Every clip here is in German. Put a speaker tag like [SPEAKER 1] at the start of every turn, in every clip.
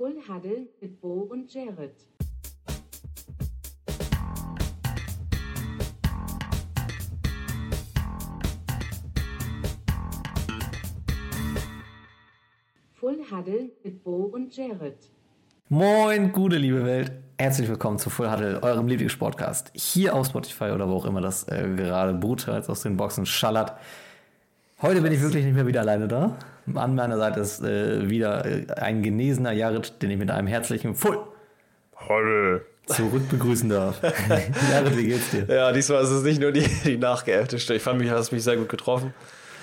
[SPEAKER 1] Full Huddle mit Bo und Jared. Full Huddle mit Bo und Jared.
[SPEAKER 2] Moin, gute liebe Welt. Herzlich willkommen zu Full Huddle, eurem Lieblingspodcast. Hier auf Spotify oder wo auch immer das äh, gerade brutal aus den Boxen schallert. Heute bin ich wirklich nicht mehr wieder alleine da. An meiner Seite ist äh, wieder äh, ein genesener Jared, den ich mit einem herzlichen Full
[SPEAKER 3] Huddle
[SPEAKER 2] zurück begrüßen darf. Jared, wie geht's dir?
[SPEAKER 3] Ja, diesmal ist es nicht nur die, die nachgeäffte Stimme. Ich fand mich, hast mich sehr gut getroffen.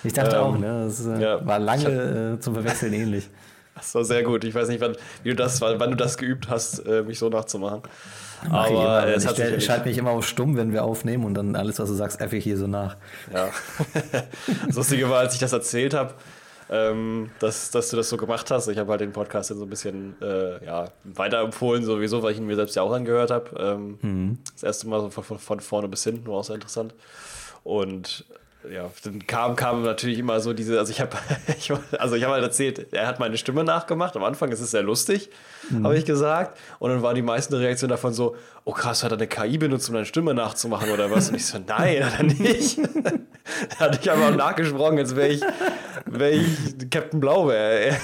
[SPEAKER 2] Ich dachte
[SPEAKER 3] Ähm,
[SPEAKER 2] auch, ne? Das äh,
[SPEAKER 3] ja.
[SPEAKER 2] war lange äh, zum Verwechseln ähnlich.
[SPEAKER 3] Das war sehr gut. Ich weiß nicht, wann, du das, wann du das geübt hast, äh, mich so nachzumachen.
[SPEAKER 2] Mach ich immer,
[SPEAKER 3] Aber
[SPEAKER 2] ich stell-
[SPEAKER 3] wirklich-
[SPEAKER 2] schalte mich immer auf stumm, wenn wir aufnehmen und dann alles, was du sagst, effe ich hier so nach.
[SPEAKER 3] Ja. das Lustige war, als ich das erzählt habe, ähm, dass, dass du das so gemacht hast. Ich habe halt den Podcast dann so ein bisschen äh, ja, weiterempfohlen, sowieso, weil ich ihn mir selbst ja auch angehört habe. Ähm, Das erste Mal so von, von, von vorne bis hinten war auch sehr interessant. Und ja, dann kam, kam natürlich immer so diese, also ich habe ich, also ich hab halt erzählt, er hat meine Stimme nachgemacht. Am Anfang ist es sehr lustig, habe ich gesagt. Und dann waren die meisten Reaktionen davon so, oh krass, hat er eine KI benutzt, um deine Stimme nachzumachen oder was? Und ich so, nein, hat er nicht. da hatte ich aber nachgesprochen, als wäre ich, wär ich Captain Blaubeer.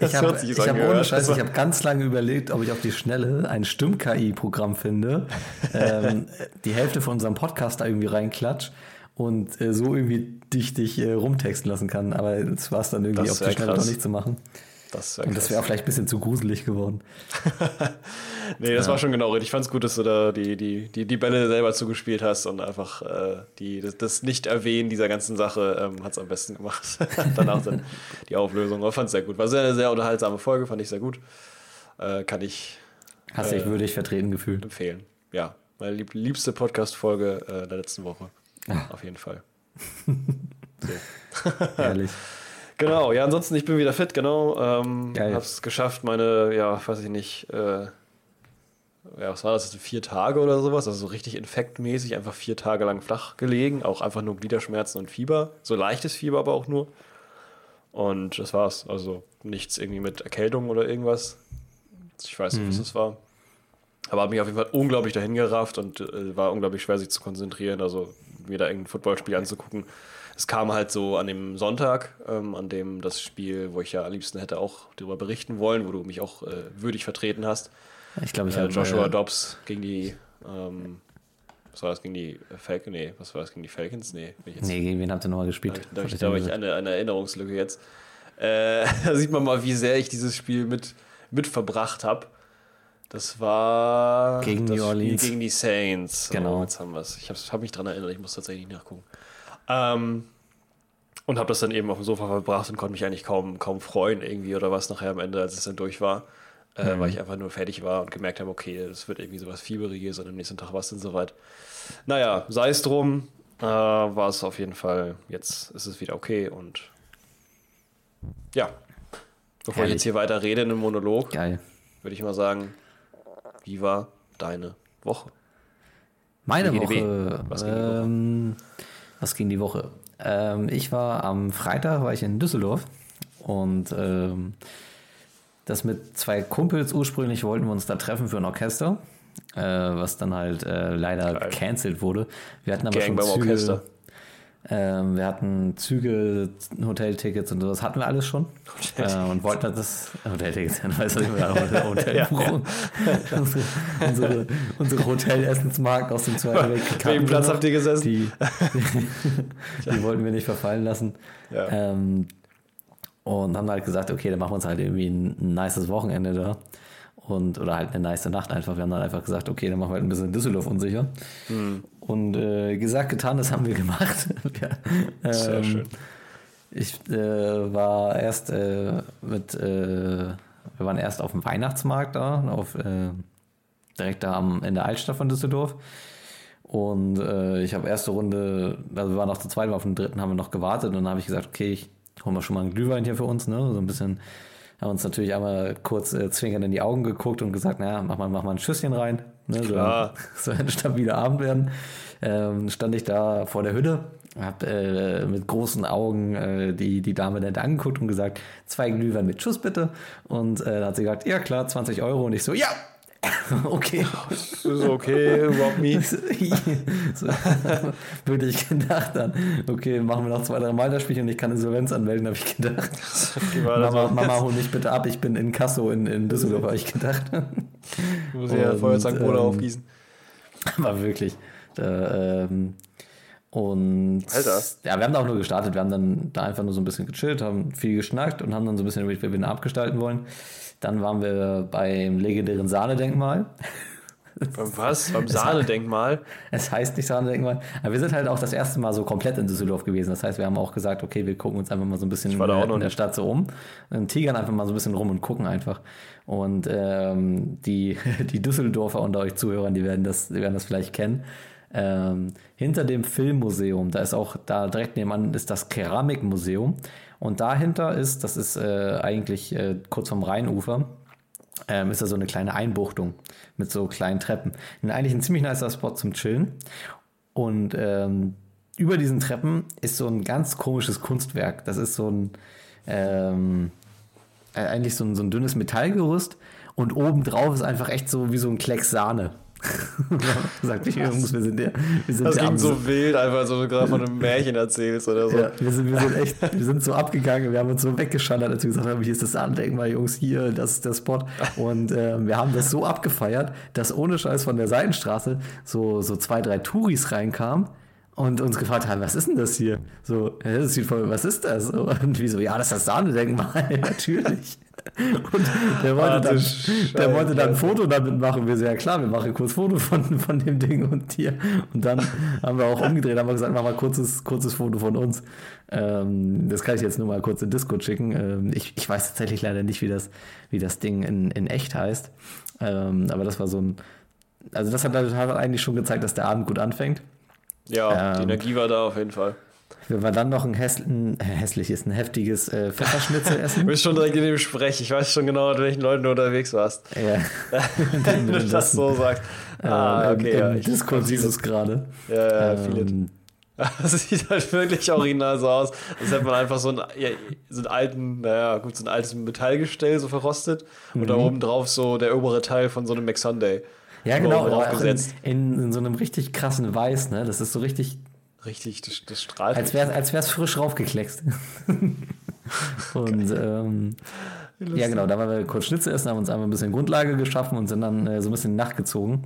[SPEAKER 2] Ich habe
[SPEAKER 3] sich
[SPEAKER 2] ich
[SPEAKER 3] so
[SPEAKER 2] hab ohne Scheiß,
[SPEAKER 3] Das
[SPEAKER 2] ich habe ganz lange überlegt, ob ich auf die Schnelle ein Stimm-KI-Programm finde, ähm, die Hälfte von unserem Podcast da irgendwie reinklatsch und äh, so irgendwie dich, dich äh, rumtexten lassen kann. Aber jetzt war es dann irgendwie
[SPEAKER 3] Das
[SPEAKER 2] auf die Schnelle doch nicht zu machen.
[SPEAKER 3] Das
[SPEAKER 2] Und das wäre auch vielleicht ein bisschen zu gruselig geworden.
[SPEAKER 3] Nee, das war schon genau richtig. Ich fand es gut, dass du da die, die, die, die Bälle selber zugespielt hast und einfach äh, die, das, das Nicht-Erwähnen dieser ganzen Sache ähm, hat es am besten gemacht. Danach dann die Auflösung. Aber fand es sehr gut. War sehr, eine sehr unterhaltsame Folge, fand ich sehr gut. Äh, kann ich
[SPEAKER 2] Hast dich würdig vertreten gefühlt.
[SPEAKER 3] empfehlen. Ja, meine lieb, liebste Podcast-Folge äh, der letzten Woche. Auf jeden Fall.
[SPEAKER 2] Ehrlich.
[SPEAKER 3] Genau, ja, ansonsten, ich bin wieder fit, genau. Ähm,
[SPEAKER 2] Geil.
[SPEAKER 3] hab's geschafft, meine, ja, weiß ich nicht, äh, ja, was war das, vier Tage oder sowas, also so richtig infektmäßig, einfach vier Tage lang flach gelegen, auch einfach nur Gliederschmerzen und Fieber, so leichtes Fieber aber auch nur. Und das war's, also nichts irgendwie mit Erkältung oder irgendwas. Ich weiß nicht, was das war. Aber habe mich auf jeden Fall unglaublich dahin gerafft und äh, war unglaublich schwer, sich zu konzentrieren, also mir da irgendein Footballspiel anzugucken. Es kam halt so an dem Sonntag, ähm, an dem das Spiel, wo ich ja am liebsten hätte auch darüber berichten wollen, wo du mich auch äh, würdig vertreten hast.
[SPEAKER 2] Ich glaube, ich
[SPEAKER 3] Äh,
[SPEAKER 2] habe
[SPEAKER 3] Joshua
[SPEAKER 2] äh,
[SPEAKER 3] Dobbs gegen die, ähm, was war das, gegen die Falcons? Nee, was war das, gegen die Falcons? Nee,
[SPEAKER 2] Nee, gegen wen habt ihr nochmal gespielt?
[SPEAKER 3] da habe ich, da eine, eine Erinnerungslücke jetzt. Äh, da sieht man mal, wie sehr ich dieses Spiel mit, mit verbracht habe. Das war
[SPEAKER 2] Gegen
[SPEAKER 3] das
[SPEAKER 2] New Orleans.
[SPEAKER 3] Spiel gegen die Saints.
[SPEAKER 2] Genau.
[SPEAKER 3] Oh, jetzt haben wir es. Ich habe hab mich daran erinnert, ich muss tatsächlich nachgucken. Ähm, und habe das dann eben auf dem Sofa verbracht und konnte mich eigentlich kaum, kaum freuen irgendwie oder was nachher am Ende, als es dann durch war. Äh,
[SPEAKER 2] Mhm.
[SPEAKER 3] Weil ich einfach nur fertig war und gemerkt habe, okay, das wird irgendwie sowas Fieberiges und am nächsten Tag war es dann soweit. Naja, sei es drum, äh, war es auf jeden Fall, jetzt ist es wieder okay und ja, bevor ich
[SPEAKER 2] Herrlich.
[SPEAKER 3] jetzt hier weiter rede in einem Monolog,
[SPEAKER 2] Geil.
[SPEAKER 3] würde ich mal sagen, wie war deine Woche?
[SPEAKER 2] Meine Woche.
[SPEAKER 3] Was ging die Woche?
[SPEAKER 2] ähm, was ging die Woche? Ähm, ich war am Freitag war ich in Düsseldorf und ähm, das mit zwei Kumpels ursprünglich wollten wir uns da treffen für ein Orchester, äh, was dann halt äh, leider
[SPEAKER 3] Geil.
[SPEAKER 2] gecancelt wurde. Wir hatten aber
[SPEAKER 3] Gang
[SPEAKER 2] schon
[SPEAKER 3] beim
[SPEAKER 2] Züge,
[SPEAKER 3] Orchester.
[SPEAKER 2] Ähm, wir hatten Züge, Hoteltickets und sowas hatten wir alles schon. Äh, und wollten das Hoteltickets, dann weiß ich nicht Hotelbuchung. unsere, unsere, unsere Hotelessensmarken aus dem Zweiten Weltkrieg.
[SPEAKER 3] Welchen Platz habt ihr gesessen?
[SPEAKER 2] Die, die wollten wir nicht verfallen lassen.
[SPEAKER 3] Ja.
[SPEAKER 2] Ähm, und haben halt gesagt, okay, dann machen wir uns halt irgendwie ein, ein nices Wochenende da. Und, oder halt eine nice Nacht einfach. Wir haben dann einfach gesagt, okay, dann machen wir halt ein bisschen Düsseldorf unsicher.
[SPEAKER 3] Hm.
[SPEAKER 2] Und äh, gesagt, getan, das haben wir gemacht. ja,
[SPEAKER 3] Sehr
[SPEAKER 2] ähm,
[SPEAKER 3] schön.
[SPEAKER 2] Ich äh, war erst äh, mit, äh, wir waren erst auf dem Weihnachtsmarkt da, auf, äh, direkt da am, in der Altstadt von Düsseldorf. Und äh, ich habe erste Runde, also wir waren noch zu zweit, aber auf den dritten haben wir noch gewartet. Und dann habe ich gesagt, okay, ich hole mal schon mal einen Glühwein hier für uns, ne? So ein bisschen Haben uns natürlich einmal kurz äh, zwingend in die Augen geguckt und gesagt, naja, mach mal, mach mal ein Schüsschen rein. Ne,
[SPEAKER 3] Klar.
[SPEAKER 2] So, ein stabiler Abend werden. Ähm, stand ich da vor der Hütte, hab äh, mit großen Augen äh, die, die Dame nett angeguckt und gesagt, zwei Glühwein mit Schuss bitte. Und äh, dann hat sie gesagt, ja klar, 20 Euro. Und ich so, ja, okay.
[SPEAKER 3] Das ist okay, überhaupt nie.
[SPEAKER 2] so, wirklich gedacht dann, okay, machen wir noch zwei, drei Mal das Spiel und ich kann Insolvenz anmelden, habe ich gedacht. Mama? Mama, hol mich bitte ab, ich bin in Kasso in, in Düsseldorf, habe ich gedacht.
[SPEAKER 3] Muss ich ja
[SPEAKER 2] Und,
[SPEAKER 3] Feuerzangenbowle
[SPEAKER 2] ähm,
[SPEAKER 3] aufgießen.
[SPEAKER 2] Aber wirklich. Da, ähm, und
[SPEAKER 3] Alter.
[SPEAKER 2] ja, wir haben da auch nur gestartet. Wir haben dann da einfach nur so ein bisschen gechillt, haben viel geschnackt und haben dann so ein bisschen überlegt, wie wir den abgestalten wollen. Dann waren wir beim legendären Sahnedenkmal.
[SPEAKER 3] Beim was? Beim Sahnedenkmal?
[SPEAKER 2] Es heißt nicht Sahnedenkmal. Aber wir sind halt auch das erste Mal so komplett in Düsseldorf gewesen. Das heißt, wir haben auch gesagt, okay, wir gucken uns einfach mal so ein bisschen in, der. Stadt so um. Und tigern einfach mal so ein bisschen rum und gucken einfach. Und ähm, die, die Düsseldorfer unter euch Zuhörern, die werden das, die werden das vielleicht kennen. Ähm, hinter dem Filmmuseum, da ist auch, da direkt nebenan ist das Keramikmuseum. Und dahinter ist, das ist äh, eigentlich äh, kurz vom Rheinufer, ähm, ist da so eine kleine Einbuchtung mit so kleinen Treppen. Und eigentlich ein ziemlich nicer Spot zum Chillen. Und ähm, über diesen Treppen ist so ein ganz komisches Kunstwerk. Das ist so ein, ähm, äh, eigentlich so ein, so ein dünnes Metallgerüst und obendrauf ist einfach echt so wie so ein Klecks Sahne. Sagt ich, Jungs, wir sind ja, wir sind
[SPEAKER 3] Das klingt so wild, einfach so gerade von einem Märchen erzählst oder so.
[SPEAKER 2] ja, wir, sind, wir sind echt, wir sind so abgegangen, wir haben uns so weggeschallert, als wir gesagt haben, hier ist das Andenkmal, Jungs, hier, das ist der Spot. Und ähm, wir haben das so abgefeiert, dass ohne Scheiß von der Seitenstraße so, so zwei, drei Touris reinkamen und uns gefragt haben, was ist denn das hier? So, das sieht voll, was ist das? Und wie so, ja, das ist das Sahnedenkmal, natürlich. Und der wollte,
[SPEAKER 3] du
[SPEAKER 2] dann, der wollte dann ein Foto damit machen. Wir so, ja klar, wir machen kurz Foto von, von dem Ding und dir. Und dann haben wir auch umgedreht, haben wir gesagt, mach mal kurzes, kurzes Foto von uns. Ähm, das kann ich jetzt nur mal kurz in Discord schicken. Ähm, ich, ich weiß tatsächlich leider nicht, wie das, wie das Ding in, in echt heißt. Ähm, aber das war so ein, also das hat, hat eigentlich schon gezeigt, dass der Abend gut anfängt.
[SPEAKER 3] Ja, die
[SPEAKER 2] Ähm,
[SPEAKER 3] Energie war da auf jeden Fall.
[SPEAKER 2] Wenn wir dann noch ein, häss, ein äh, hässliches, ein heftiges äh, Pfefferschnitzel
[SPEAKER 3] Du
[SPEAKER 2] essen.
[SPEAKER 3] bist schon direkt in dem Sprech. Ich weiß schon genau, mit welchen Leuten du unterwegs warst.
[SPEAKER 2] ja.
[SPEAKER 3] Wenn du das so sagst. Ah,
[SPEAKER 2] Ähm,
[SPEAKER 3] okay.
[SPEAKER 2] Im,
[SPEAKER 3] ja, ich-
[SPEAKER 2] Discord siehst du es gerade.
[SPEAKER 3] Ja, ja, viele.
[SPEAKER 2] Ähm,
[SPEAKER 3] Das sieht halt wirklich original so aus. Als hätte man einfach so einen, ja, so einen alten, naja, gut, so ein altes Metallgestell so verrostet und
[SPEAKER 2] Mhm.
[SPEAKER 3] da oben drauf so der obere Teil von so einem McSunday.
[SPEAKER 2] Ja, genau.
[SPEAKER 3] Oben
[SPEAKER 2] aber
[SPEAKER 3] drauf
[SPEAKER 2] auch in, in, in so einem richtig krassen Weiß, ne? Das ist so richtig,
[SPEAKER 3] Richtig, das, das strahlt.
[SPEAKER 2] als wäre als wär's frisch raufgekleckst. Und ähm, ja, genau, da waren wir kurz Schnitzel essen, haben uns einmal ein bisschen Grundlage geschaffen und sind dann äh, so ein bisschen in die Nacht gezogen.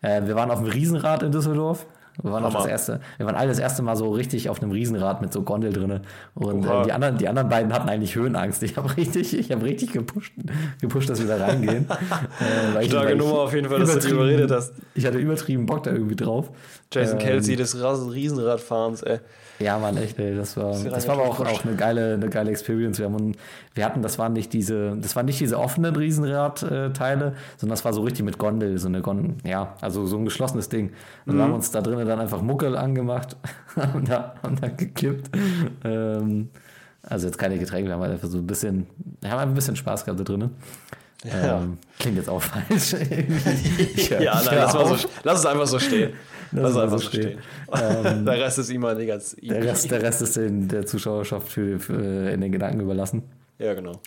[SPEAKER 2] Äh, wir waren auf dem Riesenrad in Düsseldorf. Wir waren, auch das erste, wir waren alle das erste Mal so richtig auf einem Riesenrad mit so Gondel drinne. Und äh, die, anderen, die anderen beiden hatten eigentlich Höhenangst. Ich habe richtig, ich hab richtig gepusht, gepusht, dass wir da reingehen. äh,
[SPEAKER 3] Starke
[SPEAKER 2] ich
[SPEAKER 3] Nummer auf jeden Fall, dass du
[SPEAKER 2] übertrieben-
[SPEAKER 3] überredet hast.
[SPEAKER 2] Ich hatte übertrieben Bock da irgendwie drauf.
[SPEAKER 3] Jason
[SPEAKER 2] Ähm,
[SPEAKER 3] Kelsey des Riesenradfahrens, ey.
[SPEAKER 2] Ja, Mann, echt, ey, das war, das war aber auch, auch eine geile, eine geile Experience. Wir, haben, wir hatten, das waren nicht diese, das waren nicht diese offenen Riesenradteile, sondern das war so richtig mit Gondel, so eine Gondel, ja, also so ein geschlossenes Ding. Und wir haben uns da drinnen dann einfach Muckel angemacht, haben da, haben da gekippt. Ähm, also jetzt keine Getränke, wir haben halt einfach so ein bisschen, wir haben ein bisschen Spaß gehabt da drinnen.
[SPEAKER 3] Ja.
[SPEAKER 2] Ähm, klingt jetzt auch falsch. Ich
[SPEAKER 3] Ja, nein, lass, so, lass es einfach so stehen.
[SPEAKER 2] Lass es einfach so stehen.
[SPEAKER 3] stehen. Der Rest ist ihm mal nicht ganz.
[SPEAKER 2] Der Rest, der Rest ist den, der Zuschauerschaft für, für, in den Gedanken überlassen.
[SPEAKER 3] Ja, genau.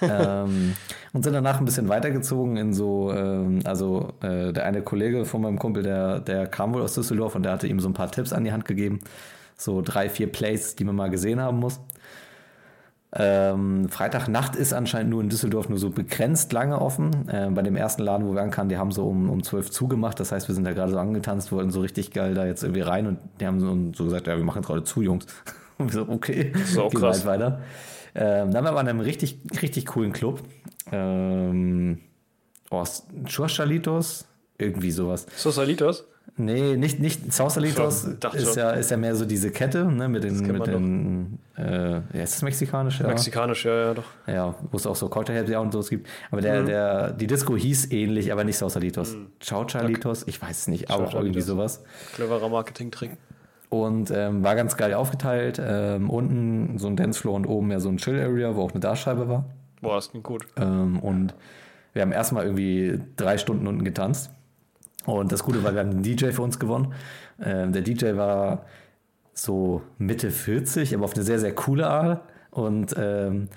[SPEAKER 2] ähm, und sind danach ein bisschen weitergezogen in so, ähm, also äh, der eine Kollege von meinem Kumpel, der, der kam wohl aus Düsseldorf und der hatte ihm so ein paar Tipps an die Hand gegeben. So drei, vier Plays, die man mal gesehen haben muss. Ähm, Freitagnacht ist anscheinend nur in Düsseldorf nur so begrenzt lange offen. Äh, bei dem ersten Laden, wo wir ankamen, die haben so um, um 12 zugemacht. Das heißt, wir sind da gerade so angetanzt, wollten so richtig geil da jetzt irgendwie rein und die haben so, so gesagt, ja, wir machen gerade zu, Jungs. Und wir so, okay,
[SPEAKER 3] ist auch
[SPEAKER 2] gehen
[SPEAKER 3] krass.
[SPEAKER 2] halt weiter. Ähm, dann waren wir in einem richtig, richtig coolen Club. Ähm, oh, Churchalitos, irgendwie sowas.
[SPEAKER 3] Sosalitos?
[SPEAKER 2] Nee, nicht, nicht Sausalitos ist ja, ist ja mehr so diese Kette, ne, mit den, mit den äh, ja, ist das mexikanisch? Ja.
[SPEAKER 3] Mexikanisch, ja, ja, doch.
[SPEAKER 2] Ja, wo es auch so Cocktail Happy Hour und sowas gibt. Aber der,
[SPEAKER 3] Mhm.
[SPEAKER 2] der, die Disco hieß ähnlich, aber nicht Sausalitos. Chauchalitos, ich weiß es nicht, aber auch irgendwie sowas.
[SPEAKER 3] Cleverer Marketing-Trick.
[SPEAKER 2] Und ähm, war ganz geil aufgeteilt. Ähm, unten so ein Dancefloor und oben ja so ein Chill-Area, wo auch eine Dartscheibe war.
[SPEAKER 3] Boah, das klingt gut.
[SPEAKER 2] Ähm, und wir haben erstmal irgendwie drei Stunden unten getanzt. Und das Gute war, wir haben einen DJ für uns gewonnen. Ähm, der DJ war so Mitte 40, aber auf eine sehr, sehr coole Art. Und ähm,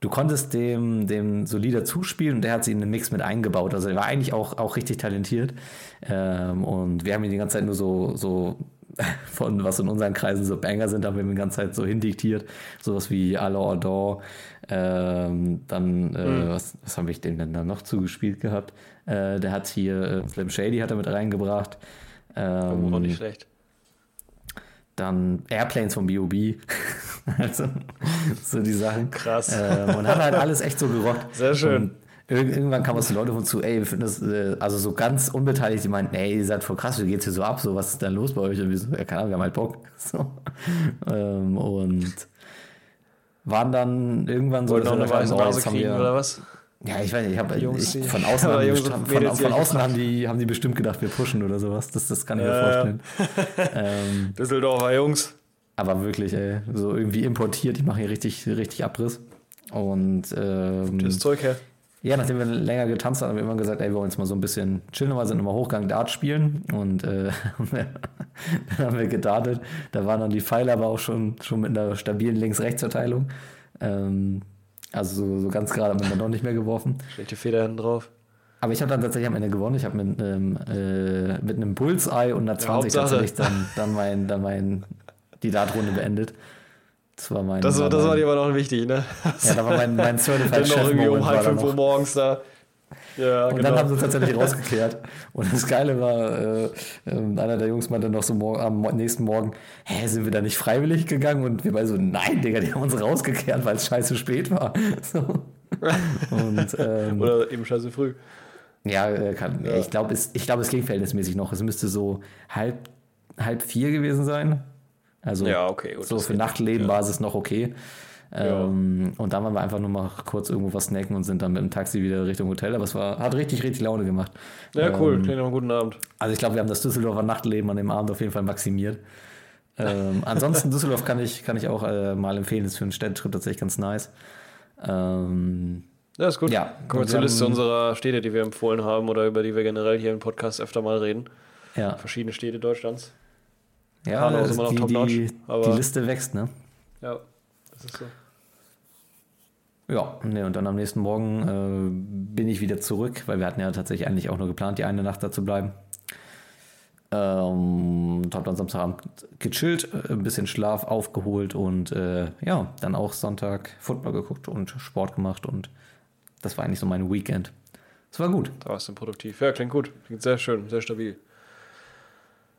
[SPEAKER 2] du konntest dem, dem so Lieder zuspielen und der hat sie in den Mix mit eingebaut. Also er war eigentlich auch, auch richtig talentiert. Ähm, und wir haben ihn die ganze Zeit nur so, so von was in unseren Kreisen so Banger sind, haben wir die ganze Zeit so hindiktiert. Sowas wie Alors Adore. Ähm, dann, äh,
[SPEAKER 3] Mhm.
[SPEAKER 2] was, was habe ich dem denn da noch zugespielt gehabt? Äh, der hat hier äh, Slim Shady hat er mit reingebracht. Ähm,
[SPEAKER 3] Auch nicht schlecht.
[SPEAKER 2] dann Airplanes vom B.O.B. also, so die Sachen.
[SPEAKER 3] Krass.
[SPEAKER 2] Ähm, und hat halt alles echt so gerockt.
[SPEAKER 3] Sehr schön.
[SPEAKER 2] Und irgendwann kamen uns die Leute von zu, ey, wir finden das, äh, also so ganz unbeteiligt, die meinten, ey, ihr seid voll krass, wie geht's hier so ab, so, was ist denn los bei euch? Und wir so, ja, keine Ahnung, wir haben halt Bock. So. Ähm, und waren dann irgendwann so,
[SPEAKER 3] Wollten noch
[SPEAKER 2] dass wir
[SPEAKER 3] eine
[SPEAKER 2] oh,
[SPEAKER 3] Nase
[SPEAKER 2] haben
[SPEAKER 3] kriegen
[SPEAKER 2] wir-
[SPEAKER 3] oder was?
[SPEAKER 2] ja, ich weiß nicht, ich habe von außen, haben die,
[SPEAKER 3] Jungs
[SPEAKER 2] bestimmt- von, von außen haben, die, haben die bestimmt gedacht, wir pushen oder sowas. Das, das kann ich mir
[SPEAKER 3] Ja, ja.
[SPEAKER 2] vorstellen. ähm,
[SPEAKER 3] Düsseldorfer Jungs.
[SPEAKER 2] aber wirklich, ey, so irgendwie importiert, die machen hier richtig, richtig Abriss. Und ähm,
[SPEAKER 3] Das Zeug her.
[SPEAKER 2] Ja, nachdem wir länger getanzt haben, haben wir immer gesagt, ey, wir wollen jetzt mal so ein bisschen chillen, wir sind immer hochgegangen Dart spielen und äh, dann haben wir gedartet. Da waren dann die Pfeile aber auch schon, schon mit einer stabilen Links-Rechts-Verteilung. Ähm, also so, so ganz gerade haben wir dann noch nicht mehr geworfen.
[SPEAKER 3] Schlechte Feder hinten drauf.
[SPEAKER 2] Aber ich habe dann tatsächlich am Ende gewonnen. Ich habe mit, ähm, äh, mit einem Bullseye und einer 20
[SPEAKER 3] Hauptsache.
[SPEAKER 2] tatsächlich dann, dann, mein, dann mein, die Dartrunde beendet. Das war mein.
[SPEAKER 3] Das, war, das
[SPEAKER 2] mein,
[SPEAKER 3] war dir aber noch wichtig, ne?
[SPEAKER 2] Ja, da war mein, mein Certified
[SPEAKER 3] noch
[SPEAKER 2] Chef
[SPEAKER 3] irgendwie um halb fünf Uhr
[SPEAKER 2] noch.
[SPEAKER 3] morgens da. Ja,
[SPEAKER 2] Und
[SPEAKER 3] genau.
[SPEAKER 2] dann haben sie uns tatsächlich rausgekehrt. Und das Geile war, äh, ähm, einer der Jungs meinte noch so mor am nächsten Morgen, hä, sind wir da nicht freiwillig gegangen? Und wir beide so, nein, Digga, die haben uns rausgekehrt, weil es scheiße spät war. So. Und ähm,
[SPEAKER 3] Oder eben scheiße früh.
[SPEAKER 2] ja, äh, kann, ich glaube, es, ich glaub, es ging verhältnismäßig noch. Es müsste so halb, halb vier gewesen sein. Also
[SPEAKER 3] Ja, okay, gut,
[SPEAKER 2] so für
[SPEAKER 3] geht.
[SPEAKER 2] Nachtleben
[SPEAKER 3] Ja.
[SPEAKER 2] war es noch okay. Ähm, Und dann waren wir einfach nur mal kurz irgendwo was snacken und sind dann mit dem Taxi wieder Richtung Hotel. Aber es war, hat richtig, richtig Laune gemacht.
[SPEAKER 3] Ja, cool.
[SPEAKER 2] Ähm,
[SPEAKER 3] Klingt nach einem guten Abend.
[SPEAKER 2] also ich glaube, wir haben das Düsseldorfer Nachtleben an dem Abend auf jeden Fall maximiert. Ähm, ansonsten Düsseldorf kann ich, kann ich auch äh, mal empfehlen, ist für einen Städtetrip tatsächlich ganz nice. Ähm,
[SPEAKER 3] Ja, ist gut.
[SPEAKER 2] Ja,
[SPEAKER 3] Kommen wir zur Liste unserer Städte, die wir empfohlen haben oder über die wir generell hier im Podcast öfter mal reden.
[SPEAKER 2] ja,
[SPEAKER 3] Verschiedene Städte Deutschlands.
[SPEAKER 2] Ja
[SPEAKER 3] Hanau ist immer noch
[SPEAKER 2] die,
[SPEAKER 3] top-notch,
[SPEAKER 2] die,
[SPEAKER 3] aber-
[SPEAKER 2] die Liste wächst, ne?
[SPEAKER 3] Ja, das ist so.
[SPEAKER 2] Ja, ne, und dann am nächsten Morgen äh, bin ich wieder zurück, weil wir hatten ja tatsächlich eigentlich auch nur geplant, die eine Nacht da zu bleiben. Ähm, und hab dann Samstagabend gechillt, äh, ein bisschen Schlaf aufgeholt und äh, ja, dann auch Sonntag Football geguckt und Sport gemacht und das war eigentlich so mein Weekend. Es war gut.
[SPEAKER 3] Da warst du produktiv. Ja, klingt gut. Klingt sehr schön, sehr stabil.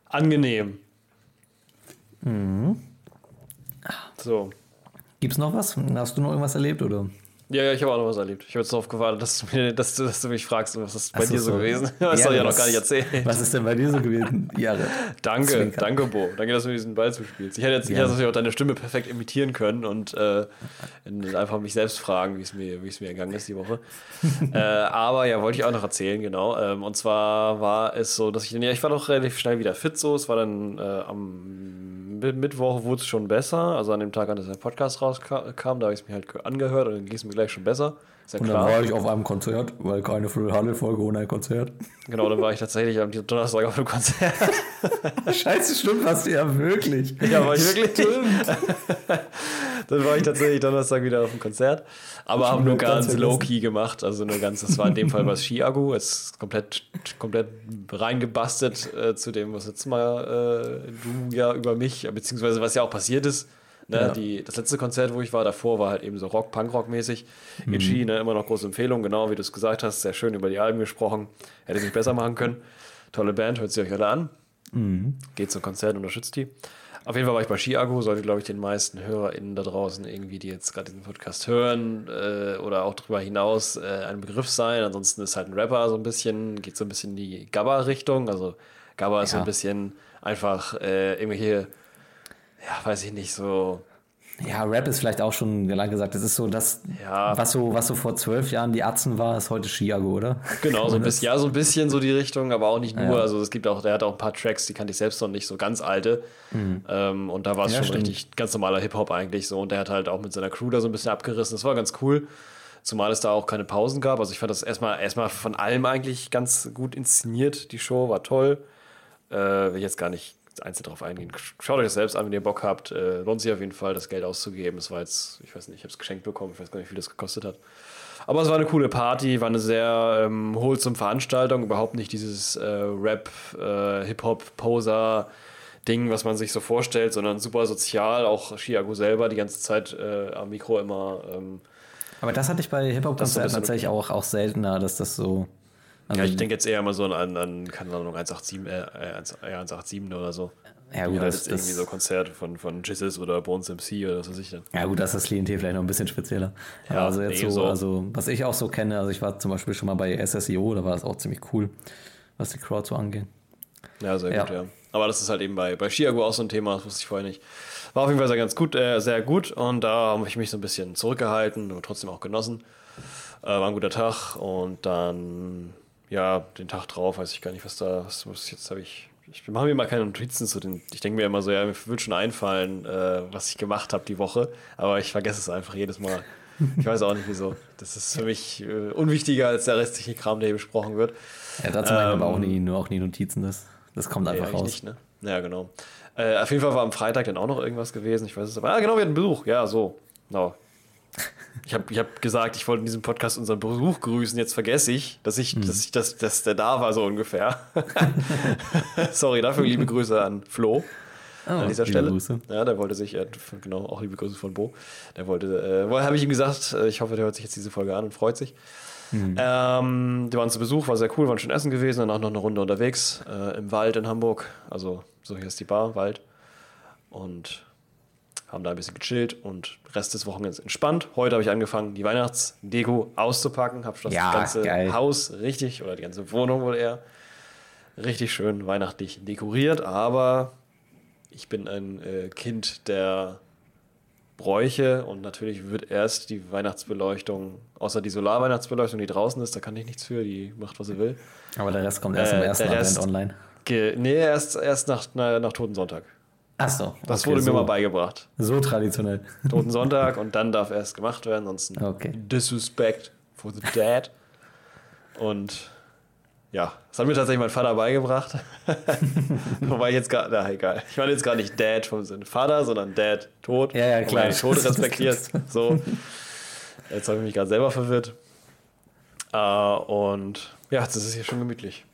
[SPEAKER 3] Angenehm.
[SPEAKER 2] Mhm.
[SPEAKER 3] So.
[SPEAKER 2] Gibt's noch was? Hast du noch irgendwas erlebt oder?
[SPEAKER 3] Ja, ja, ich habe auch noch was erlebt. Ich habe jetzt darauf gewartet, dass du, mir, dass, du, dass du mich fragst, was ist bei
[SPEAKER 2] so,
[SPEAKER 3] dir so
[SPEAKER 2] so.
[SPEAKER 3] gewesen? Das soll ich ja noch gar nicht erzählen.
[SPEAKER 2] Was ist denn bei dir so gewesen? Ja,
[SPEAKER 3] Danke,
[SPEAKER 2] Zwinker.
[SPEAKER 3] danke, Bo. Danke, dass du mir diesen Ball zuspielst. Ich hätte jetzt ich
[SPEAKER 2] Ja.
[SPEAKER 3] hätte natürlich auch deine Stimme perfekt imitieren können und äh, einfach mich selbst fragen, wie es mir, wie es mir ergangen ist die Woche. äh, aber ja, wollte ich auch noch erzählen, genau. Ähm, und zwar war es so, dass ich, ja, ich war doch relativ schnell wieder fit so. Es war dann äh, am Mittwoch wurde es schon besser. Also an dem Tag, an dem der Podcast rauskam, da habe ich es mir halt ge- angehört und dann ging es mir gleich schon besser. Ja
[SPEAKER 2] Und dann war ich auf einem Konzert, weil keine Full Huddle Folge ohne ein Konzert.
[SPEAKER 3] Genau, dann war ich tatsächlich am Donnerstag auf einem Konzert.
[SPEAKER 2] Scheiße, stimmt, was du ja wirklich.
[SPEAKER 3] Ja, war ich wirklich. dann war ich tatsächlich Donnerstag wieder auf dem Konzert. Aber haben nur
[SPEAKER 2] ganz
[SPEAKER 3] ganz low-key gemacht. Also nur ganz, das war in dem Fall was Ski-Agu. Es ist komplett, komplett reingebastelt äh, zu dem, was letztes Mal äh, du ja über mich, beziehungsweise was ja auch passiert ist. Ne,
[SPEAKER 2] Ja.
[SPEAKER 3] die, das letzte Konzert, wo ich war, davor war halt eben so Rock, Punk-Rock-mäßig.
[SPEAKER 2] Mhm.
[SPEAKER 3] In Ski, ne, immer noch große Empfehlung, genau wie du es gesagt hast. Sehr schön über die Alben gesprochen. Hätte sich besser machen können. Tolle Band, hört sie euch alle an.
[SPEAKER 2] Mhm.
[SPEAKER 3] Geht zum Konzert, unterstützt die. Auf jeden Fall war ich bei Skiago, sollte, glaube ich, den meisten HörerInnen da draußen irgendwie, die jetzt gerade diesen Podcast hören äh, oder auch darüber hinaus äh, ein Begriff sein. Ansonsten ist halt ein Rapper so ein bisschen, geht so ein bisschen in die Gabba-Richtung. Also Gabba ist so
[SPEAKER 2] Ja.
[SPEAKER 3] ein bisschen einfach äh, irgendwelche, ja, weiß ich nicht, so
[SPEAKER 2] Ja, Rap ist vielleicht auch schon lang gesagt. Das ist so das,
[SPEAKER 3] Ja.
[SPEAKER 2] was, so, was so vor zwölf Jahren die Atzen war, ist heute Chiago, oder?
[SPEAKER 3] Genau, so ein bisschen, ja, so ein bisschen so die Richtung, aber auch nicht nur.
[SPEAKER 2] Ja.
[SPEAKER 3] Also es gibt auch, der hat auch ein paar Tracks, die kannte ich selbst noch nicht, so ganz alte. Ähm, und da war es
[SPEAKER 2] Mhm. Ja,
[SPEAKER 3] schon
[SPEAKER 2] stimmt.
[SPEAKER 3] richtig ganz normaler Hip-Hop eigentlich so. Und der hat halt auch mit seiner Crew da so ein bisschen abgerissen. Das war ganz cool. Zumal es da auch keine Pausen gab. Also ich fand das erstmal erstmal von allem eigentlich ganz gut inszeniert. Die Show war toll. Äh, will ich jetzt gar nicht einzeln darauf eingehen. Schaut euch das selbst an, wenn ihr Bock habt. Äh, lohnt sich auf jeden Fall, das Geld auszugeben. Es war jetzt, ich weiß nicht, ich habe es geschenkt bekommen. Ich weiß gar nicht, wie viel das gekostet hat. Aber es war eine coole Party, war eine sehr ähm, wholesome Veranstaltung. Überhaupt nicht dieses äh, Rap, äh, Hip-Hop-Poser. Ding, was man sich so vorstellt, sondern super sozial. Auch Chiago selber die ganze Zeit äh, am Mikro immer. Ähm,
[SPEAKER 2] Aber das hatte ich bei Hip-Hop-Konzerten tatsächlich auch, auch seltener, dass das so.
[SPEAKER 3] Also ja, ich denke jetzt eher mal so an, an keine Ahnung, 187, äh, 187 oder so.
[SPEAKER 2] Ja, gut,
[SPEAKER 3] ja,
[SPEAKER 2] das,
[SPEAKER 3] ist irgendwie so Konzerte von, von Jizzes oder Bones MC oder was weiß ich dann.
[SPEAKER 2] Ja, gut, das ist das Klientel vielleicht noch ein bisschen spezieller. Ja, ja also jetzt nee, so, so, also was ich auch so kenne, also ich war zum Beispiel schon mal bei SSIO, da war das auch ziemlich cool, was die Crowd so angeht.
[SPEAKER 3] Ja, sehr gut, ja. Aber das ist halt eben bei, bei Chiago auch so ein Thema, das wusste ich vorher nicht. War auf jeden Fall sehr ganz gut, äh, sehr gut und da habe ich mich so ein bisschen zurückgehalten und trotzdem auch genossen. Äh, war ein guter Tag und dann, ja, den Tag drauf, weiß ich gar nicht, was da, was, was jetzt habe ich, ich mache mir mal keine Notizen zu den, ich denke mir immer so, ja, mir wird schon einfallen, äh, was ich gemacht habe die Woche, aber ich vergesse es einfach jedes Mal. Ich weiß auch nicht wieso. Das ist für mich äh, unwichtiger als der restliche Kram, der hier besprochen wird.
[SPEAKER 2] Ja, dazu ähm, aber auch nie, nur auch nie Notizen. Das das kommt einfach raus. Nicht,
[SPEAKER 3] ne? Ja, genau. Äh, auf jeden Fall war am Freitag dann auch noch irgendwas gewesen. Ich weiß es aber. Ah, genau, wir hatten Besuch. Ja, so. No. Ich habe ich hab gesagt, ich wollte in diesem Podcast unseren Besuch grüßen. Jetzt vergesse ich, dass ich, mhm. dass ich, dass, dass der da war, so ungefähr. Sorry dafür. Liebe Grüße an Flo. Oh, an dieser Stelle. Grüße. Ja, der wollte sich, äh, genau, auch liebe Grüße von Bo. Der wollte, äh, habe ich ihm gesagt, äh, ich hoffe, der hört sich jetzt diese Folge an und freut sich. Mhm. Ähm, die waren zu Besuch, war sehr cool, waren schön essen gewesen, danach noch eine Runde unterwegs äh, im Wald in Hamburg. Also so hier ist die Bar, Wald. Und haben da ein bisschen gechillt und Rest des Wochenends entspannt. Heute habe ich angefangen, die Weihnachtsdeko auszupacken. Habe das ja, ganze geil. Haus richtig, oder die ganze Wohnung wohl eher, richtig schön weihnachtlich dekoriert. Aber ich bin ein äh, Kind der Bräuche und natürlich wird erst die Weihnachtsbeleuchtung, außer die Solarweihnachtsbeleuchtung, die draußen ist, da kann ich nichts für, die macht, was sie will.
[SPEAKER 2] Aber der Rest kommt erst äh, im ersten Advent online.
[SPEAKER 3] Nee, erst, erst nach, nach, nach Toten Sonntag.
[SPEAKER 2] Ach so.
[SPEAKER 3] Das okay, wurde mir so, mal beigebracht.
[SPEAKER 2] So traditionell.
[SPEAKER 3] Toten Sonntag und dann darf erst gemacht werden, sonst
[SPEAKER 2] okay.
[SPEAKER 3] Disrespect for the dead. Und ja, das hat mir tatsächlich mein Vater beigebracht. Wobei jetzt gar, na egal. Ich meine jetzt gar nicht Dad vom Sinne Vater, sondern Dad, tot.
[SPEAKER 2] Ja, ja, klar.
[SPEAKER 3] Tod respektiert. so. Jetzt habe ich mich gerade selber verwirrt. Uh, und ja, das ist hier schon gemütlich.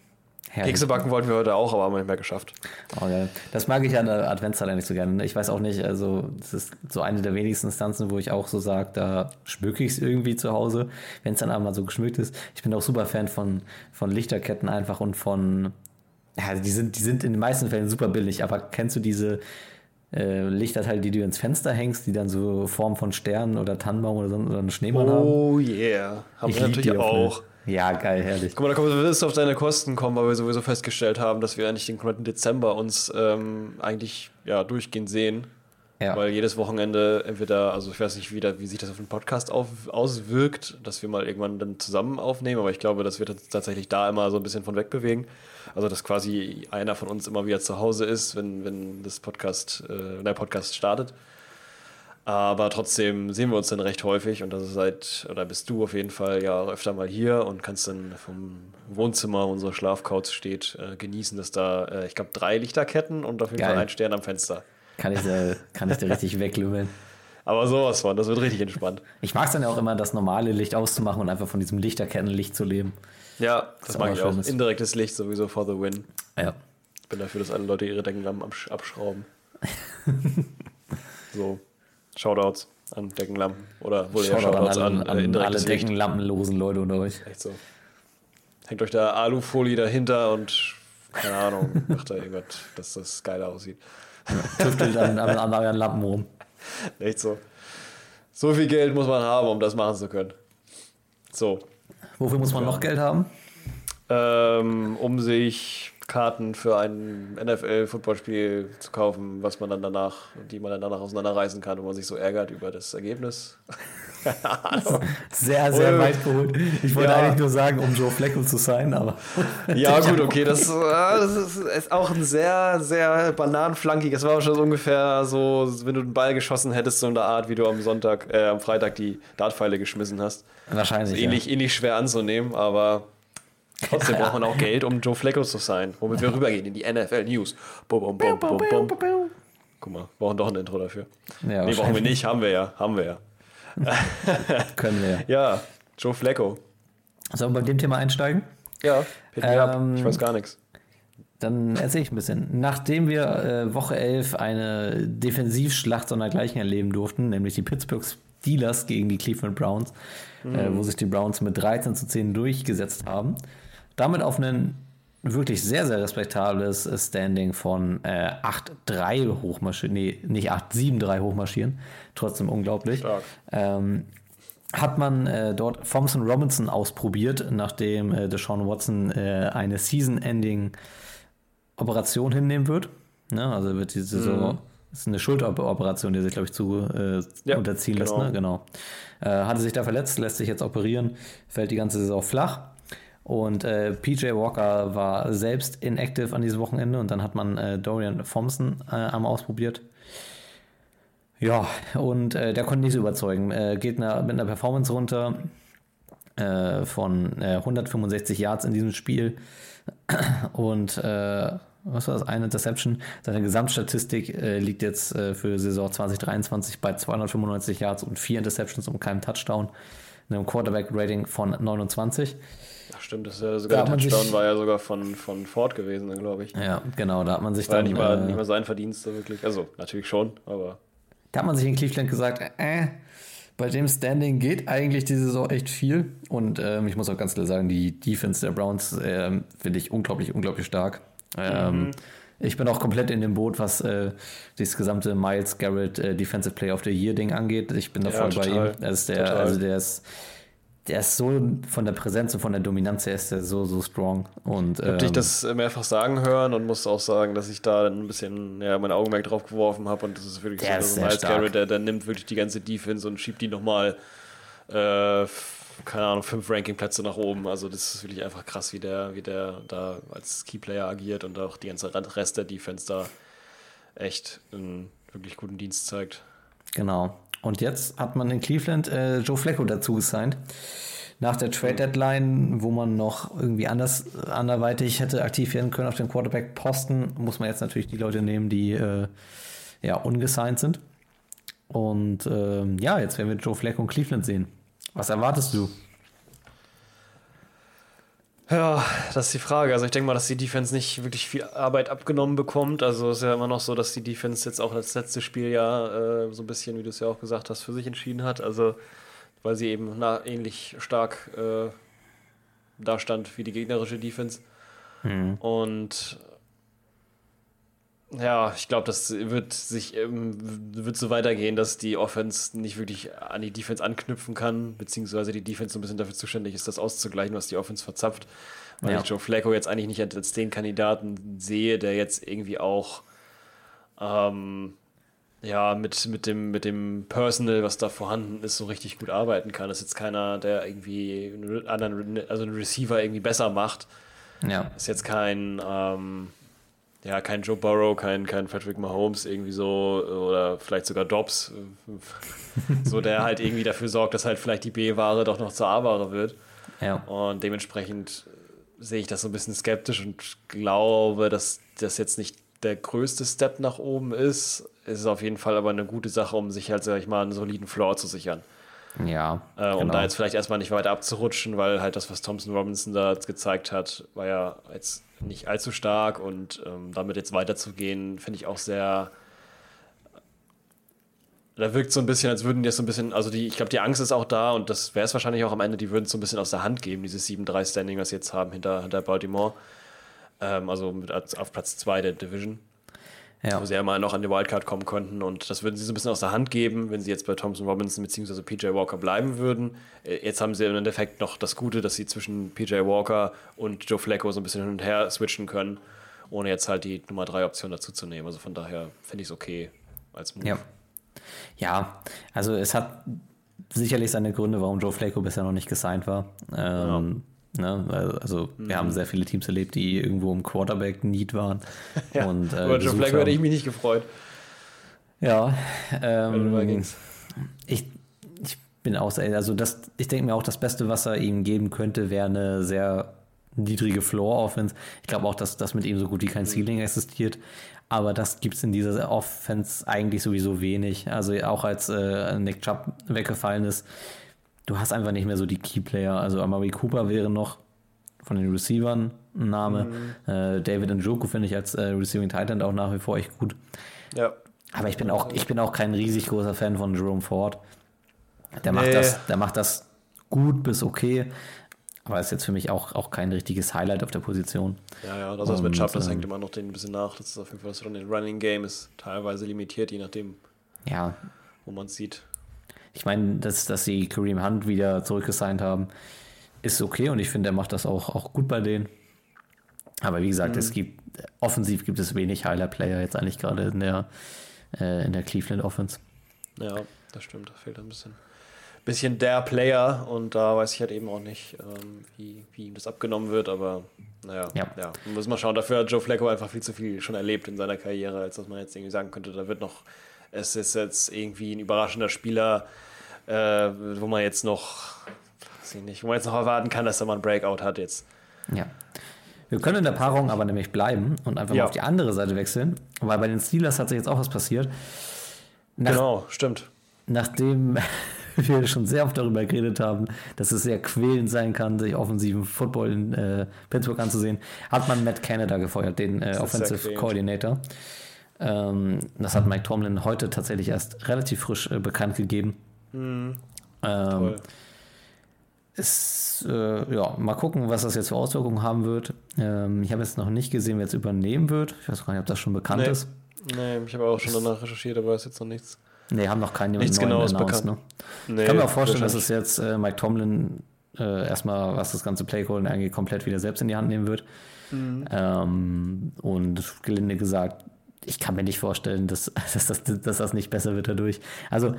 [SPEAKER 3] Herrlich. Kekse backen wollten wir heute auch, aber haben wir nicht mehr geschafft.
[SPEAKER 2] Oh, geil. Das mag ich an der Adventszeit eigentlich so gerne. Ich weiß auch nicht, also das ist so eine der wenigsten Instanzen, wo ich auch so sage, da schmücke ich es irgendwie zu Hause, wenn es dann einmal so geschmückt ist. Ich bin auch super Fan von, von Lichterketten einfach und von, ja, die sind, die sind in den meisten Fällen super billig, aber kennst du diese äh, Lichterteile, die du ins Fenster hängst, die dann so Form von Sternen oder Tannenbaum oder, so, oder einen Schneemann
[SPEAKER 3] oh,
[SPEAKER 2] haben?
[SPEAKER 3] Oh yeah, haben ich wir natürlich auch. Eine,
[SPEAKER 2] ja, geil, herrlich.
[SPEAKER 3] Guck mal, da wirst du auf deine Kosten kommen, weil wir sowieso festgestellt haben, dass wir eigentlich den kompletten Dezember uns ähm, eigentlich ja, durchgehend sehen. Ja. Weil jedes Wochenende entweder, also ich weiß nicht, wie, da, wie sich das auf den Podcast auf, auswirkt, dass wir mal irgendwann dann zusammen aufnehmen, aber ich glaube, dass wir tatsächlich da immer so ein bisschen von wegbewegen. Also, dass quasi einer von uns immer wieder zu Hause ist, wenn, wenn das Podcast, äh, wenn der Podcast startet. Aber trotzdem sehen wir uns dann recht häufig und das ist seit, oder bist du auf jeden Fall ja öfter mal hier und kannst dann vom Wohnzimmer, wo unsere Schlafcouch steht, äh, genießen, dass da, äh, ich glaube, drei Lichterketten und auf jeden Geil. Fall ein Stern am Fenster.
[SPEAKER 2] Kann ich dir, kann ich dir richtig weglümmeln.
[SPEAKER 3] Aber sowas von, das wird richtig entspannt.
[SPEAKER 2] Ich mag es dann ja auch immer, das normale Licht auszumachen und einfach von diesem Lichterkettenlicht zu leben.
[SPEAKER 3] Ja, das, das mag ich auch. Indirektes Licht sowieso for the win.
[SPEAKER 2] Ja.
[SPEAKER 3] Ich bin dafür, dass alle Leute ihre Deckenlampen abschrauben. so. Shoutouts an Deckenlampen. Oder wohl
[SPEAKER 2] eher Shoutouts an, an, an, an alle Deckenlampenlosen Leute unter euch.
[SPEAKER 3] Echt so. Hängt euch da Alufolie dahinter und keine Ahnung, macht da irgendwas, dass das geiler aussieht.
[SPEAKER 2] Tüftelt an, an, an euren Lampen rum.
[SPEAKER 3] Echt so. So viel Geld muss man haben, um das machen zu können. So.
[SPEAKER 2] Wofür muss man noch Geld haben?
[SPEAKER 3] Ähm, um sich Karten für ein NFL-Footballspiel zu kaufen, was man dann danach, die man dann danach auseinanderreißen kann, wo man sich so ärgert über das Ergebnis.
[SPEAKER 2] sehr, sehr
[SPEAKER 3] Oh.
[SPEAKER 2] weit geholt. Ich wollte
[SPEAKER 3] Ja.
[SPEAKER 2] eigentlich nur sagen, um Joe Flacco zu sein, aber.
[SPEAKER 3] Ja, gut, okay, das, äh, das ist, ist auch ein sehr, sehr bananenflankig. Das war schon so ungefähr so, wenn du den Ball geschossen hättest, so in der Art, wie du am Sonntag, äh, am Freitag die Dartpfeile geschmissen hast.
[SPEAKER 2] Wahrscheinlich.
[SPEAKER 3] Ähnlich, ähnlich schwer anzunehmen, aber trotzdem braucht man auch Geld, um Joe Flacco zu sein. Womit wir rübergehen in die NFL News. Bum, bum, bum, bum, bum. Guck mal, wir brauchen doch ein Intro dafür.
[SPEAKER 2] Ja,
[SPEAKER 3] nee, brauchen wir nicht, haben wir ja, haben wir ja.
[SPEAKER 2] Ja. Können wir.
[SPEAKER 3] Ja, Joe Flacco.
[SPEAKER 2] Sollen wir bei dem Thema einsteigen?
[SPEAKER 3] Ja.
[SPEAKER 2] Ähm,
[SPEAKER 3] Ich weiß gar nichts.
[SPEAKER 2] Dann erzähle ich ein bisschen. Nachdem wir äh, Woche 11 eine Defensivschlacht sondergleichen erleben durften, nämlich die Pittsburgh Steelers gegen die Cleveland Browns, äh, wo sich die Browns mit 13 zu 10 durchgesetzt haben, damit auf ein wirklich sehr, sehr respektables Standing von äh, 8-3 hochmarschieren, nee, nicht 8-7-3 hochmarschieren, trotzdem unglaublich. Ähm, hat man äh, dort Thompson Robinson ausprobiert, nachdem äh, Deshaun Watson äh, eine Season-Ending-Operation hinnehmen wird. Ne? Also wird die Saison, das ist eine Schulteroperation, die sich, glaube ich, zu äh,
[SPEAKER 3] Ja,
[SPEAKER 2] unterziehen lässt.
[SPEAKER 3] genau.
[SPEAKER 2] Ne? Genau. Äh, hatte sich da verletzt, lässt sich jetzt operieren, fällt die ganze Saison flach. Und äh, PJ Walker war selbst inactive an diesem Wochenende und dann hat man äh, Dorian Thompson äh, einmal ausprobiert. Ja, und äh, der konnte nicht so überzeugen. Äh, geht na, mit einer Performance runter äh, von äh, 165 Yards in diesem Spiel und äh, was war das? Eine Interception. Seine Gesamtstatistik äh, liegt jetzt äh, für Saison 2023 bei 295 Yards und vier Interceptions und keinem Touchdown. Einem Quarterback-Rating von 29.
[SPEAKER 3] Ach stimmt, das ist ja
[SPEAKER 2] Da
[SPEAKER 3] sogar der
[SPEAKER 2] man sich-
[SPEAKER 3] Touchdown war ja sogar von, von Ford gewesen, glaube ich.
[SPEAKER 2] Ja, genau, da hat man sich
[SPEAKER 3] War
[SPEAKER 2] dann.
[SPEAKER 3] nicht mal,
[SPEAKER 2] äh,
[SPEAKER 3] nicht mal sein Verdienst so wirklich. Also natürlich schon, aber
[SPEAKER 2] Da hat man sich in Cleveland gesagt, äh, bei dem Standing geht eigentlich diese Saison echt viel. Und ähm, ich muss auch ganz klar sagen, die Defense der Browns ähm, finde ich unglaublich, unglaublich stark. Ähm, Ich bin auch komplett in dem Boot, was äh, das gesamte Miles Garrett äh, Defensive Player of the Year Ding angeht. Ich bin da
[SPEAKER 3] Ja,
[SPEAKER 2] voll bei
[SPEAKER 3] total.
[SPEAKER 2] ihm. Ist der, also der ist, der ist so von der Präsenz und von der Dominanz her ist der so, so strong. Und,
[SPEAKER 3] ich habe dich
[SPEAKER 2] ähm,
[SPEAKER 3] das mehrfach sagen hören und muss auch sagen, dass ich da ein bisschen ja, mein Augenmerk drauf geworfen habe und das ist wirklich
[SPEAKER 2] Der
[SPEAKER 3] so,
[SPEAKER 2] ist
[SPEAKER 3] Miles
[SPEAKER 2] stark.
[SPEAKER 3] Garrett, der, der nimmt wirklich die ganze Defense und schiebt die nochmal, äh, keine Ahnung, fünf Rankingplätze nach oben. Also das ist wirklich einfach krass, wie der, wie der da als Keyplayer agiert und auch die ganze Rest der Defense da echt einen wirklich guten Dienst zeigt.
[SPEAKER 2] Genau. Und jetzt hat man in Cleveland äh, Joe Flacco dazu gesigned. Nach der Trade Deadline, wo man noch irgendwie anders anderweitig hätte aktiv werden können auf dem Quarterback-Posten, muss man jetzt natürlich die Leute nehmen, die äh, ja ungesigned sind. Und ähm, ja, jetzt werden wir Joe Flacco in Cleveland sehen. Was erwartest du?
[SPEAKER 3] Ja, das ist die Frage. Also ich denke mal, dass die Defense nicht wirklich viel Arbeit abgenommen bekommt. Also es ist ja immer noch so, dass die Defense jetzt auch das letzte Spiel ja äh, so ein bisschen, wie du es ja auch gesagt hast, für sich entschieden hat. Also weil sie eben na, ähnlich stark äh, da stand wie die gegnerische Defense. Und ja, ich glaube, das wird sich ähm, wird so weitergehen, dass die Offense nicht wirklich an die Defense anknüpfen kann, beziehungsweise die Defense so ein bisschen dafür zuständig ist, das auszugleichen, was die Offense verzapft. Weil
[SPEAKER 2] Ja.
[SPEAKER 3] ich Joe Flacco jetzt eigentlich nicht als den Kandidaten sehe, der jetzt irgendwie auch ähm, ja, mit, mit, dem, mit dem Personal, was da vorhanden ist, so richtig gut arbeiten kann. Das ist jetzt keiner, der irgendwie einen anderen, also einen Receiver irgendwie besser macht.
[SPEAKER 2] Ja.
[SPEAKER 3] Ist jetzt kein, ähm, ja, kein Joe Burrow, kein, kein Patrick Mahomes irgendwie so oder vielleicht sogar Dobbs, so der halt irgendwie dafür sorgt, dass halt vielleicht die B-Ware doch noch zur A-Ware wird.
[SPEAKER 2] Ja.
[SPEAKER 3] Und dementsprechend sehe ich das so ein bisschen skeptisch und glaube, dass das jetzt nicht der größte Step nach oben ist. Es ist auf jeden Fall aber eine gute Sache, um sich halt, sag ich mal, einen soliden Floor zu sichern.
[SPEAKER 2] Ja.
[SPEAKER 3] Äh, Um
[SPEAKER 2] genau.
[SPEAKER 3] da jetzt vielleicht erstmal nicht weiter abzurutschen, weil halt das, was Thompson Robinson da jetzt gezeigt hat, war ja jetzt nicht allzu stark und ähm, damit jetzt weiterzugehen, finde ich auch sehr. Da wirkt so ein bisschen, als würden die das so ein bisschen, also die, ich glaube, die Angst ist auch da und das wäre es wahrscheinlich auch am Ende, die würden es so ein bisschen aus der Hand geben, dieses 7-3-Standing, was sie jetzt haben hinter, hinter Baltimore. Ähm, also mit, auf Platz 2 der Division
[SPEAKER 2] ja.
[SPEAKER 3] wo sie ja immer noch an die Wildcard kommen konnten. Und das würden sie so ein bisschen aus der Hand geben, wenn sie jetzt bei Thompson Robinson bzw. PJ Walker bleiben würden. Äh, Jetzt haben sie im Endeffekt noch das Gute, dass sie zwischen PJ Walker und Joe Flacco so ein bisschen hin und her switchen können, ohne jetzt halt die Nummer 3 Option dazu zu nehmen. Also von daher finde ich es okay als Move.
[SPEAKER 2] Ja. Ja, also es hat sicherlich seine Gründe, warum Joe Flacco bisher noch nicht gesigned war. Ähm, ne, also wir haben sehr viele Teams erlebt, die irgendwo im Quarterback-Need waren.
[SPEAKER 3] Ja,
[SPEAKER 2] und, äh,
[SPEAKER 3] über Joe Flacco hätte ich mich nicht gefreut.
[SPEAKER 2] Ja, ähm, ich, ich bin auch sehr, also das, ich denke mir auch, das Beste, was er ihm geben könnte, wäre eine sehr niedrige Floor-Offense. Ich glaube auch, dass das mit ihm so gut wie kein Ceiling existiert. Aber das gibt es in dieser Offense eigentlich sowieso wenig. Also auch als äh, Nick Chubb weggefallen ist, du hast einfach nicht mehr so die Key-Player. Also Amari Cooper wäre noch von den Receivern ein Name. Äh, David Njoku finde ich als äh, Receiving Titan auch nach wie vor echt gut.
[SPEAKER 3] Ja.
[SPEAKER 2] Aber ich bin auch, ich bin auch kein riesig großer Fan von Jerome Ford. Der macht,
[SPEAKER 3] Nee.
[SPEAKER 2] das, der macht das gut bis okay. Aber ist jetzt für mich auch, auch kein richtiges Highlight auf der Position.
[SPEAKER 3] Ja, ja, das ist mit Chubb, das
[SPEAKER 2] ähm,
[SPEAKER 3] hängt immer noch den ein bisschen nach. Das ist auf jeden Fall so ein Running Game ist teilweise limitiert, je nachdem,
[SPEAKER 2] Ja,
[SPEAKER 3] wo man es sieht.
[SPEAKER 2] Ich meine, dass, dass sie Kareem Hunt wieder zurückgesigned haben, ist okay und ich finde, er macht das auch, auch gut bei denen. Aber wie gesagt, es gibt, offensiv gibt es wenig Highlight-Player jetzt eigentlich gerade in der, äh, in der Cleveland Offense.
[SPEAKER 3] Ja, das stimmt, da fehlt ein bisschen, bisschen der Player und da weiß ich halt eben auch nicht, ähm, wie, wie ihm das abgenommen wird, aber naja,
[SPEAKER 2] Ja.
[SPEAKER 3] ja. Muss man schauen. Dafür hat Joe Flacco einfach viel zu viel schon erlebt in seiner Karriere, als dass man jetzt irgendwie sagen könnte, da wird noch, es ist jetzt irgendwie ein überraschender Spieler, äh, wo man jetzt noch, weiß ich nicht, wo man jetzt noch erwarten kann, dass er mal einen Breakout hat jetzt.
[SPEAKER 2] Ja. Wir können in der Paarung aber nämlich bleiben und einfach
[SPEAKER 3] Ja.
[SPEAKER 2] mal auf die andere Seite wechseln, weil bei den Steelers hat sich jetzt auch was passiert. Nach,
[SPEAKER 3] Genau, stimmt.
[SPEAKER 2] Nachdem wir schon sehr oft darüber geredet haben, dass es sehr quälend sein kann, sich offensiven Football in äh, Pittsburgh anzusehen, hat man Matt Canada gefeuert, den äh, Offensive
[SPEAKER 3] quälend.
[SPEAKER 2] Ähm, das hat Mike Tomlin heute tatsächlich erst relativ frisch äh, bekannt gegeben. Ähm,
[SPEAKER 3] Toll.
[SPEAKER 2] ist, äh, ja, mal gucken, was das jetzt für Auswirkungen haben wird. Ähm, ich habe jetzt noch nicht gesehen, wer jetzt übernehmen wird. Ich weiß gar nicht, ob das schon bekannt
[SPEAKER 3] Nee.
[SPEAKER 2] ist.
[SPEAKER 3] Nee, ich habe auch schon danach recherchiert, aber ist jetzt noch nichts.
[SPEAKER 2] Nee, haben noch keinen
[SPEAKER 3] Nichts
[SPEAKER 2] neuen
[SPEAKER 3] Genaues
[SPEAKER 2] announced,
[SPEAKER 3] bekannt.
[SPEAKER 2] Ne?
[SPEAKER 3] Nee,
[SPEAKER 2] Ich kann mir auch vorstellen, dass es jetzt äh, Mike Tomlin äh, erstmal, was das ganze Playcalling angeht, komplett wieder selbst in die Hand nehmen wird.
[SPEAKER 3] Mhm.
[SPEAKER 2] Ähm, und gelinde gesagt, ich kann mir nicht vorstellen, dass, dass, das, dass das nicht besser wird dadurch. Also,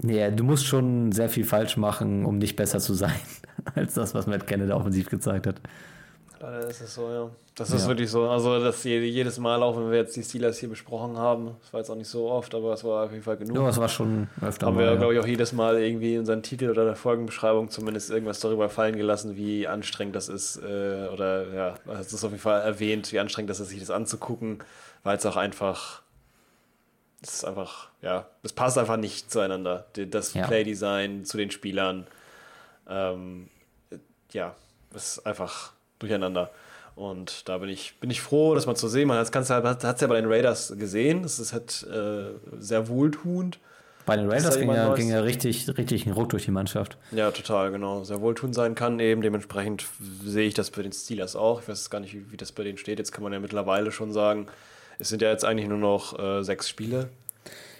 [SPEAKER 2] nee, du musst schon sehr viel falsch machen, um nicht besser zu sein, als das, was Matt Canada offensiv gezeigt hat.
[SPEAKER 3] Leider ist es so, ja. Das ist
[SPEAKER 2] Ja.
[SPEAKER 3] wirklich so. Also, dass je- jedes Mal, auch wenn wir jetzt die Steelers hier besprochen haben, das war jetzt auch nicht so oft, aber es war auf jeden Fall genug.
[SPEAKER 2] Ja, es war schon öfter
[SPEAKER 3] haben
[SPEAKER 2] mal.
[SPEAKER 3] wir,
[SPEAKER 2] ja.
[SPEAKER 3] glaube ich, auch jedes Mal irgendwie in unseren Titel oder der Folgenbeschreibung zumindest irgendwas darüber fallen gelassen, wie anstrengend das ist. Äh, oder ja, es ist auf jeden Fall erwähnt, wie anstrengend das ist, sich das anzugucken, weil es auch einfach. Es ist einfach, ja, es passt einfach nicht zueinander. Das
[SPEAKER 2] Ja.
[SPEAKER 3] Playdesign zu den Spielern. Ähm, äh, ja, es ist einfach durcheinander. Und da bin ich, bin ich froh, das mal zu sehen. Man hat es ja bei den Raiders gesehen. Es ist halt äh, sehr wohltuend.
[SPEAKER 2] Bei den Raiders ging ja, ging ja richtig, richtig ein Ruck durch die Mannschaft.
[SPEAKER 3] Ja, total, genau. Sehr wohltuend sein kann eben. Dementsprechend sehe ich das bei den Steelers auch. Ich weiß gar nicht, wie das bei denen steht. Jetzt kann man ja mittlerweile schon sagen, es sind ja jetzt eigentlich nur noch äh, sechs Spiele,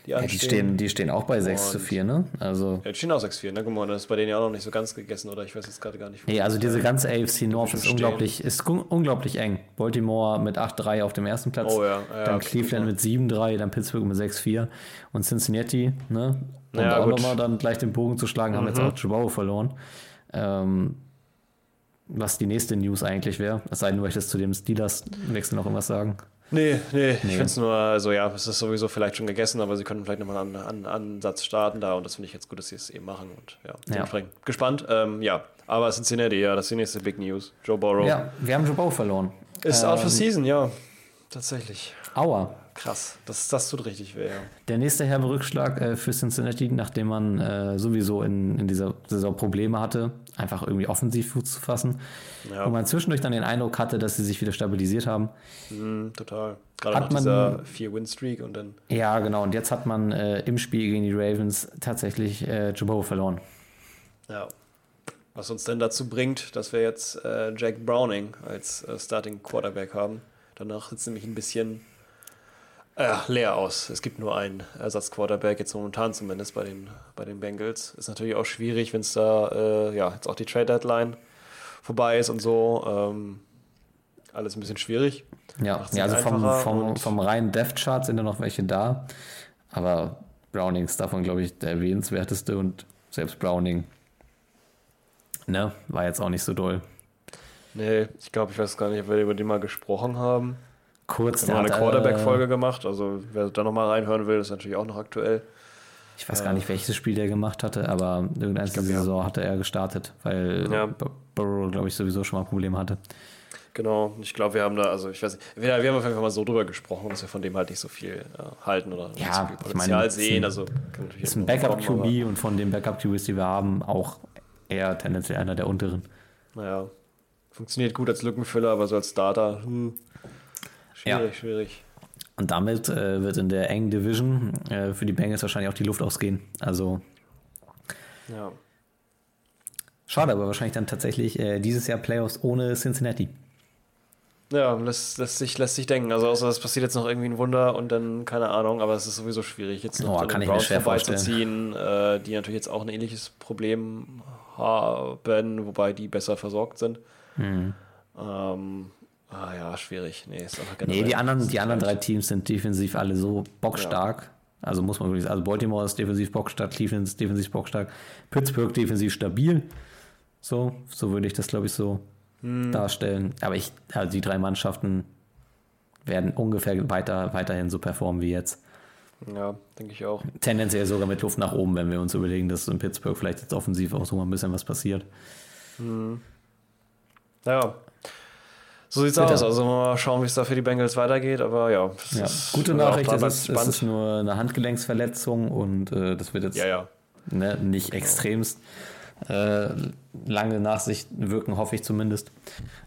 [SPEAKER 3] die
[SPEAKER 2] Ja, die, stehen, die stehen auch bei 6 zu
[SPEAKER 3] Und-
[SPEAKER 2] 4, ne? Also,
[SPEAKER 3] Ja, die stehen auch 6-4, ne? Guck mal, das ist bei denen ja auch noch nicht so ganz gegessen, oder? Ich weiß jetzt gerade gar nicht.
[SPEAKER 2] nee, also diese ganze AFC North ist
[SPEAKER 3] stehen.
[SPEAKER 2] unglaublich, ist un- unglaublich eng. Baltimore mit 8-3 auf dem ersten Platz.
[SPEAKER 3] Oh ja, ja,
[SPEAKER 2] dann Cleveland mit 7-3, dann Pittsburgh mit 6-4 und Cincinnati, ne? Um
[SPEAKER 3] Ja,
[SPEAKER 2] auch.
[SPEAKER 3] Mhm.
[SPEAKER 2] nochmal dann gleich den Bogen zu schlagen, haben jetzt auch Chihuahua verloren. Ähm, was die nächste News eigentlich wäre. Es sei denn, du möchtest zu dem Steelers-Wechsel noch irgendwas sagen.
[SPEAKER 3] Nee, nee, ich
[SPEAKER 2] Nee.
[SPEAKER 3] finde es nur, also ja, es ist sowieso vielleicht schon gegessen, aber sie können vielleicht nochmal einen an, Ansatz starten da und das finde ich jetzt gut, dass sie es eben machen und ja, dementsprechend gespannt. Ähm, ja, aber Cincinnati, ja, das ist die nächste Big News. Joe Burrow
[SPEAKER 2] Ja, wir haben Chihuahua verloren.
[SPEAKER 3] ist out for
[SPEAKER 2] Ähm,
[SPEAKER 3] season, ja, tatsächlich.
[SPEAKER 2] Aua.
[SPEAKER 3] Krass, das, das tut richtig weh. Ja.
[SPEAKER 2] Der nächste herbe Rückschlag äh, für Cincinnati, nachdem man äh, sowieso in, in dieser Saison Probleme hatte, einfach irgendwie offensiv Fuß zu fassen.
[SPEAKER 3] Ja.
[SPEAKER 2] Wo man zwischendurch dann den Eindruck hatte, dass sie sich wieder stabilisiert haben.
[SPEAKER 3] Mhm, total. Gerade
[SPEAKER 2] Hat
[SPEAKER 3] nach
[SPEAKER 2] man-
[SPEAKER 3] dieser Vier-Win-Streak und dann.
[SPEAKER 2] Ja, genau. Und jetzt hat man äh, im Spiel gegen die Ravens tatsächlich äh, Jabo verloren.
[SPEAKER 3] Ja. Was uns denn dazu bringt, dass wir jetzt äh, Jack Browning als äh, Starting Quarterback haben. Danach es nämlich ein bisschen äh, leer aus. Es gibt nur einen Ersatzquarterback, jetzt momentan zumindest bei den, bei den Bengals. Ist natürlich auch schwierig, wenn es da äh, ja, jetzt auch die Trade Deadline vorbei ist und so. Ähm, alles ein bisschen schwierig.
[SPEAKER 2] Ja, ja also vom, vom, vom reinen Death Chart sind da noch welche da. Aber Browning ist davon, glaube ich, der erwähnenswerteste und selbst Browning ne, war jetzt auch nicht so doll.
[SPEAKER 3] Nee, ich glaube, ich weiß gar nicht, ob wir über den mal gesprochen haben.
[SPEAKER 2] Kurz,
[SPEAKER 3] Wir haben eine
[SPEAKER 2] äh,
[SPEAKER 3] Quarterback-Folge gemacht, also wer da nochmal reinhören will, ist natürlich auch noch aktuell.
[SPEAKER 2] Ich weiß gar nicht, welches Spiel der gemacht hatte, aber irgendeine
[SPEAKER 3] glaub, ja.
[SPEAKER 2] Saison hatte er gestartet, weil
[SPEAKER 3] Ja.
[SPEAKER 2] Burrow, glaube ich, sowieso schon mal Probleme hatte.
[SPEAKER 3] Genau, ich glaube, wir haben da, also ich weiß nicht, wir, wir haben auf jeden Fall mal so drüber gesprochen, dass wir von dem halt nicht so viel äh, halten oder
[SPEAKER 2] Ja,
[SPEAKER 3] so Potenzial
[SPEAKER 2] meine,
[SPEAKER 3] sehen.
[SPEAKER 2] ein-
[SPEAKER 3] Also
[SPEAKER 2] Ist ein
[SPEAKER 3] kommen,
[SPEAKER 2] Backup-QB und von den Backup-QBs, die wir haben, auch eher tendenziell einer der unteren.
[SPEAKER 3] Naja, funktioniert gut als Lückenfüller, aber so als Starter, hm, schwierig, schwierig.
[SPEAKER 2] Und damit äh, wird in der engen Division äh, für die Bengals wahrscheinlich auch die Luft ausgehen. Also
[SPEAKER 3] Ja.
[SPEAKER 2] schade, aber wahrscheinlich dann tatsächlich äh, dieses Jahr Playoffs ohne Cincinnati.
[SPEAKER 3] Ja, lässt, lässt, sich, lässt sich denken. Also außer es passiert jetzt noch irgendwie ein Wunder und dann, keine Ahnung, aber es ist sowieso schwierig, jetzt noch
[SPEAKER 2] Oh,
[SPEAKER 3] an
[SPEAKER 2] kann ich
[SPEAKER 3] Browns vorbeizuziehen, äh, die natürlich jetzt auch ein ähnliches Problem haben, wobei die besser versorgt sind.
[SPEAKER 2] Mhm.
[SPEAKER 3] Ähm, ah ja, schwierig. Nee, ist einfach
[SPEAKER 2] Nee, die anderen, die anderen drei Teams sind defensiv alle so bockstark. Also muss man wirklich sagen, also Baltimore ist defensiv bockstark, Cleveland ist defensiv bockstark, Pittsburgh defensiv stabil. So, so würde ich das, glaube ich, so
[SPEAKER 3] Hm.
[SPEAKER 2] darstellen. Aber ich, also die drei Mannschaften werden ungefähr weiter, weiterhin so performen wie jetzt.
[SPEAKER 3] Ja, denke ich auch.
[SPEAKER 2] Tendenziell sogar mit Luft nach oben, wenn wir uns überlegen, dass in Pittsburgh vielleicht jetzt offensiv auch so mal ein bisschen was passiert.
[SPEAKER 3] Ja. So sieht's
[SPEAKER 2] Bitte.
[SPEAKER 3] aus. Also mal schauen, wie es da für die Bengals weitergeht. Aber ja,
[SPEAKER 2] Ja. Gute Nachricht, es ist, es ist nur eine Handgelenksverletzung und äh, das wird jetzt
[SPEAKER 3] Ja, ja.
[SPEAKER 2] ne, nicht extremst äh, lange nach sich wirken, hoffe ich zumindest.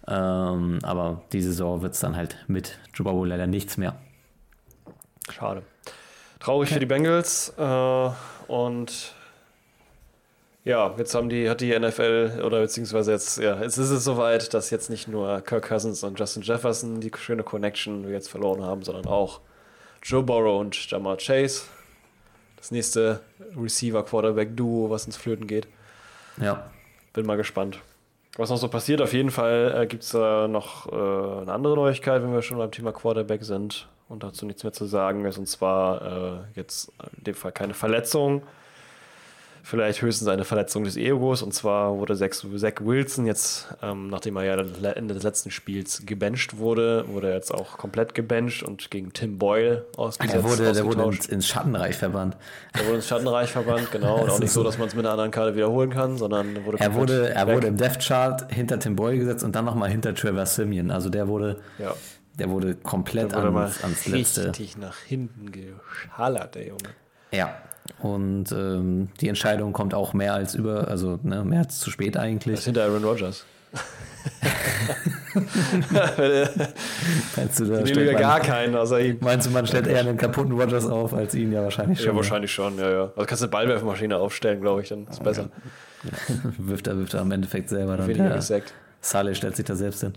[SPEAKER 2] Ähm, aber die Saison wird es dann halt mit Burrow leider nichts mehr.
[SPEAKER 3] Schade. Traurig für die Bengals. Äh, und ja, jetzt haben die, hat die NFL oder beziehungsweise jetzt, ja, jetzt ist es soweit, dass jetzt nicht nur Kirk Cousins und Justin Jefferson die schöne Connection jetzt verloren haben, sondern auch Joe Burrow und Jamar Chase. Das nächste Receiver-Quarterback-Duo, was ins Flöten geht.
[SPEAKER 2] Ja,
[SPEAKER 3] Bin mal gespannt. Was noch so passiert, auf jeden Fall äh, gibt es äh, noch äh, eine andere Neuigkeit, wenn wir schon beim Thema Quarterback sind und dazu nichts mehr zu sagen ist. Und zwar äh, jetzt in dem Fall keine Verletzung, vielleicht höchstens eine Verletzung des Egos. Und zwar wurde Zach, Zach Wilson jetzt, ähm, nachdem er ja Ende des letzten Spiels gebencht wurde, wurde er jetzt auch komplett gebencht und gegen Tim Boyle ausgesetzt.
[SPEAKER 2] der wurde, der wurde ins, ins Schattenreich verbannt.
[SPEAKER 3] Der wurde ins Schattenreich verbannt, genau. Und auch nicht so, dass man es mit einer anderen Karte wiederholen kann, sondern wurde
[SPEAKER 2] Er wurde, er
[SPEAKER 3] weg.
[SPEAKER 2] wurde im Death Chart hinter Tim Boyle gesetzt und dann nochmal hinter Trevor Simeon. Also der wurde,
[SPEAKER 3] Ja.
[SPEAKER 2] der wurde komplett
[SPEAKER 3] Da wurde
[SPEAKER 2] ans, ans letzte.
[SPEAKER 3] richtig nach hinten geschallert, der Junge.
[SPEAKER 2] Ja. Und ähm, die Entscheidung kommt auch mehr als über, also ne, mehr als zu spät
[SPEAKER 3] Das
[SPEAKER 2] eigentlich.
[SPEAKER 3] ist hinter Aaron Rodgers.
[SPEAKER 2] Meinst du, da
[SPEAKER 3] nehmen wir
[SPEAKER 2] man-
[SPEAKER 3] gar keinen außer ihm.
[SPEAKER 2] Meinst du, man stellt eher einen kaputten Rogers auf als ihn? Ja, wahrscheinlich schon.
[SPEAKER 3] Ja, wahrscheinlich schon, ja, ja. Also kannst du eine Ballwerfmaschine aufstellen, glaube ich, dann ist besser.
[SPEAKER 2] wirft er, wirft er am Endeffekt selber dann.
[SPEAKER 3] Hat
[SPEAKER 2] Ja.
[SPEAKER 3] gesagt?
[SPEAKER 2] Saleh stellt sich da selbst hin.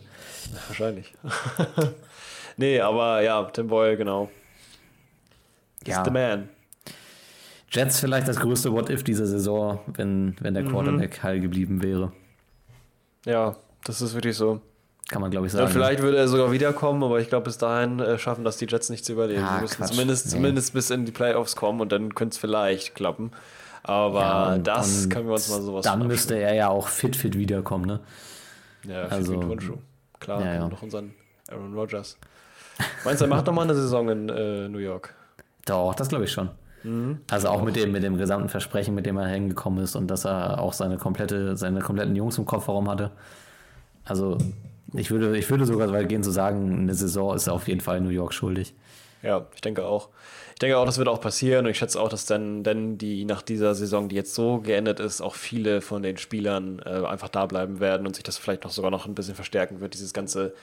[SPEAKER 3] Wahrscheinlich. nee, aber ja, Tim Boyle, genau.
[SPEAKER 2] Ja.
[SPEAKER 3] the man.
[SPEAKER 2] Jets vielleicht das größte What-If dieser Saison, wenn, wenn
[SPEAKER 3] Mhm.
[SPEAKER 2] der Quarterback heil geblieben wäre.
[SPEAKER 3] Ja, das ist wirklich so.
[SPEAKER 2] Kann man, glaube ich,
[SPEAKER 3] Ja,
[SPEAKER 2] sagen.
[SPEAKER 3] vielleicht würde er sogar wiederkommen, aber ich glaube, bis dahin äh, schaffen das die Jets nicht zu überleben.
[SPEAKER 2] Ah,
[SPEAKER 3] Sie müssen
[SPEAKER 2] Quatsch.
[SPEAKER 3] zumindest,
[SPEAKER 2] Nee.
[SPEAKER 3] zumindest bis in die Playoffs kommen und dann könnte es vielleicht klappen. Aber
[SPEAKER 2] Ja, und-
[SPEAKER 3] das
[SPEAKER 2] und
[SPEAKER 3] können wir uns mal sowas
[SPEAKER 2] Dann müsste er ja auch fit, fit wiederkommen, ne?
[SPEAKER 3] Ja,
[SPEAKER 2] Also-
[SPEAKER 3] Turnschuh. Klar,
[SPEAKER 2] Ja,
[SPEAKER 3] ja,
[SPEAKER 2] ja.
[SPEAKER 3] noch unseren Aaron Rodgers. Meinst du, er macht noch mal eine Saison in äh, New York?
[SPEAKER 2] Doch, das glaube ich schon.
[SPEAKER 3] Mhm.
[SPEAKER 2] Also auch mit dem, mit dem gesamten Versprechen, mit dem er hingekommen ist und dass er auch seine komplette, seine kompletten Jungs im Kofferraum hatte. Also ich würde, ich würde sogar weit gehen zu sagen, eine Saison ist auf jeden Fall in New York schuldig.
[SPEAKER 3] Ja, ich denke auch. Ich denke auch, das wird auch passieren und ich schätze auch, dass dann, denn die nach dieser Saison, die jetzt so geendet ist, auch viele von den Spielern äh, einfach da bleiben werden und sich das vielleicht noch sogar noch ein bisschen verstärken wird, dieses ganze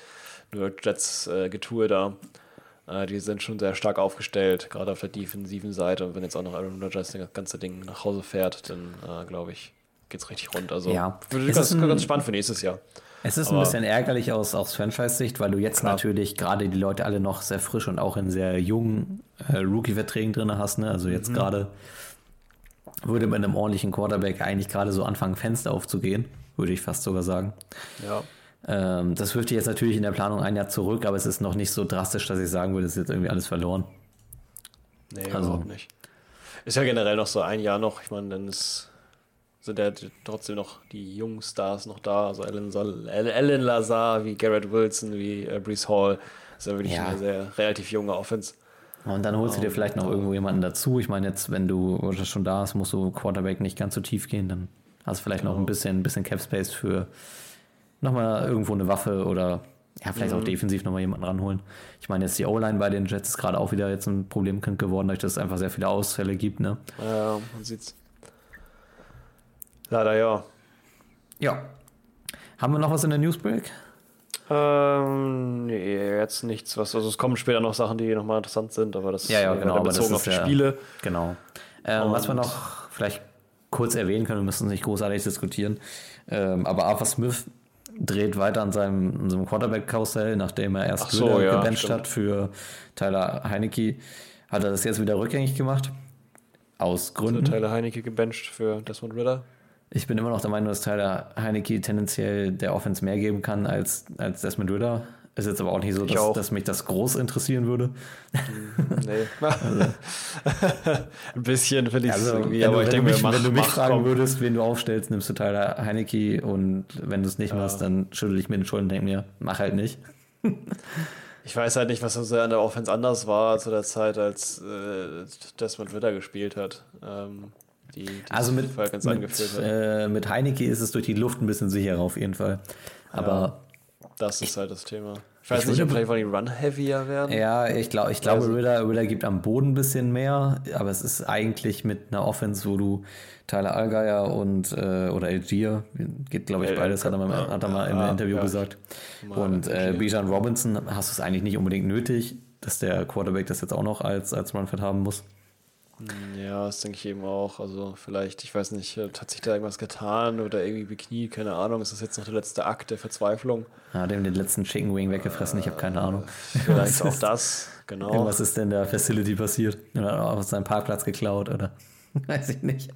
[SPEAKER 3] New York Jets äh, Getue da. Äh, die sind schon sehr stark aufgestellt, gerade auf der defensiven Seite. Und wenn jetzt auch noch Aaron Rodgers das ganze Ding nach Hause fährt, dann äh, glaube ich, geht es richtig rund. Also
[SPEAKER 2] Ja.
[SPEAKER 3] wird
[SPEAKER 2] Es
[SPEAKER 3] ganz,
[SPEAKER 2] ist ein-
[SPEAKER 3] ganz spannend für nächstes Jahr.
[SPEAKER 2] Es ist ein
[SPEAKER 3] Aber-
[SPEAKER 2] bisschen ärgerlich aus, aus Franchise-Sicht, weil du jetzt
[SPEAKER 3] Klar.
[SPEAKER 2] natürlich gerade die Leute alle noch sehr frisch und auch in sehr jungen äh, Rookie-Verträgen drin hast. Ne? Also
[SPEAKER 3] Mhm.
[SPEAKER 2] jetzt gerade würde mit einem ordentlichen Quarterback eigentlich gerade so anfangen, Fenster aufzugehen, würde ich fast sogar sagen.
[SPEAKER 3] Ja.
[SPEAKER 2] Ähm, das wirft dich jetzt natürlich in der Planung ein Jahr zurück, aber es ist noch nicht so drastisch, dass ich sagen würde, es ist jetzt irgendwie alles verloren.
[SPEAKER 3] Nee,
[SPEAKER 2] Also-
[SPEAKER 3] überhaupt nicht. Ist ja generell noch so ein Jahr noch. Ich meine, dann ist, sind ja trotzdem noch die jungen Stars noch da. Also Alan, Sol- Alan Lazar, wie Garrett Wilson, wie äh, Brees Hall. Das ist ja wirklich
[SPEAKER 2] Ja.
[SPEAKER 3] eine sehr relativ junge Offense.
[SPEAKER 2] Und dann holst du dir vielleicht noch irgendwo jemanden dazu. Ich meine, jetzt, wenn du schon da ist, musst du Quarterback nicht ganz so tief gehen. Dann hast du vielleicht noch ein bisschen, ein bisschen Cap Space für nochmal irgendwo eine Waffe oder ja, vielleicht auch defensiv nochmal jemanden ranholen. Ich meine, jetzt die O-Line bei den Jets ist gerade auch wieder jetzt ein Problemkind geworden, dadurch, dass es einfach sehr viele Ausfälle gibt. Ne?
[SPEAKER 3] Ja, man sieht's. Leider ja.
[SPEAKER 2] Ja. Haben wir noch was in der Newsbreak?
[SPEAKER 3] Ähm, nee, jetzt nichts. Was, also es kommen später noch Sachen, die nochmal interessant sind, aber das
[SPEAKER 2] Ja, ja, genau, aber das
[SPEAKER 3] bezogen
[SPEAKER 2] ist
[SPEAKER 3] auf die
[SPEAKER 2] ja-
[SPEAKER 3] Spiele.
[SPEAKER 2] Genau. Ähm, was wir noch vielleicht kurz erwähnen können, wir müssen es nicht großartig diskutieren. Ähm, aber Arthur Smith dreht weiter an seinem, seinem Quarterback-Karussell, nachdem er erst
[SPEAKER 3] so, ja,
[SPEAKER 2] gebencht hat für Tyler Heinecke. Hat er das jetzt wieder rückgängig gemacht? Aus Gründen.
[SPEAKER 3] Tyler Heinecke gebencht für Desmond Ritter.
[SPEAKER 2] Ich bin immer noch der Meinung, dass Tyler Heinecke tendenziell der Offense mehr geben kann als, als Desmond Ritter. Ist jetzt aber auch nicht so, dass,
[SPEAKER 3] auch.
[SPEAKER 2] dass mich das groß interessieren würde.
[SPEAKER 3] Nee. Ein bisschen finde ich es
[SPEAKER 2] Also,
[SPEAKER 3] irgendwie, aber ich denke mir, mach,
[SPEAKER 2] wenn du mich fragen
[SPEAKER 3] komm.
[SPEAKER 2] würdest, wen du aufstellst, nimmst du Tyler Heinecke und wenn du es nicht machst, dann schüttel ich mir den Schultern und denke mir, mach halt nicht.
[SPEAKER 3] Ich weiß halt nicht, was so an der Offense anders war zu der Zeit, als äh, Desmond Ritter gespielt hat. Ähm, die, die
[SPEAKER 2] Also mit, mit, äh, mit Heinecke ist es durch die Luft ein bisschen sicherer auf jeden Fall. Aber
[SPEAKER 3] Das ist halt das Thema. Ich weiß
[SPEAKER 2] ich
[SPEAKER 3] nicht, ob vielleicht die Run-Heavier werden.
[SPEAKER 2] ja, ich, glaub, ich glaube,
[SPEAKER 3] Also-
[SPEAKER 2] Ritter, Ritter gibt am Boden ein bisschen mehr, aber es ist eigentlich mit einer Offense, wo du Tyler Allgeier und äh, oder Algier, geht glaube ich
[SPEAKER 3] Äh,
[SPEAKER 2] beides, hat er mal,
[SPEAKER 3] ja,
[SPEAKER 2] hat er mal im
[SPEAKER 3] ja,
[SPEAKER 2] Interview gesagt. Und äh. Bijan Robinson hast du es eigentlich nicht unbedingt nötig, dass der Quarterback das jetzt auch noch als, als Runfit haben muss.
[SPEAKER 3] Ja, das denke ich eben auch. Also vielleicht, ich weiß nicht, äh, hat sich da irgendwas getan oder irgendwie bekniet, keine Ahnung. Ist das jetzt noch der letzte Akt der Verzweiflung?
[SPEAKER 2] Er hat ihm den letzten Chicken Wing weggefressen, ich habe keine Ahnung.
[SPEAKER 3] Vielleicht
[SPEAKER 2] Was
[SPEAKER 3] auch
[SPEAKER 2] ist-
[SPEAKER 3] das, genau.
[SPEAKER 2] Irgendwas ist denn der Facility passiert? Oder auf seinem Parkplatz geklaut oder weiß ich nicht.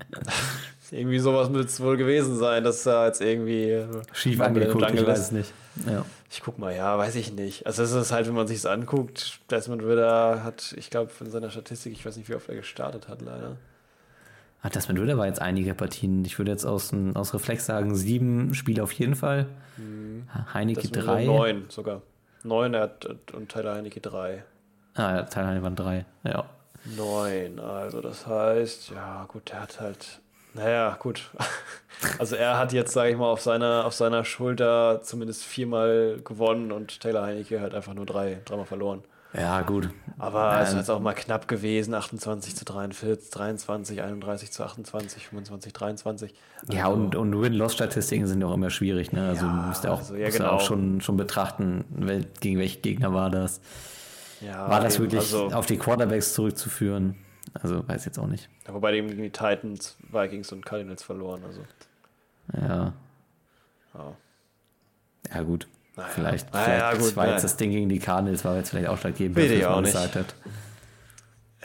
[SPEAKER 3] Irgendwie sowas wird es wohl gewesen sein, dass da jetzt irgendwie äh,
[SPEAKER 2] Schief angeguckt, ich weiß es nicht. Ja.
[SPEAKER 3] Ich guck mal, ja, weiß ich nicht. Also es ist halt, wenn man sich anguckt, Desmond Ritter hat, ich glaube, in seiner Statistik, ich weiß nicht, wie oft er gestartet hat, leider.
[SPEAKER 2] Ah, das mit Ritter war jetzt einige Partien. Ich würde jetzt aus, aus Reflex sagen, sieben Spiele auf jeden Fall. Heineke
[SPEAKER 3] Desmond
[SPEAKER 2] drei.
[SPEAKER 3] Neun sogar. Neun er hat, und Tyler Heinecke drei.
[SPEAKER 2] Ah, ja, Teilnehmer waren drei. Ja.
[SPEAKER 3] Neun, also das heißt, ja gut, der hat halt, naja, gut. Also er hat jetzt, sage ich mal, auf seiner, auf seiner Schulter zumindest viermal gewonnen und Taylor Heinecke hat einfach nur drei, dreimal verloren.
[SPEAKER 2] Ja, gut.
[SPEAKER 3] Aber es
[SPEAKER 2] Ähm,
[SPEAKER 3] ist jetzt auch mal knapp gewesen, 28 zu 43, 23, 31 zu 28, 25, 23.
[SPEAKER 2] Ja,
[SPEAKER 3] Also,
[SPEAKER 2] und, und Win-Loss-Statistiken sind ja auch immer schwierig. Ne? Also
[SPEAKER 3] Ja,
[SPEAKER 2] du musst ja auch,
[SPEAKER 3] also, ja,
[SPEAKER 2] musst ja
[SPEAKER 3] genau.
[SPEAKER 2] auch schon, schon betrachten, gegen welche Gegner war das.
[SPEAKER 3] ja,
[SPEAKER 2] War das
[SPEAKER 3] eben,
[SPEAKER 2] wirklich
[SPEAKER 3] Also,
[SPEAKER 2] auf die Quarterbacks zurückzuführen? Also weiß jetzt auch nicht.
[SPEAKER 3] ja, wobei die gegen die Titans, Vikings und Cardinals verloren. Also,
[SPEAKER 2] Ja,
[SPEAKER 3] ja.
[SPEAKER 2] ja gut.
[SPEAKER 3] Naja.
[SPEAKER 2] Vielleicht,
[SPEAKER 3] Naja,
[SPEAKER 2] vielleicht
[SPEAKER 3] gut,
[SPEAKER 2] war
[SPEAKER 3] naja.
[SPEAKER 2] jetzt das Ding gegen die Cardinals, war jetzt vielleicht ausschlaggebend,
[SPEAKER 3] Weiß
[SPEAKER 2] dass
[SPEAKER 3] ich
[SPEAKER 2] man
[SPEAKER 3] auch nicht.
[SPEAKER 2] gesagt hat.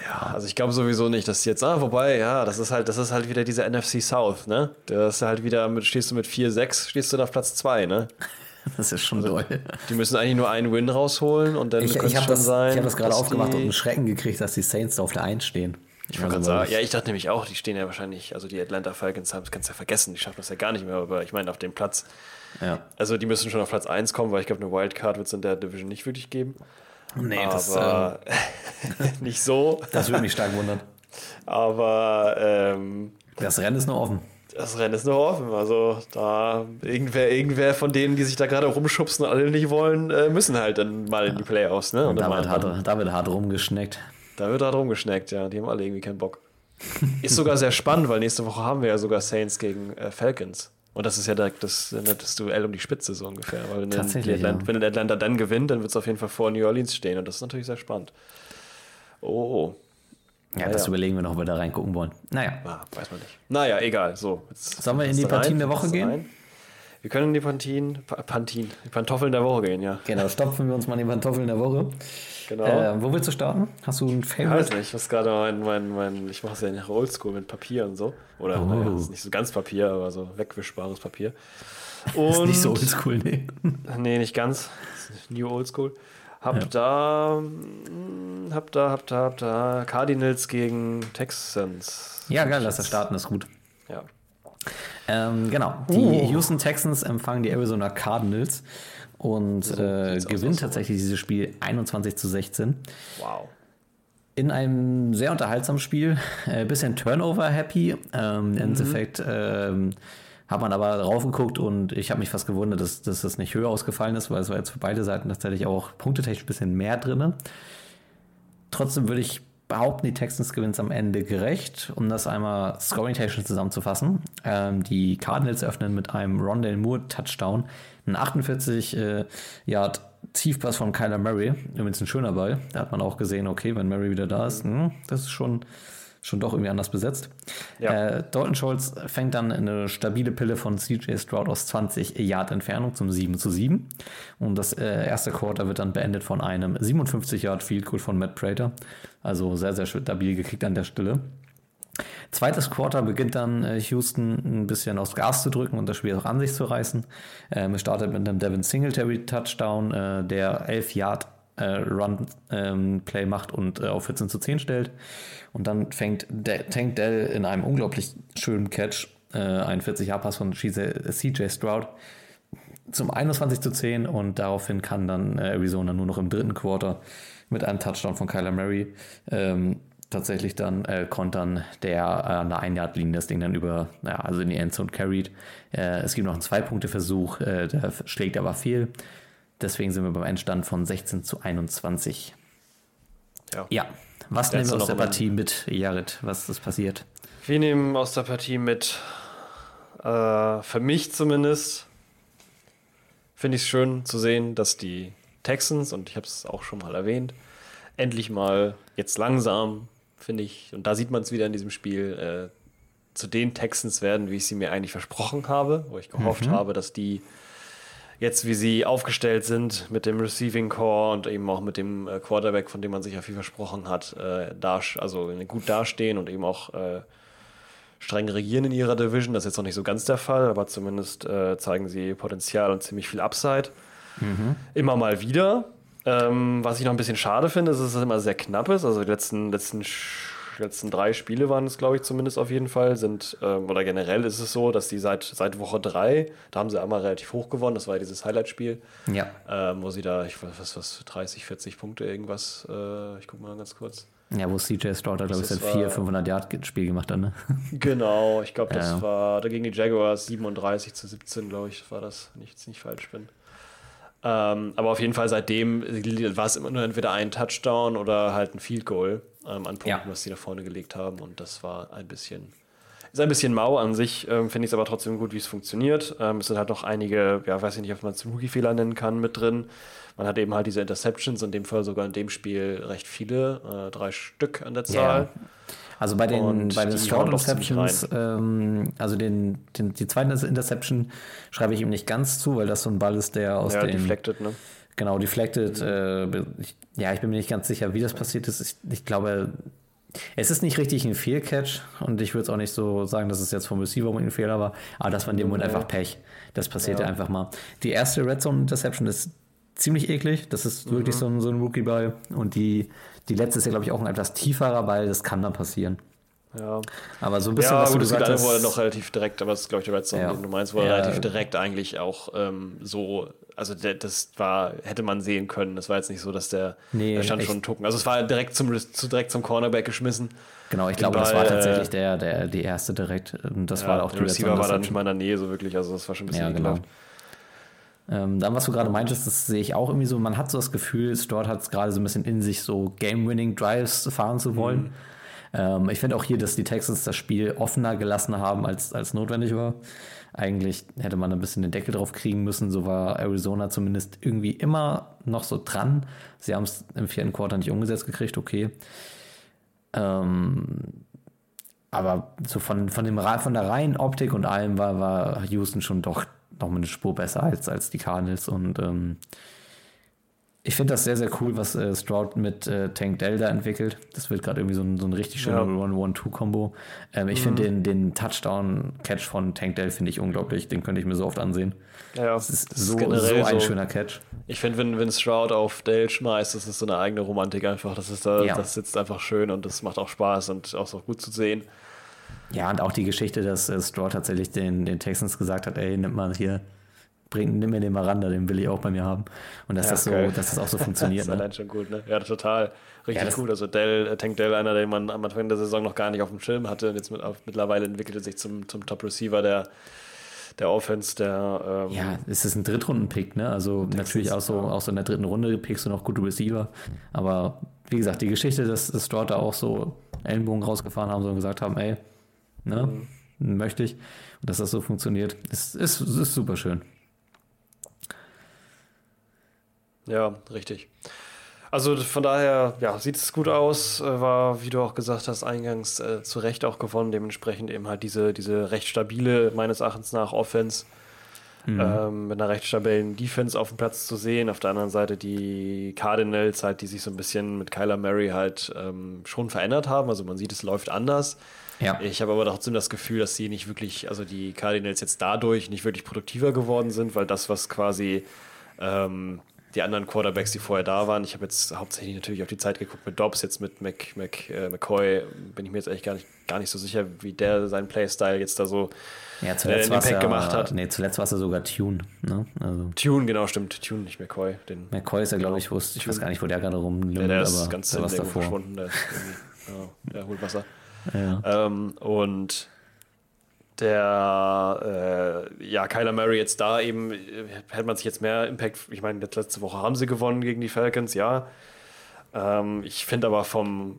[SPEAKER 3] Ja, also ich glaube sowieso nicht, dass jetzt, ah, wobei, ja, das ist halt, das ist halt wieder diese NFC South, ne? Das ist halt wieder, mit, stehst du mit 4-6, stehst du dann auf Platz 2, ne?
[SPEAKER 2] Das ist schon doll.
[SPEAKER 3] Die müssen eigentlich nur einen Win rausholen und dann
[SPEAKER 2] Ich,
[SPEAKER 3] es
[SPEAKER 2] habe
[SPEAKER 3] schon
[SPEAKER 2] das,
[SPEAKER 3] sein.
[SPEAKER 2] ich hab das gerade aufgemacht
[SPEAKER 3] die,
[SPEAKER 2] und einen Schrecken gekriegt, dass die Saints da auf der 1 stehen.
[SPEAKER 3] Ich wollte gerade sagen, ja, ich dachte nämlich auch, die stehen ja wahrscheinlich, also die Atlanta Falcons haben, du ja vergessen, die schaffen das ja gar nicht mehr, aber ich meine auf dem Platz,
[SPEAKER 2] ja.
[SPEAKER 3] also die müssen schon auf Platz 1 kommen, weil ich glaube, eine Wildcard wird es in der Division nicht wirklich geben.
[SPEAKER 2] Nee, das,
[SPEAKER 3] aber nicht so.
[SPEAKER 2] ähm, das würde mich stark wundern.
[SPEAKER 3] Aber ähm,
[SPEAKER 2] Das Rennen ist noch offen.
[SPEAKER 3] Das Rennen ist noch offen. Also da irgendwer, irgendwer von denen, die sich da gerade rumschubsen und alle nicht wollen, äh, müssen halt dann mal in die Playoffs. Ne? Und
[SPEAKER 2] Und da wird, hart, da wird hart rumgeschneckt.
[SPEAKER 3] da wird halt rumgeschneckt, ja. Die haben alle irgendwie keinen Bock. Ist sogar sehr spannend, weil nächste Woche haben wir ja sogar Saints gegen äh, Falcons. Und das ist ja direkt das, das Duell um die Spitze so ungefähr. Weil wenn,
[SPEAKER 2] Tatsächlich,
[SPEAKER 3] Atlanta,
[SPEAKER 2] ja.
[SPEAKER 3] wenn dann Atlanta dann gewinnt, dann wird es auf jeden Fall vor New Orleans stehen. Und das ist natürlich sehr spannend. Oh,
[SPEAKER 2] Ja,
[SPEAKER 3] Ja,
[SPEAKER 2] das
[SPEAKER 3] ja.
[SPEAKER 2] überlegen wir noch, ob wir da reingucken wollen. Naja,
[SPEAKER 3] ah, weiß man nicht. Naja, egal. So,
[SPEAKER 2] Sollen wir in die
[SPEAKER 3] jetzt rein,
[SPEAKER 2] Partien der Woche gehen?
[SPEAKER 3] rein. Wir können in die Pantinen, Pa- Pantinen, die Pantoffeln der Woche gehen, ja.
[SPEAKER 2] genau, stopfen wir uns mal in die Pantoffeln der Woche.
[SPEAKER 3] Genau.
[SPEAKER 2] Äh, wo willst du starten? Hast du ein
[SPEAKER 3] Ich weiß
[SPEAKER 2] Favorite?
[SPEAKER 3] nicht, was gerade mein, mein, mein, ich mache es ja nach Oldschool mit Papier und so. Oder
[SPEAKER 2] Oh.
[SPEAKER 3] naja, ist nicht so ganz Papier, aber so wegwischbares Papier.
[SPEAKER 2] Ist
[SPEAKER 3] Und
[SPEAKER 2] nicht so oldschool, nee.
[SPEAKER 3] Nee, nicht ganz. Ist New Oldschool. Hab
[SPEAKER 2] Ja.
[SPEAKER 3] da, mm, hab da, hab da, hab da Cardinals gegen Texans.
[SPEAKER 2] Ja, geil, lass das starten, ist gut.
[SPEAKER 3] Ja.
[SPEAKER 2] Ähm, genau, die Houston Texans empfangen die Arizona Cardinals und äh,
[SPEAKER 3] aus,
[SPEAKER 2] gewinnt
[SPEAKER 3] aus,
[SPEAKER 2] tatsächlich dieses Spiel 21 zu 16.
[SPEAKER 3] Wow.
[SPEAKER 2] In einem sehr unterhaltsamen Spiel, äh, bisschen Turnover-happy. Ähm, Im Endeffekt ähm, hat man aber drauf geguckt und ich habe mich fast gewundert, dass, dass das nicht höher ausgefallen ist, weil es war jetzt für beide Seiten tatsächlich auch punktetechnisch ein bisschen mehr drin. Trotzdem würde ich behaupten, die Texans gewinnen es am Ende gerecht, um das einmal scoring-technisch zusammenzufassen. Ähm, die Cardinals öffnen mit einem Rondale Moore-Touchdown, ein 48 äh, Yard Tiefpass von Kyler Murray, übrigens ein schöner Ball. Da hat man auch gesehen, okay, wenn Murray wieder da ist, hm, das ist schon, schon doch irgendwie anders besetzt.
[SPEAKER 3] Ja.
[SPEAKER 2] Äh, Dalton Schultz fängt dann eine stabile Pille von CJ Stroud aus 20 Yard Entfernung zum 7 zu 7. Und das äh, erste Quarter wird dann beendet von einem 57 Yard Field Goal von Matt Prater. Also sehr, sehr stabil gekickt an der Stelle. Zweites Quarter beginnt dann äh, Houston ein bisschen aufs Gas zu drücken und das Spiel auch an sich zu reißen. Ähm, es startet mit einem Devin Singletary Touchdown, äh, der 11 Yard äh, Run ähm, Play macht und äh, auf 14 zu 10 stellt. Und dann fängt De Tank Dell in einem unglaublich schönen Catch äh, einen 40 Yard Pass von CJ Stroud zum 21 zu 10 und daraufhin kann dann äh, Arizona nur noch im dritten Quarter mit einem Touchdown von Kyler Murray ähm, tatsächlich dann äh, kontern, der äh, an der Ein-Yard-Linie das Ding dann über, ja, also in die Endzone carried. Äh, es gibt noch einen Zwei-Punkte-Versuch, äh, der schlägt aber fehl. Deswegen sind wir beim Endstand von 16 zu 21.
[SPEAKER 3] Ja.
[SPEAKER 2] Ja, was nehmen wir aus der Partie mit, Jared? Was ist passiert?
[SPEAKER 3] Wir nehmen aus der Partie mit, äh, für mich zumindest, finde ich es schön zu sehen, dass die Texans, und ich habe es auch schon mal erwähnt, endlich mal jetzt langsam, finde ich, und da sieht man es wieder in diesem Spiel, äh, zu den Texans werden, wie ich sie mir eigentlich versprochen habe, wo ich gehofft habe, dass die jetzt, wie sie aufgestellt sind mit dem Receiving Core und eben auch mit dem äh, Quarterback, von dem man sich ja viel versprochen hat, äh, da, also gut dastehen und eben auch äh, streng regieren in ihrer Division. Das ist jetzt noch nicht so ganz der Fall, aber zumindest äh, zeigen sie Potenzial und ziemlich viel Upside. Immer mal wieder. Ähm, was ich noch ein bisschen schade finde, ist, dass es immer sehr knapp ist. Also die letzten, letzten, Sch- letzten drei Spiele waren es, glaube ich, zumindest auf jeden Fall, sind, ähm, oder generell ist es so, dass die seit, seit Woche drei, da haben sie einmal relativ hoch gewonnen, das war ja dieses Highlight-Spiel,
[SPEAKER 2] Ja,
[SPEAKER 3] ähm, wo sie da, ich weiß was, was, 30, 40 Punkte irgendwas, äh, ich gucke mal ganz kurz.
[SPEAKER 2] ja wo CJ Stroud, glaube ich,
[SPEAKER 3] war-
[SPEAKER 2] 400, 500 Yard Spiel gemacht hat, ne?
[SPEAKER 3] Genau, ich glaube, das
[SPEAKER 2] Ja.
[SPEAKER 3] war da gegen die Jaguars 37 zu 17, glaube ich, war das, wenn ich jetzt nicht falsch bin. Ähm, aber auf jeden Fall seitdem war es immer nur entweder ein Touchdown oder halt ein Field Goal ähm, an Punkten,
[SPEAKER 2] Ja.
[SPEAKER 3] was sie da vorne gelegt haben. Und das war ein bisschen, ist ein bisschen mau an sich, ähm, finde ich es aber trotzdem gut, wie es funktioniert. Ähm, es sind halt noch einige, ja, weiß ich nicht, ob man es Rookie-Fehler nennen kann, mit drin. Man hat eben halt diese Interceptions, in dem Fall sogar in dem Spiel recht viele, äh, drei Stück an der Zahl.
[SPEAKER 2] Also bei den,
[SPEAKER 3] Und
[SPEAKER 2] bei den
[SPEAKER 3] ziemlich
[SPEAKER 2] Interceptions, ähm, also den, den, die zweite Interception schreibe ich ihm nicht ganz zu, weil das so ein Ball ist, der aus
[SPEAKER 3] Ja,
[SPEAKER 2] den.
[SPEAKER 3] deflected, ne?
[SPEAKER 2] Genau, deflected. Äh, ich, ja, ich bin mir nicht ganz sicher, wie das passiert ist. Ich, ich glaube, es ist nicht richtig ein Fehlcatch und ich würde es auch nicht so sagen, dass es jetzt vom Receiver ein Fehler war, aber das war in dem Moment einfach Pech. Das passiert ja.
[SPEAKER 3] Ja.
[SPEAKER 2] einfach mal. Die erste Red Zone Interception ist ziemlich eklig. Das ist
[SPEAKER 3] Mhm.
[SPEAKER 2] wirklich so ein, so ein Rookie-Ball. Und die, die letzte ist ja, glaube ich, auch ein etwas tieferer Ball. Das kann dann passieren.
[SPEAKER 3] Ja.
[SPEAKER 2] Aber so ein bisschen,
[SPEAKER 3] ja,
[SPEAKER 2] was du
[SPEAKER 3] gut, gibt
[SPEAKER 2] gesagt hast.
[SPEAKER 3] noch relativ direkt, aber das ist, glaube ich, der Zone,
[SPEAKER 2] Ja.
[SPEAKER 3] den du meinst, wo er
[SPEAKER 2] Ja.
[SPEAKER 3] relativ direkt eigentlich auch ähm, so, also der, das war, hätte man sehen können. Das war jetzt nicht so, dass der,
[SPEAKER 2] Nee,
[SPEAKER 3] der stand
[SPEAKER 2] echt.
[SPEAKER 3] schon tucken. Also es war direkt zum, zu direkt zum Cornerback geschmissen.
[SPEAKER 2] Genau, ich
[SPEAKER 3] Den
[SPEAKER 2] glaube, das war
[SPEAKER 3] äh,
[SPEAKER 2] tatsächlich der, der, die erste direkt. Und das
[SPEAKER 3] Ja,
[SPEAKER 2] war auch
[SPEAKER 3] der
[SPEAKER 2] die
[SPEAKER 3] Receiver war da
[SPEAKER 2] Interception.
[SPEAKER 3] nicht mal in der Nähe so wirklich, also das war schon ein bisschen
[SPEAKER 2] Ja, genau.
[SPEAKER 3] ekelhaft.
[SPEAKER 2] Ähm, dann, was du gerade meintest, das sehe ich auch irgendwie so. Man hat so das Gefühl, Stewart hat es gerade so ein bisschen in sich, so Game-Winning-Drives fahren zu wollen.
[SPEAKER 3] Mhm.
[SPEAKER 2] Ähm, ich finde auch hier, dass die Texans das Spiel offener gelassen haben, als, als notwendig war. Eigentlich hätte man ein bisschen den Deckel drauf kriegen müssen. So war Arizona zumindest irgendwie immer noch so dran. Sie haben es im vierten Quarter nicht umgesetzt gekriegt, okay. Ähm, aber so von, von, dem, von der reinen Optik und allem war, war Houston schon doch noch mal eine Spur besser als, als die Cardinals. Und ähm, Ich finde das sehr, sehr cool, was äh, Stroud mit äh, Tank Dell da entwickelt. Das wird gerade irgendwie so ein, so ein richtig schöner
[SPEAKER 3] Ja.
[SPEAKER 2] One-One-Two-Kombo. Ähm, ich finde den, den Touchdown-Catch von Tank Dell finde ich unglaublich. Den könnte ich mir so oft ansehen.
[SPEAKER 3] Ja.
[SPEAKER 2] Das ist so, so ein schöner Catch.
[SPEAKER 3] Ich finde, wenn, wenn Stroud auf Dale schmeißt, das ist so eine eigene Romantik einfach. Das, ist da,
[SPEAKER 2] Ja.
[SPEAKER 3] das sitzt einfach schön und das macht auch Spaß und auch so gut zu sehen.
[SPEAKER 2] Ja, und auch die Geschichte, dass äh, Stroud tatsächlich den, den Texans gesagt hat, ey, nimm mal hier, bring, nimm mir den Miranda, den will ich auch bei mir haben. Und dass,
[SPEAKER 3] Ja,
[SPEAKER 2] das, so,
[SPEAKER 3] geil.
[SPEAKER 2] dass das auch so
[SPEAKER 3] Das
[SPEAKER 2] funktioniert.
[SPEAKER 3] ist
[SPEAKER 2] ne?
[SPEAKER 3] allein schon gut, ne? Ja, total. Richtig
[SPEAKER 2] Ja, das-
[SPEAKER 3] gut. Also Dell, äh, Tank Dell, einer, den man am Anfang der Saison noch gar nicht auf dem Schirm hatte. Und jetzt mit, auf, mittlerweile entwickelt er sich zum, zum Top-Receiver der, der Offense, der ähm,
[SPEAKER 2] Ja, es ist ein Drittrunden-Pick, ne? Also natürlich auch so, auch so in der dritten Runde pickst du noch gute Receiver. Aber wie gesagt, die Geschichte, dass, dass Stroud da auch so Ellenbogen rausgefahren haben so und gesagt haben, ey, ne, möchte ich. Und dass das so funktioniert, ist, ist, ist super schön.
[SPEAKER 3] Ja, richtig. Also von daher, ja, sieht es gut aus. Äh, War, wie du auch gesagt hast, eingangs äh, zu Recht auch gewonnen. Dementsprechend eben halt diese, diese recht stabile, meines Erachtens nach, Offense. Ähm, mit einer recht stabilen Defense auf dem Platz zu sehen. Auf der anderen Seite die Cardinals halt, die sich so ein bisschen mit Kyler Murray halt ähm, schon verändert haben. Also man sieht, es läuft anders.
[SPEAKER 2] Ja.
[SPEAKER 3] Ich habe aber trotzdem das Gefühl, dass sie nicht wirklich, also die Cardinals jetzt dadurch nicht wirklich produktiver geworden sind, weil das, was quasi ähm, die anderen Quarterbacks, die vorher da waren, ich habe jetzt hauptsächlich natürlich auf die Zeit geguckt mit Dobbs, jetzt mit Mc, Mc, äh, McCoy, bin ich mir jetzt eigentlich gar nicht, gar nicht so sicher, wie der seinen Playstyle jetzt da so
[SPEAKER 2] Ja, zuletzt
[SPEAKER 3] äh,
[SPEAKER 2] ja,
[SPEAKER 3] Impact gemacht hat.
[SPEAKER 2] Nee, zuletzt war es ja sogar Tune, ne? Also
[SPEAKER 3] Tune, genau, stimmt. Tune, nicht McCoy. Den,
[SPEAKER 2] McCoy ist ja, glaube ich, es- ich weiß gar nicht, wo der gerade
[SPEAKER 3] der,
[SPEAKER 2] rumlümmelt,
[SPEAKER 3] der ist
[SPEAKER 2] aber
[SPEAKER 3] ganz
[SPEAKER 2] es
[SPEAKER 3] irgendwo
[SPEAKER 2] davor.
[SPEAKER 3] verschwunden. Der, ist ja, der holt Wasser.
[SPEAKER 2] Ja.
[SPEAKER 3] Ähm, und der, äh, ja, Kyler Murray jetzt da eben, äh, hätte man sich jetzt mehr Impact, ich meine, jetzt letzte Woche haben sie gewonnen gegen die Falcons, ja. Ähm, ich finde aber vom,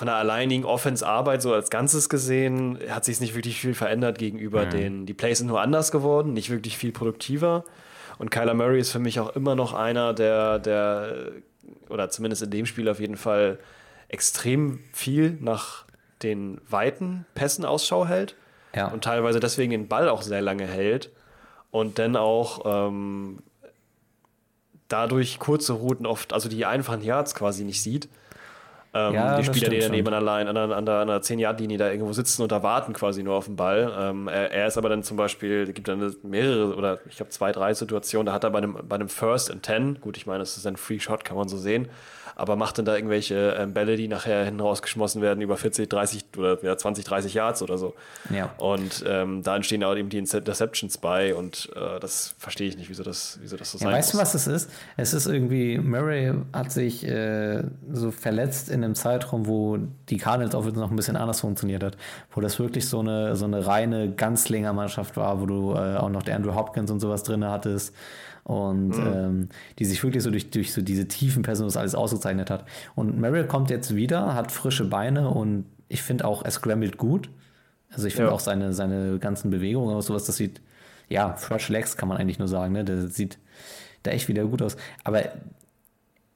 [SPEAKER 3] von der alleinigen Offense-Arbeit so als Ganzes gesehen, hat sich nicht wirklich viel verändert gegenüber den, die Plays sind nur anders geworden, nicht wirklich viel produktiver. Und Kyler Murray ist für mich auch immer noch einer, der, der, oder zumindest in dem Spiel auf jeden Fall, extrem viel nach den weiten Pässen Ausschau hält
[SPEAKER 2] Ja.
[SPEAKER 3] und teilweise deswegen den Ball auch sehr lange hält und dann auch ähm, dadurch kurze Routen oft, also die einfachen Yards quasi nicht sieht. Ähm,
[SPEAKER 2] Ja,
[SPEAKER 3] die Spieler, die daneben
[SPEAKER 2] schon.
[SPEAKER 3] allein an der, an der, an der 10-Yard-Linie da irgendwo sitzen und da warten quasi nur auf den Ball. Ähm, er, er ist aber dann zum Beispiel, es gibt dann mehrere oder ich glaube zwei, drei Situationen, da hat er bei einem, bei einem First and Ten, gut, ich meine, das ist ein Free Shot, kann man so sehen, aber macht dann da irgendwelche ähm, Bälle, die nachher hinten rausgeschmissen werden über 40, 30 oder ja, 20, 30 Yards oder so.
[SPEAKER 2] Ja.
[SPEAKER 3] Und ähm, da entstehen auch eben die Interceptions bei und äh, das verstehe ich nicht, wieso das, wieso das so
[SPEAKER 2] Ja,
[SPEAKER 3] sein
[SPEAKER 2] weißt du, was es ist? Es ist irgendwie, Murray hat sich äh, so verletzt in einem Zeitraum, wo die Cardinals auch noch ein bisschen anders funktioniert hat. Wo das wirklich so eine, so eine reine Ganzlinger-Mannschaft war, wo du äh, auch noch der Andrew Hopkins und sowas drin hattest. Und ähm, die sich wirklich so durch, durch so diese tiefen das alles ausgezeichnet hat. Und Merrill kommt jetzt wieder, hat frische Beine und ich finde auch, er scrambled gut. Also ich finde
[SPEAKER 3] Ja.
[SPEAKER 2] auch seine, seine ganzen Bewegungen und sowas, das sieht, ja, fresh legs kann man eigentlich nur sagen, ne? Der sieht da echt wieder gut aus. Aber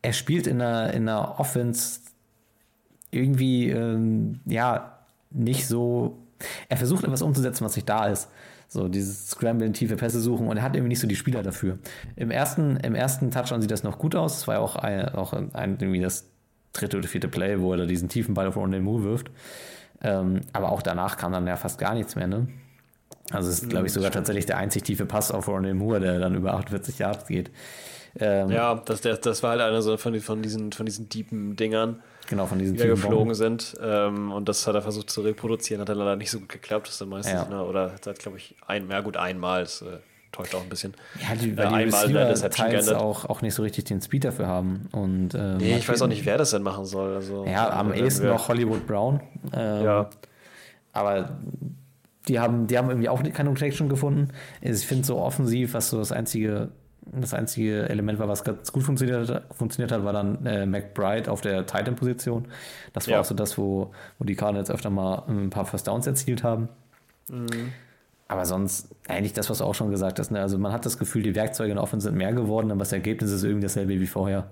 [SPEAKER 2] er spielt in einer, in einer Offense irgendwie, ähm, ja, nicht so. Er versucht etwas umzusetzen, was nicht da ist. So, dieses Scramblen, tiefe Pässe suchen und er hat irgendwie nicht so die Spieler dafür. Im ersten, im ersten Touchdown sieht das noch gut aus. Es war ja auch, ein, auch ein, irgendwie das dritte oder vierte Play, wo er da diesen tiefen Ball auf Rondell Moore wirft. Ähm, aber auch danach kam dann ja fast gar nichts mehr, ne? Also es ist, glaube ich, sogar tatsächlich der einzig tiefe Pass auf Rondell Moore, der dann über 48 Yards geht. Ähm,
[SPEAKER 3] Ja, das, das war halt einer so von, von, diesen, von diesen tiefen Dingern,
[SPEAKER 2] Genau, von diesen
[SPEAKER 3] die geflogen
[SPEAKER 2] Bomben.
[SPEAKER 3] sind. Ähm, und das hat er versucht zu reproduzieren, hat dann leider nicht so gut geklappt. Das ist dann meistens,
[SPEAKER 2] Ja.
[SPEAKER 3] ne, oder hat, glaube ich, ein, ja gut, einmal. Das äh, täuscht auch ein bisschen.
[SPEAKER 2] Ja, die,
[SPEAKER 3] Ja,
[SPEAKER 2] weil die
[SPEAKER 3] einmal
[SPEAKER 2] Receiver
[SPEAKER 3] Deception
[SPEAKER 2] teils auch, auch nicht so richtig den Speed dafür haben. Und, ähm,
[SPEAKER 3] Nee, ich weiß auch nicht, wer das denn machen soll. Also,
[SPEAKER 2] Ja, am ehesten noch Hollywood Brown. Ähm,
[SPEAKER 3] Ja,
[SPEAKER 2] Aber die haben, die haben irgendwie auch keine Connection gefunden. Ich finde so offensiv, was so das einzige, das einzige Element war, was ganz gut funktioniert hat, funktioniert hat war dann äh, McBride auf der Titan-Position. Das war
[SPEAKER 3] Ja.
[SPEAKER 2] auch so das, wo, wo die Cardinals öfter mal ein paar First Downs erzielt haben.
[SPEAKER 3] Mhm.
[SPEAKER 2] Aber sonst eigentlich das, was du auch schon gesagt hast. Ne? Also man hat das Gefühl, die Werkzeuge in der Offense sind mehr geworden, aber das Ergebnis ist irgendwie dasselbe wie vorher.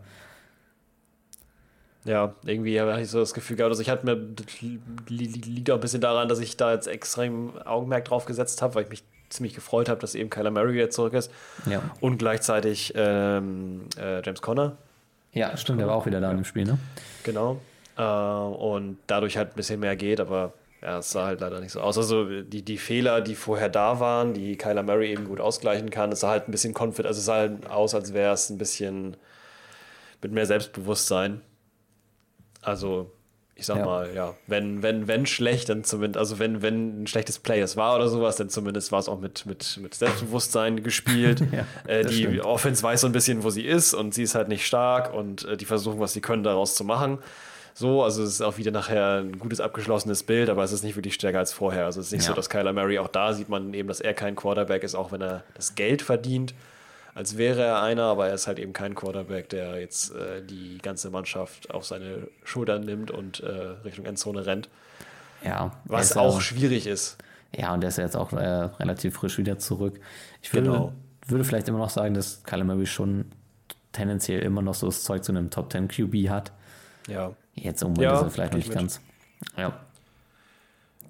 [SPEAKER 3] ja, irgendwie habe ich so das Gefühl gehabt, also ich hatte mir, liegt auch ein bisschen daran, dass ich da jetzt extrem Augenmerk drauf gesetzt habe, weil ich mich ziemlich gefreut habe, dass eben Kyler Murray wieder zurück ist.
[SPEAKER 2] Ja.
[SPEAKER 3] Und gleichzeitig ähm, äh, James Conner.
[SPEAKER 2] Ja, stimmt, der war auch wieder da im Spiel, ne?
[SPEAKER 3] Genau. Äh, und dadurch halt ein bisschen mehr geht, aber ja, es sah halt leider nicht so aus. Also die, die Fehler, die vorher da waren, die Kyler Murray eben gut ausgleichen kann, es sah halt ein bisschen confident, also es sah halt aus, als wäre es ein bisschen mit mehr Selbstbewusstsein. Also, ich sag
[SPEAKER 2] Ja.
[SPEAKER 3] mal, ja, wenn, wenn, wenn schlecht, dann zumindest, also wenn, wenn ein schlechtes Play es war oder sowas, dann zumindest war es auch mit, mit, mit Selbstbewusstsein gespielt.
[SPEAKER 2] Ja,
[SPEAKER 3] äh, die
[SPEAKER 2] stimmt.
[SPEAKER 3] Offense weiß so ein bisschen, wo sie ist und sie ist halt nicht stark und äh, die versuchen, was sie können, daraus zu machen. So, also es ist auch wieder nachher ein gutes abgeschlossenes Bild, aber es ist nicht wirklich stärker als vorher. Also es ist nicht
[SPEAKER 2] Ja.
[SPEAKER 3] so, dass Kyler Murray auch da sieht man eben, dass er kein Quarterback ist, auch wenn er das Geld verdient, als wäre er einer, aber er ist halt eben kein Quarterback, der jetzt äh, die ganze Mannschaft auf seine Schultern nimmt und äh, Richtung Endzone rennt.
[SPEAKER 2] Ja.
[SPEAKER 3] Was
[SPEAKER 2] ja-
[SPEAKER 3] auch schwierig ist.
[SPEAKER 2] Ja, und der ist jetzt auch äh, relativ frisch wieder zurück. Ich würde,
[SPEAKER 3] Genau.
[SPEAKER 2] würde vielleicht immer noch sagen, dass Kyler Murray schon tendenziell immer noch so das Zeug zu einem Top 10 QB hat.
[SPEAKER 3] Ja,
[SPEAKER 2] Jetzt irgendwann
[SPEAKER 3] Ja,
[SPEAKER 2] ist er vielleicht noch nicht
[SPEAKER 3] mit.
[SPEAKER 2] ganz. Ja.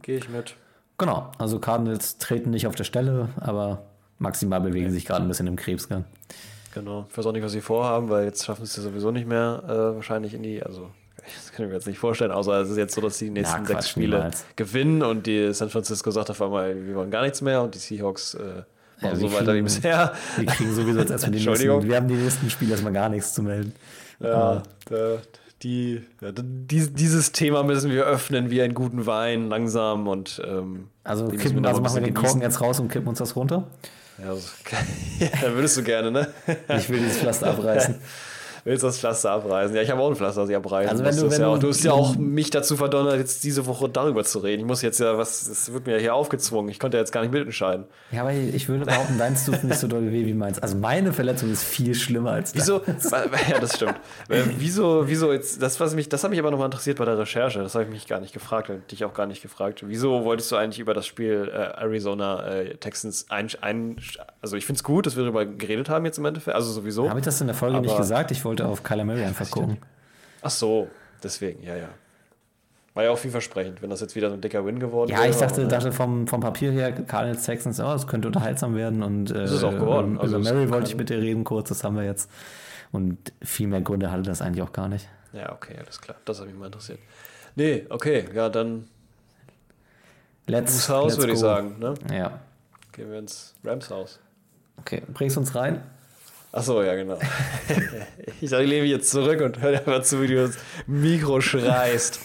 [SPEAKER 3] gehe ich mit.
[SPEAKER 2] Genau, also Cardinals treten nicht auf der Stelle, aber maximal bewegen sich gerade ein bisschen im Krebsgang.
[SPEAKER 3] Genau. Ich weiß auch nicht, was sie vorhaben, weil jetzt schaffen sie es sowieso nicht mehr äh, wahrscheinlich in die, also das kann ich mir jetzt nicht vorstellen, außer es ist jetzt so, dass sie die nächsten
[SPEAKER 2] Quatsch,
[SPEAKER 3] sechs Spiele
[SPEAKER 2] niemals.
[SPEAKER 3] gewinnen und die San Francisco sagt auf einmal, wir wollen gar nichts mehr und die Seahawks äh, machen
[SPEAKER 2] Ja,
[SPEAKER 3] so
[SPEAKER 2] wir
[SPEAKER 3] weiter wie
[SPEAKER 2] kriegen-
[SPEAKER 3] bisher.
[SPEAKER 2] Wir kriegen sowieso jetzt erstmal die
[SPEAKER 3] Entschuldigung.
[SPEAKER 2] nächsten, wir haben die nächsten Spiele erstmal gar nichts zu melden.
[SPEAKER 3] Ja, da, die, ja, die, dieses Thema müssen wir öffnen wie einen guten Wein, langsam und ähm,
[SPEAKER 2] Also, kippen,
[SPEAKER 3] wir
[SPEAKER 2] also machen wir den Korken jetzt raus und kippen uns das runter.
[SPEAKER 3] Ja, also, ja, würdest du gerne, ne?
[SPEAKER 2] Ich will dieses Pflaster abreißen.
[SPEAKER 3] Willst das Pflaster abreißen? Ja, ich habe auch ein Pflaster, das ich abreißen
[SPEAKER 2] Also wenn du- wenn
[SPEAKER 3] ja
[SPEAKER 2] du-
[SPEAKER 3] auch, du hast ja auch mich dazu verdonnert, jetzt diese Woche darüber zu reden. Ich muss jetzt ja, was, es wird mir ja hier aufgezwungen. Ich konnte ja jetzt gar nicht mitentscheiden.
[SPEAKER 2] Ja, aber ich würde behaupten, deins tut nicht so doll weh wie meins. Also meine Verletzung ist viel schlimmer als deins.
[SPEAKER 3] Wieso? ja, das stimmt. Äh, wieso, wieso jetzt, das, was mich, das hat mich aber nochmal interessiert bei der Recherche. Das habe ich mich gar nicht gefragt und dich auch gar nicht gefragt. Wieso wolltest du eigentlich über das Spiel äh, Arizona äh, Texans ein, ein, also ich finde es gut, dass wir darüber geredet haben jetzt im Endeffekt. Also sowieso.
[SPEAKER 2] Habe ich das in der Folge nicht
[SPEAKER 3] Aber-
[SPEAKER 2] gesagt? Ich wollte auf Kyler Murray einfach gucken.
[SPEAKER 3] Ach so, deswegen, ja, ja. War ja auch vielversprechend, wenn das jetzt wieder so ein dicker Win geworden
[SPEAKER 2] Ja,
[SPEAKER 3] wäre.
[SPEAKER 2] ich dachte, dachte vom, vom Papier her, Cardinals Texans, oh, es könnte unterhaltsam werden. Und äh,
[SPEAKER 3] ist es auch geworden.
[SPEAKER 2] Über
[SPEAKER 3] Also
[SPEAKER 2] Murray
[SPEAKER 3] kann-
[SPEAKER 2] wollte ich mit dir reden kurz, das haben wir jetzt. Und viel mehr Gründe hatte das eigentlich auch gar nicht.
[SPEAKER 3] Ja, okay, alles klar. Das hat mich mal interessiert. Nee, okay, ja, dann
[SPEAKER 2] Let's,
[SPEAKER 3] ins Haus, würde ich sagen. Ne?
[SPEAKER 2] Ja.
[SPEAKER 3] Gehen wir ins Rams Haus.
[SPEAKER 2] Okay, bringst uns rein.
[SPEAKER 3] Ach so, ja, genau. ich sag, ich lebe jetzt zurück und hör einfach zu, wie du das Mikro schreist.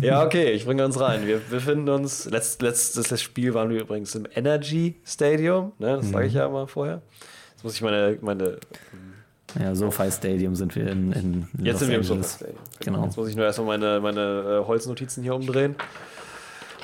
[SPEAKER 3] ja, okay, ich bringe uns rein. Wir befinden uns, letzt, letztes Spiel waren wir übrigens im Energy Stadium, ne? das sage ich ja mal vorher. Jetzt muss ich meine, meine
[SPEAKER 2] Ja, SoFi Stadium sind wir in, in
[SPEAKER 3] Jetzt
[SPEAKER 2] Los
[SPEAKER 3] sind wir im. Sofa Stadium.
[SPEAKER 2] Genau.
[SPEAKER 3] Jetzt muss ich nur erstmal meine, meine äh, Holznotizen hier umdrehen.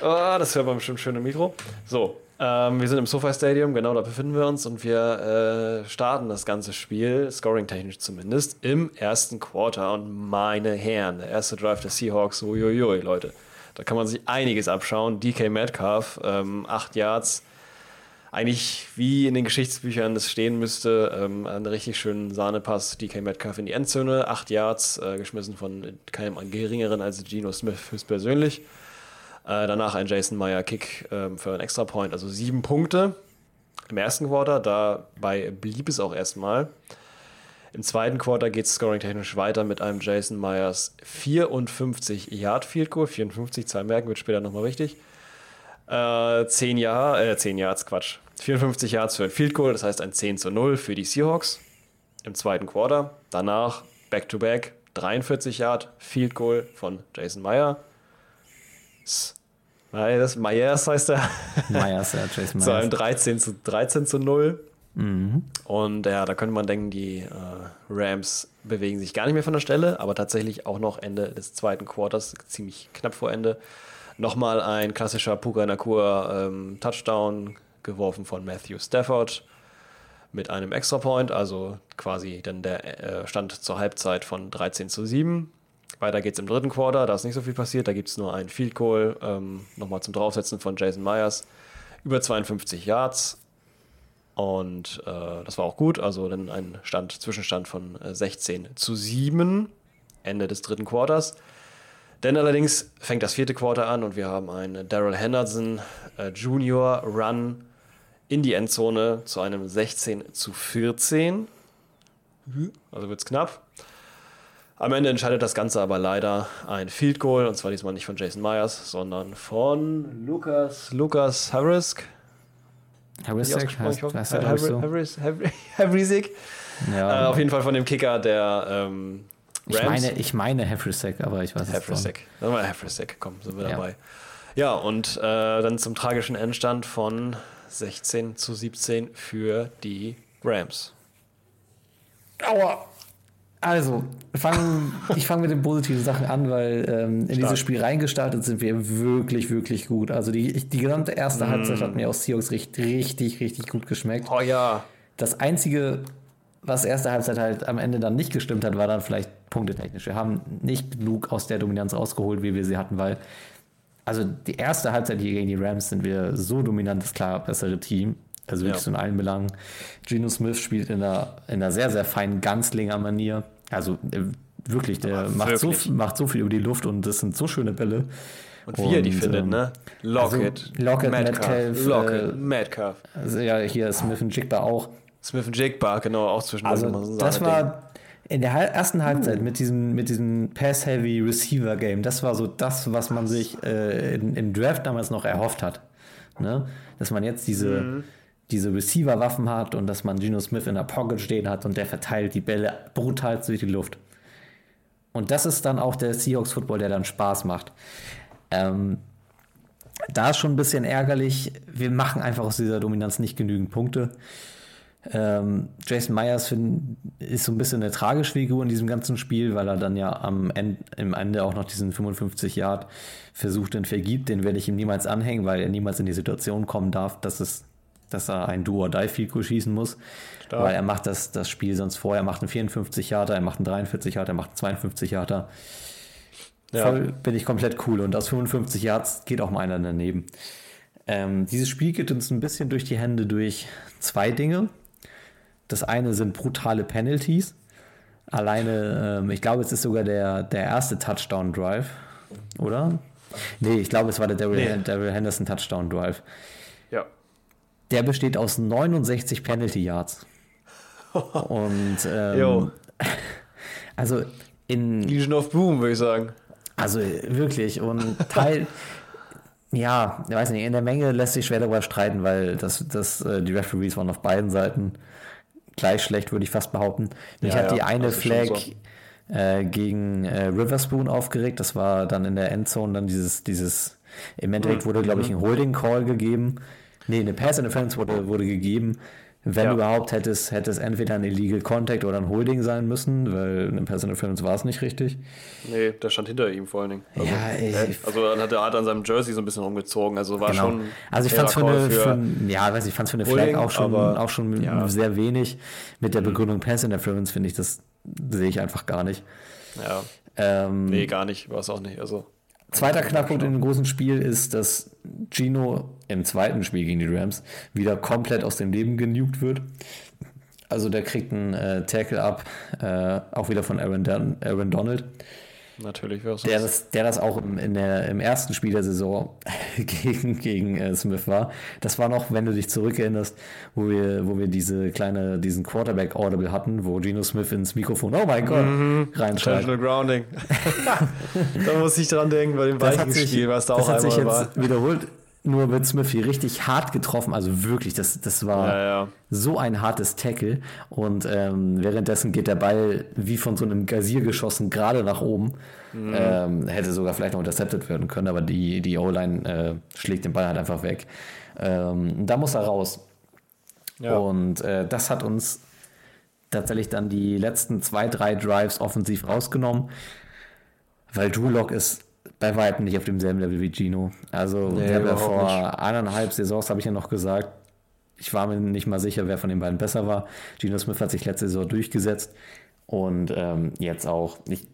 [SPEAKER 3] Ah, das hört man bestimmt schön im Mikro. So, ähm, wir sind im Sofa Stadium, genau da befinden wir uns und wir äh, starten das ganze Spiel, scoring-technisch zumindest, im ersten Quarter. Und meine Herren, der erste Drive der Seahawks, uiuiui, Leute. Da kann man sich einiges abschauen. DK Metcalf, ähm, 8 Yards, eigentlich wie in den Geschichtsbüchern es stehen müsste, ähm, einen richtig schönen Sahnepass, DK Metcalf in die Endzone, 8 Yards, äh, geschmissen von keinem geringeren als Geno Smith höchstpersönlich. Äh, danach ein Jason Meyer Kick ähm, für einen Extrapoint, also sieben Punkte im ersten Quarter. Dabei blieb es auch erstmal. Im zweiten Quarter geht es scoring-technisch weiter mit einem Jason Myers 54 Yard Field Goal. 54, Zahl merken wird später nochmal wichtig. Äh, 10 Jahr, äh, 10 Yards, Quatsch. 54 Yards für ein Field Goal, das heißt ein 10 zu 0 für die Seahawks im zweiten Quarter. Danach Back-to-Back 43 Yard Field Goal von Jason Meyer. Myers, Myers heißt er.
[SPEAKER 2] Myers, ja, Jason
[SPEAKER 3] zu einem
[SPEAKER 2] Myers.
[SPEAKER 3] 13 zu, 13 zu 0.
[SPEAKER 2] Mhm.
[SPEAKER 3] Und ja, da könnte man denken, die äh, Rams bewegen sich gar nicht mehr von der Stelle, aber tatsächlich auch noch Ende des zweiten Quarters, ziemlich knapp vor Ende, nochmal ein klassischer Puka Nakur ähm, Touchdown geworfen von Matthew Stafford mit einem Extrapoint, also quasi dann der äh, Stand zur Halbzeit von 13 zu 7. Weiter geht's im dritten Quarter, da ist nicht so viel passiert, da gibt es nur einen Field Goal, ähm, nochmal zum Draufsetzen von Jason Myers, über 52 Yards. Und äh, das war auch gut, also dann ein Stand, Zwischenstand von äh, 16 zu 7, Ende des dritten Quarters. Denn allerdings fängt das vierte Quarter an und wir haben einen Daryl Henderson äh, Junior Run in die Endzone zu einem 16 zu 14. Also wird es knapp. Am Ende entscheidet das Ganze aber leider ein Field Goal und zwar diesmal nicht von Jason Myers, sondern von Lukas Lukas Harrisk. Äh, Harrisik. Äh,
[SPEAKER 2] Ja,
[SPEAKER 3] auf jeden Fall von dem Kicker der ähm, Rams.
[SPEAKER 2] ich meine, ich meine Harisek, aber ich weiß es nicht.
[SPEAKER 3] Havrisek. Sagen wir Havrisek, komm, sind wir
[SPEAKER 2] Ja.
[SPEAKER 3] dabei. Ja, und äh, dann zum tragischen Endstand von 16 zu 17 für die Rams.
[SPEAKER 2] Aua. Also, fang, ich fange mit den positiven Sachen an, weil ähm, in dieses Spiel reingestartet sind wir wirklich, wirklich gut. Also die, die gesamte erste Halbzeit hat mir aus Seahawks richtig, richtig, richtig gut geschmeckt.
[SPEAKER 3] Oh ja.
[SPEAKER 2] Das Einzige, was erste Halbzeit halt am Ende dann nicht gestimmt hat, war dann vielleicht punktetechnisch. Wir haben nicht genug aus der Dominanz rausgeholt, wie wir sie hatten, weil also die erste Halbzeit hier gegen die Rams sind wir so dominant, das klar bessere Team. Also wirklich
[SPEAKER 3] Ja.
[SPEAKER 2] so in allen Belangen. Geno Smith spielt in einer, in einer sehr, sehr feinen Ganzlinger-Manier. Also äh, wirklich, der
[SPEAKER 3] Aber
[SPEAKER 2] macht so,
[SPEAKER 3] wirklich.
[SPEAKER 2] macht so viel über die Luft und das sind so schöne Bälle.
[SPEAKER 3] Und wie er die findet,
[SPEAKER 2] ähm,
[SPEAKER 3] ne? Lockett,
[SPEAKER 2] also Lockett, Metcalf,
[SPEAKER 3] Lockett,
[SPEAKER 2] äh,
[SPEAKER 3] Metcalf.
[SPEAKER 2] Also ja, hier ist Smith und Jigba auch.
[SPEAKER 3] Smith und Bar, genau, auch zwischendurch. so
[SPEAKER 2] Also das war in der ersten Halbzeit mit diesem, mit diesem Pass-Heavy Receiver-Game, das war so das, was man sich äh, im Draft damals noch erhofft hat. Ne? Dass man jetzt diese,
[SPEAKER 3] Mhm.
[SPEAKER 2] Diese Receiver-Waffen hat und dass man Geno Smith in der Pocket stehen hat und der verteilt die Bälle brutal durch die Luft. Und das ist dann auch der Seahawks-Football, der dann Spaß macht. Ähm, da ist schon ein bisschen ärgerlich. Wir machen einfach aus dieser Dominanz nicht genügend Punkte. Ähm, Jason Myers find, ist so ein bisschen eine tragische Figur in diesem ganzen Spiel, weil er dann ja am Ende, im Ende auch noch diesen 55 Yard versucht und vergibt. Den werde ich ihm niemals anhängen, weil er niemals in die Situation kommen darf, dass, es, dass er ein do or die field goal schießen muss.
[SPEAKER 3] Stark.
[SPEAKER 2] Weil er macht das, das Spiel sonst vor. Er macht einen 54 Yarder, er macht einen 43 Yarder, er macht einen 52 Yarder.
[SPEAKER 3] Ja.
[SPEAKER 2] Voll bin ich komplett cool. Und aus 55 Yards geht auch mal einer daneben. Ähm, dieses Spiel geht uns ein bisschen durch die Hände durch zwei Dinge. Das eine sind brutale Penalties. Alleine, ähm, ich glaube, es ist sogar der, der erste Touchdown-Drive, oder? Nee, ich glaube, es war der Daryl,
[SPEAKER 3] Nee.
[SPEAKER 2] Daryl Henderson Touchdown-Drive.
[SPEAKER 3] Ja.
[SPEAKER 2] Der besteht aus 69 Penalty Yards. Und ähm,
[SPEAKER 3] Jo.
[SPEAKER 2] also in
[SPEAKER 3] Legion of Boom, würde ich sagen.
[SPEAKER 2] also wirklich und Teil ja, ich weiß nicht, in der Menge lässt sich schwer darüber streiten, weil das, das, äh, die Referees waren auf beiden Seiten gleich schlecht, würde ich fast behaupten. Mich
[SPEAKER 3] Ja,
[SPEAKER 2] hat die
[SPEAKER 3] ja,
[SPEAKER 2] eine
[SPEAKER 3] ist schon
[SPEAKER 2] Flag
[SPEAKER 3] so.
[SPEAKER 2] äh, gegen äh, Riverspoon aufgeregt. Das war dann in der Endzone dann dieses, dieses, im Endeffekt wurde, glaube ich,
[SPEAKER 3] Mhm.
[SPEAKER 2] ein Holding Call gegeben. Nee, eine Pass Interference wurde, wurde gegeben. Wenn
[SPEAKER 3] Ja.
[SPEAKER 2] überhaupt, hätte es, hätte es entweder ein Illegal Contact oder ein Holding sein müssen, weil eine Pass Interference war es nicht richtig.
[SPEAKER 3] Nee, der stand hinter ihm vor allen Dingen. Also,
[SPEAKER 2] Ja,
[SPEAKER 3] äh, also dann hat er hat an seinem Jersey so ein bisschen rumgezogen. Also war
[SPEAKER 2] Genau.
[SPEAKER 3] schon.
[SPEAKER 2] Also ich fand es für, eine, für, ein- ja, weiß ich fand's für eine Flag
[SPEAKER 3] Holding,
[SPEAKER 2] auch schon,
[SPEAKER 3] aber-
[SPEAKER 2] auch schon
[SPEAKER 3] ja.
[SPEAKER 2] sehr wenig. Mit der Begründung Pass Interference finde ich, das sehe ich einfach gar nicht.
[SPEAKER 3] Ja,
[SPEAKER 2] Ähm,
[SPEAKER 3] nee, gar nicht. War es auch nicht. Also,
[SPEAKER 2] Zweiter Knackpunkt in dem großen Spiel ist, dass Gino im zweiten Spiel gegen die Rams wieder komplett aus dem Leben genugt wird. Also der kriegt einen äh, Tackle ab, äh, auch wieder von Aaron, Don Aaron Donald,
[SPEAKER 3] natürlich es
[SPEAKER 2] der das, der das auch im, in der, im ersten Spiel der Saison gegen, gegen äh, Smith war. Das war noch, wenn du dich zurückerinnerst, wo wir, wo wir diese kleine, diesen Quarterback Audible hatten, wo Gino Smith ins Mikrofon, oh mein Gott, reinschreit.
[SPEAKER 3] Intentional Grounding. da muss ich dran denken, bei dem
[SPEAKER 2] Das hat
[SPEAKER 3] Vikings
[SPEAKER 2] sich,
[SPEAKER 3] Spiel, was da
[SPEAKER 2] das
[SPEAKER 3] auch einmal
[SPEAKER 2] jetzt
[SPEAKER 3] war.
[SPEAKER 2] wiederholt. Nur wird Smith hier richtig hart getroffen, also wirklich, das, das war
[SPEAKER 3] Ja, ja.
[SPEAKER 2] so ein hartes Tackle. Und ähm, währenddessen geht der Ball wie von so einem Gazier geschossen gerade nach oben.
[SPEAKER 3] Mhm.
[SPEAKER 2] Ähm, hätte sogar vielleicht noch intercepted werden können, aber die, die O-Line äh, schlägt den Ball halt einfach weg. Ähm, da muss er raus.
[SPEAKER 3] Ja.
[SPEAKER 2] Und äh, das hat uns tatsächlich dann die letzten zwei, drei Drives offensiv rausgenommen, weil Drew Lock ist bei weitem nicht auf demselben Level wie Gino. Also,
[SPEAKER 3] Nee,
[SPEAKER 2] ja
[SPEAKER 3] überhaupt
[SPEAKER 2] vor
[SPEAKER 3] nicht.
[SPEAKER 2] eineinhalb Saisons, habe ich ja noch gesagt, ich war mir nicht mal sicher, wer von den beiden besser war. Gino Smith hat sich letzte Saison durchgesetzt und ähm, jetzt auch. Ich,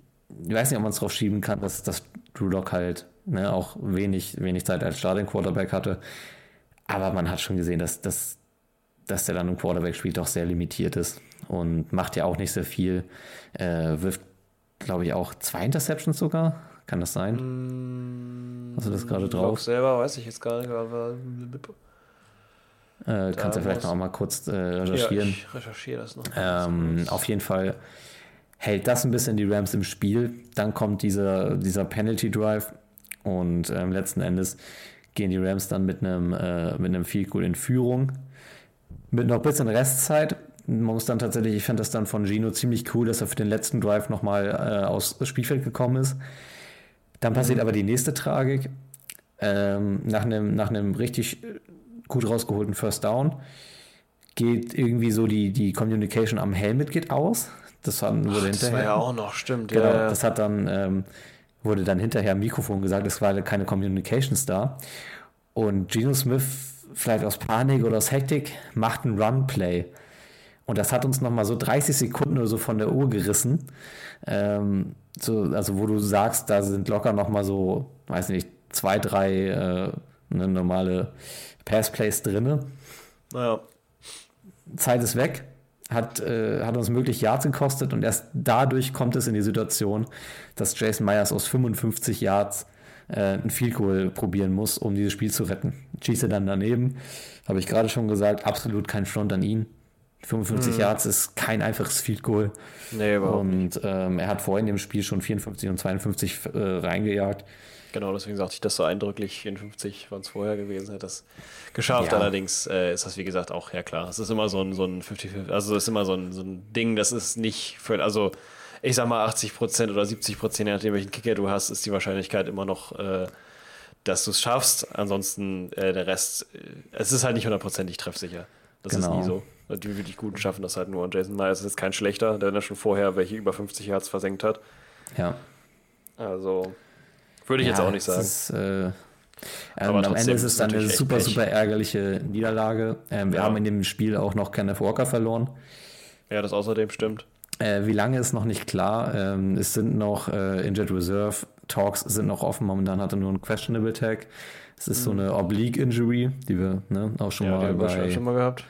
[SPEAKER 2] ich weiß nicht, ob man es drauf schieben kann, dass, dass Drew Lock halt ne, auch wenig, wenig Zeit als Starting Quarterback hatte. Aber man hat schon gesehen, dass, dass, dass der dann im Quarterback-Spiel doch sehr limitiert ist und macht ja auch nicht sehr viel. Äh, wirft, glaube ich, auch zwei Interceptions sogar. Kann das sein? Hast du das gerade drauf?
[SPEAKER 3] selber weiß ich jetzt gar nicht. Aber
[SPEAKER 2] Äh, kannst ja vielleicht noch mal kurz äh,
[SPEAKER 3] Ja,
[SPEAKER 2] recherchieren.
[SPEAKER 3] ich recherchiere das noch.
[SPEAKER 2] Ähm, auf jeden Fall hält das ein bisschen die Rams im Spiel. Dann kommt dieser, dieser Penalty Drive und ähm, letzten Endes gehen die Rams dann mit einem, äh, mit einem Field Goal in Führung. Mit noch ein bisschen Restzeit. Man muss dann tatsächlich, ich fand das dann von Gino ziemlich cool, dass er für den letzten Drive nochmal äh, aufs Spielfeld gekommen ist. Dann passiert aber die nächste Tragik. Ähm, nach, einem, nach einem richtig gut rausgeholten First Down geht irgendwie so die, die Communication am Helmet geht aus. Das hat, wurde
[SPEAKER 3] das war
[SPEAKER 2] hinterher.
[SPEAKER 3] ja auch noch, stimmt.
[SPEAKER 2] Genau,
[SPEAKER 3] ja, ja.
[SPEAKER 2] das hat dann, ähm, wurde dann hinterher am Mikrofon gesagt, es war keine Communications da. Und Geno Smith, vielleicht aus Panik oder aus Hektik, macht einen Run-Play. Und das hat uns nochmal so 30 Sekunden oder so von der Uhr gerissen. Ähm, so, also wo du sagst, da sind locker nochmal so, weiß nicht, zwei, drei äh, ne, normale Pass-Plays drinne.
[SPEAKER 3] Naja.
[SPEAKER 2] Zeit ist weg, hat, äh, hat uns möglich Yards gekostet und erst dadurch kommt es in die Situation, dass Jason Myers aus 55 Yards äh, ein Field Goal probieren muss, um dieses Spiel zu retten. Schieße dann daneben, habe ich gerade schon gesagt, absolut kein Front an ihn. 55 Yards ist kein einfaches Field Goal.
[SPEAKER 3] Nee.
[SPEAKER 2] Und ähm, er hat vorhin im Spiel schon 54 und 52 äh, reingejagt.
[SPEAKER 3] Genau, deswegen sagte ich das so eindrücklich. 54 waren es vorher gewesen, hätte das geschafft.
[SPEAKER 2] Ja.
[SPEAKER 3] Allerdings äh, ist das, wie gesagt, auch, ja klar, es ist immer so ein, so ein 50-50, also es ist immer so ein, so ein Ding, das ist nicht für, also ich sag mal 80% oder 70%, je nachdem welchen Kicker du hast, ist die Wahrscheinlichkeit immer noch, äh, dass du es schaffst. Ansonsten äh, der Rest, äh, es ist halt nicht hundertprozentig treffsicher. Das
[SPEAKER 2] Genau.
[SPEAKER 3] ist nie so. Die wirklich Guten schaffen das halt nur. Und Jason Myers ist jetzt kein schlechter, der ja schon vorher welche über 50 Yards versenkt hat.
[SPEAKER 2] Ja.
[SPEAKER 3] Also würde ich jetzt
[SPEAKER 2] Ja,
[SPEAKER 3] auch nicht sagen.
[SPEAKER 2] Ist, äh, ähm,
[SPEAKER 3] Aber
[SPEAKER 2] am
[SPEAKER 3] trotzdem
[SPEAKER 2] Ende ist es dann eine super, super ärgerliche Niederlage. Ähm, wir
[SPEAKER 3] Ja.
[SPEAKER 2] haben in dem Spiel auch noch Kenneth Walker verloren.
[SPEAKER 3] Ja, das außerdem stimmt.
[SPEAKER 2] Äh, wie lange ist noch nicht klar. Ähm, es sind noch äh, Injured Reserve Talks sind noch offen. Momentan hat er nur einen Questionable Tag. Es ist so eine Oblique Injury, die wir ne, auch schon
[SPEAKER 3] Mhm. Ja,
[SPEAKER 2] mal
[SPEAKER 3] haben wir
[SPEAKER 2] bei,
[SPEAKER 3] schon mal gehabt.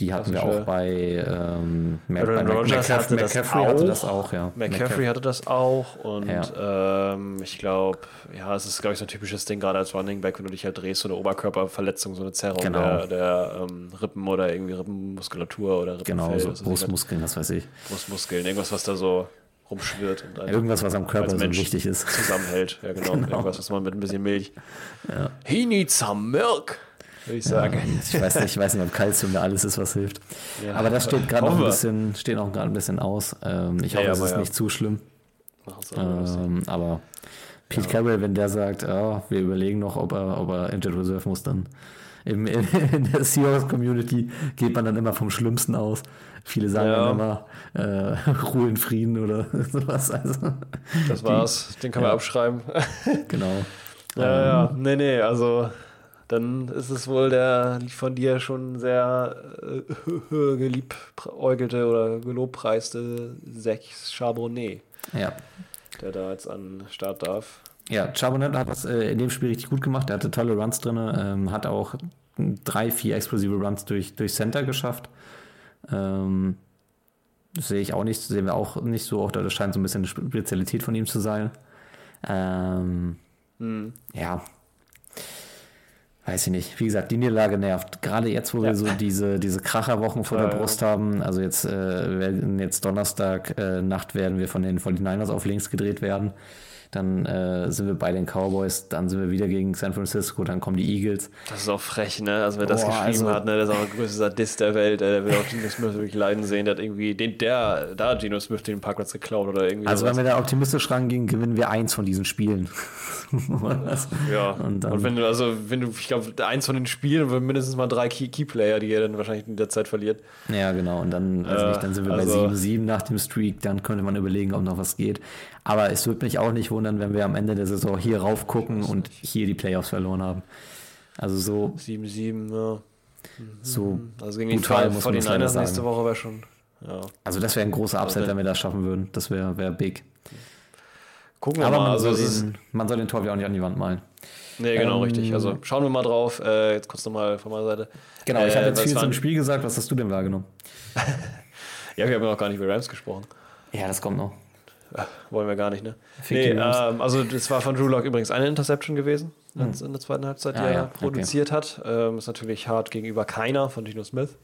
[SPEAKER 2] Die hatten wir auch bei, ähm,
[SPEAKER 3] Aaron Rodgers hatte das
[SPEAKER 2] McCaffrey hatte
[SPEAKER 3] auch.
[SPEAKER 2] das auch, ja.
[SPEAKER 3] McCaffrey hatte das auch und
[SPEAKER 2] Ja.
[SPEAKER 3] ähm, ich glaube, ja, es ist, glaube ich, so ein typisches Ding, gerade als Running Back, wenn du dich halt drehst, so eine Oberkörperverletzung, so eine Zerrung
[SPEAKER 2] Genau.
[SPEAKER 3] der, der ähm, Rippen oder irgendwie Rippenmuskulatur oder Rippenfell.
[SPEAKER 2] Genau, so. Brustmuskeln, was weiß ich.
[SPEAKER 3] Brustmuskeln, irgendwas, was da so rumschwirrt und
[SPEAKER 2] Irgendwas, was am Körper so wichtig ist.
[SPEAKER 3] zusammenhält. Ja, genau.
[SPEAKER 2] Genau.
[SPEAKER 3] Irgendwas, was man mit ein bisschen Milch. He needs some milk, würde ich sagen.
[SPEAKER 2] Ich weiß nicht, ich weiß nicht, ob Calcium da alles ist, was hilft.
[SPEAKER 3] Ja,
[SPEAKER 2] aber das steht gerade noch ein bisschen, steht auch gerade ein bisschen aus. Ähm, ich
[SPEAKER 3] Ja,
[SPEAKER 2] hoffe,
[SPEAKER 3] ja,
[SPEAKER 2] es ist
[SPEAKER 3] ja.
[SPEAKER 2] nicht zu schlimm. Ähm, aber Pete Carroll, wenn der sagt, ja, wir überlegen noch, ob er, ob er Injured Reserve muss, dann im, in, in der Seahawks-Community geht man dann immer vom Schlimmsten aus. Viele sagen
[SPEAKER 3] Ja.
[SPEAKER 2] dann immer äh, Ruhe in Frieden oder sowas. Also,
[SPEAKER 3] Das war's. Den kann man
[SPEAKER 2] ja.
[SPEAKER 3] abschreiben.
[SPEAKER 2] genau.
[SPEAKER 3] Ja, ja, nee, nee, also dann ist es wohl der von dir schon sehr äh, geliebäugelte oder gelobpreiste Sechs Charbonnet,
[SPEAKER 2] Ja.
[SPEAKER 3] der da jetzt an den Start darf.
[SPEAKER 2] Ja, Charbonnet hat das äh, in dem Spiel richtig gut gemacht. Er hatte tolle Runs drin, ähm, hat auch drei, vier explosive Runs durch, durch Center geschafft. Ähm, das sehe ich auch nicht, sehen wir auch nicht so. Auch das scheint so ein bisschen eine Spezialität von ihm zu sein. Ähm,
[SPEAKER 3] Hm.
[SPEAKER 2] ja. Weiß ich nicht. Wie gesagt, die Niederlage nervt. Gerade jetzt, wo
[SPEAKER 3] Ja.
[SPEAKER 2] wir so diese, diese Kracherwochen vor der. Brust haben. Also jetzt, äh, werden jetzt Donnerstag äh, Nacht werden wir von den 49ers auf links gedreht werden. Dann äh, sind wir bei den Cowboys, dann sind wir wieder gegen San Francisco, dann kommen die Eagles.
[SPEAKER 3] Das ist auch frech, ne? Also wer das
[SPEAKER 2] Boah,
[SPEAKER 3] geschrieben
[SPEAKER 2] also-
[SPEAKER 3] hat, ne, der ist auch der größte Sadist der Welt, äh, der will auch Geno Smith wirklich leiden sehen, der hat irgendwie, den, der, da hat Geno Smith den Parkplatz geklaut oder irgendwie
[SPEAKER 2] Also
[SPEAKER 3] sowas.
[SPEAKER 2] wenn wir da optimistisch rangehen, gewinnen wir eins von diesen Spielen.
[SPEAKER 3] Ja,
[SPEAKER 2] Und
[SPEAKER 3] und,
[SPEAKER 2] dann-
[SPEAKER 3] wenn du, also, wenn du, ich glaube, eins von den Spielen mindestens mal drei Key- Keyplayer, die er dann wahrscheinlich in der Zeit verliert.
[SPEAKER 2] Ja, genau. Und dann, also
[SPEAKER 3] Äh,
[SPEAKER 2] nicht, dann sind wir
[SPEAKER 3] also-
[SPEAKER 2] bei 7-7 nach dem Streak. Dann könnte man überlegen, ob noch was geht. Aber es würde mich auch nicht wundern, wenn wir am Ende der Saison hier rauf gucken und hier die Playoffs verloren haben. Also so,
[SPEAKER 3] 7-7, ja.
[SPEAKER 2] so
[SPEAKER 3] Also gegen
[SPEAKER 2] Brutal, muss man das leider
[SPEAKER 3] 49ers nächste
[SPEAKER 2] sagen.
[SPEAKER 3] Woche wäre schon. Ja.
[SPEAKER 2] also das wäre ein großer Upset,
[SPEAKER 3] Also-
[SPEAKER 2] wenn wir das schaffen würden. Das wäre wär big.
[SPEAKER 3] Gucken wir
[SPEAKER 2] Aber
[SPEAKER 3] mal.
[SPEAKER 2] man,
[SPEAKER 3] Also
[SPEAKER 2] soll den, man soll den Tor ja auch nicht an die Wand malen.
[SPEAKER 3] nee, genau,
[SPEAKER 2] ähm,
[SPEAKER 3] richtig. Also schauen wir mal drauf. Äh, jetzt kurz nochmal von meiner Seite.
[SPEAKER 2] Genau, ich
[SPEAKER 3] Äh,
[SPEAKER 2] habe jetzt viel zum Spiel gesagt. Was hast du denn wahrgenommen?
[SPEAKER 3] Ja, wir haben ja noch gar nicht über Rams gesprochen.
[SPEAKER 2] Ja, das kommt noch.
[SPEAKER 3] Ach, wollen wir gar nicht, ne?
[SPEAKER 2] Fick
[SPEAKER 3] Nee, ähm, also das war von Drew Lock übrigens eine Interception gewesen in, in der zweiten Halbzeit, die
[SPEAKER 2] Ah,
[SPEAKER 3] er
[SPEAKER 2] ja, okay.
[SPEAKER 3] produziert hat. Ähm, ist natürlich hart gegenüber keiner von Gino Smith.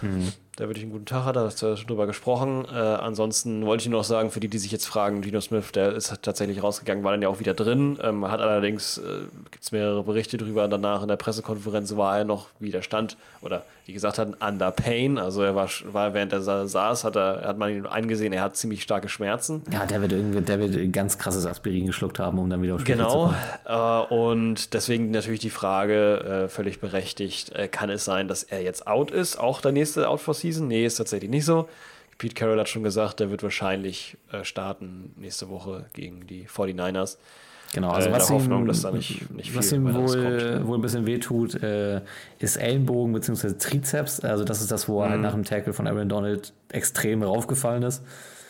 [SPEAKER 2] Mhm.
[SPEAKER 3] Der wirklich einen guten Tag hat, da hast du ja schon drüber gesprochen. Äh, ansonsten wollte ich nur noch sagen, für die, die sich jetzt fragen, Gino Smith, der ist tatsächlich rausgegangen, war dann ja auch wieder drin. Ähm, hat allerdings, äh, gibt es mehrere Berichte drüber, danach in der Pressekonferenz war er noch, wie der stand, oder wie gesagt hat, under pain. Also er war, war während er sa- saß, hat, er, hat man ihn eingesehen, er hat ziemlich starke Schmerzen.
[SPEAKER 2] Ja, der wird irgendwie, der wird ein ganz krasses Aspirin geschluckt haben, um dann wieder auf Spielfeld
[SPEAKER 3] Genau,
[SPEAKER 2] zu kommen.
[SPEAKER 3] äh, und deswegen natürlich die Frage, äh, völlig berechtigt, äh, kann es sein, dass er jetzt out ist, auch der nächste Out for Season? Nee, ist tatsächlich nicht so. Pete Carroll hat schon gesagt, der wird wahrscheinlich äh, starten nächste Woche gegen die 49ers.
[SPEAKER 2] Genau, also
[SPEAKER 3] Äh,
[SPEAKER 2] was
[SPEAKER 3] der Hoffnung,
[SPEAKER 2] ihm,
[SPEAKER 3] dass da nicht- nicht
[SPEAKER 2] was ihm wohl, wohl ein bisschen wehtut, äh, ist Ellenbogen bzw. Trizeps. Also das ist das, wo er
[SPEAKER 3] Mhm.
[SPEAKER 2] halt nach dem Tackle von Aaron Donald extrem raufgefallen ist.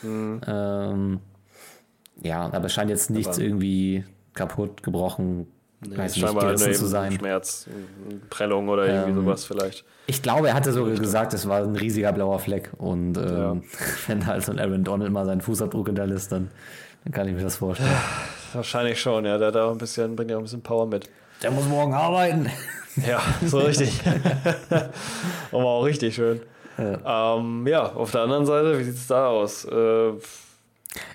[SPEAKER 3] Mhm.
[SPEAKER 2] Ähm, ja, aber es scheint jetzt nichts
[SPEAKER 3] Aber-
[SPEAKER 2] irgendwie kaputt, gebrochen,
[SPEAKER 3] Nee,
[SPEAKER 2] weiß nicht,
[SPEAKER 3] scheinbar nur
[SPEAKER 2] gerissen zu sein.
[SPEAKER 3] Schmerz, Prellung oder irgendwie
[SPEAKER 2] Ähm,
[SPEAKER 3] sowas vielleicht.
[SPEAKER 2] Ich glaube, er hatte sogar gesagt, es war ein riesiger blauer Fleck. Und ähm,
[SPEAKER 3] Ja.
[SPEAKER 2] wenn halt so ein Aaron Donald mal seinen Fußabdruck hinterlässt, dann, dann kann ich mir das vorstellen.
[SPEAKER 3] Wahrscheinlich schon, ja. Der auch ein bisschen, bringt ja auch ein bisschen Power mit.
[SPEAKER 2] Der muss morgen arbeiten.
[SPEAKER 3] Ja, so richtig. Aber auch richtig schön. Ja. Ähm, ja, auf der anderen Seite, wie sieht es da aus? Äh,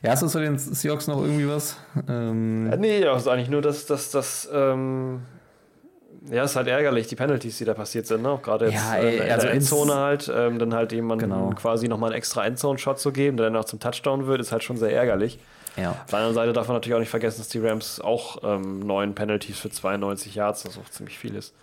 [SPEAKER 2] Ja, hast du zu den Seahawks noch irgendwie was? Ähm,
[SPEAKER 3] ja, nee, also eigentlich nur, dass das, das, ähm, ja, ist halt ärgerlich, die Penalties, die da passiert sind, ne? Auch gerade jetzt
[SPEAKER 2] Ja,
[SPEAKER 3] äh,
[SPEAKER 2] ey,
[SPEAKER 3] in der
[SPEAKER 2] also ins-
[SPEAKER 3] Endzone halt, ähm, dann halt jemandem
[SPEAKER 2] Genau.
[SPEAKER 3] quasi nochmal einen extra Endzone-Shot zu geben, der dann auch zum Touchdown wird, ist halt schon sehr ärgerlich.
[SPEAKER 2] ja.
[SPEAKER 3] Auf der anderen Seite darf man natürlich auch nicht vergessen, dass die Rams auch ähm, neun Penalties für 92 Yards, was auch ziemlich viel ist,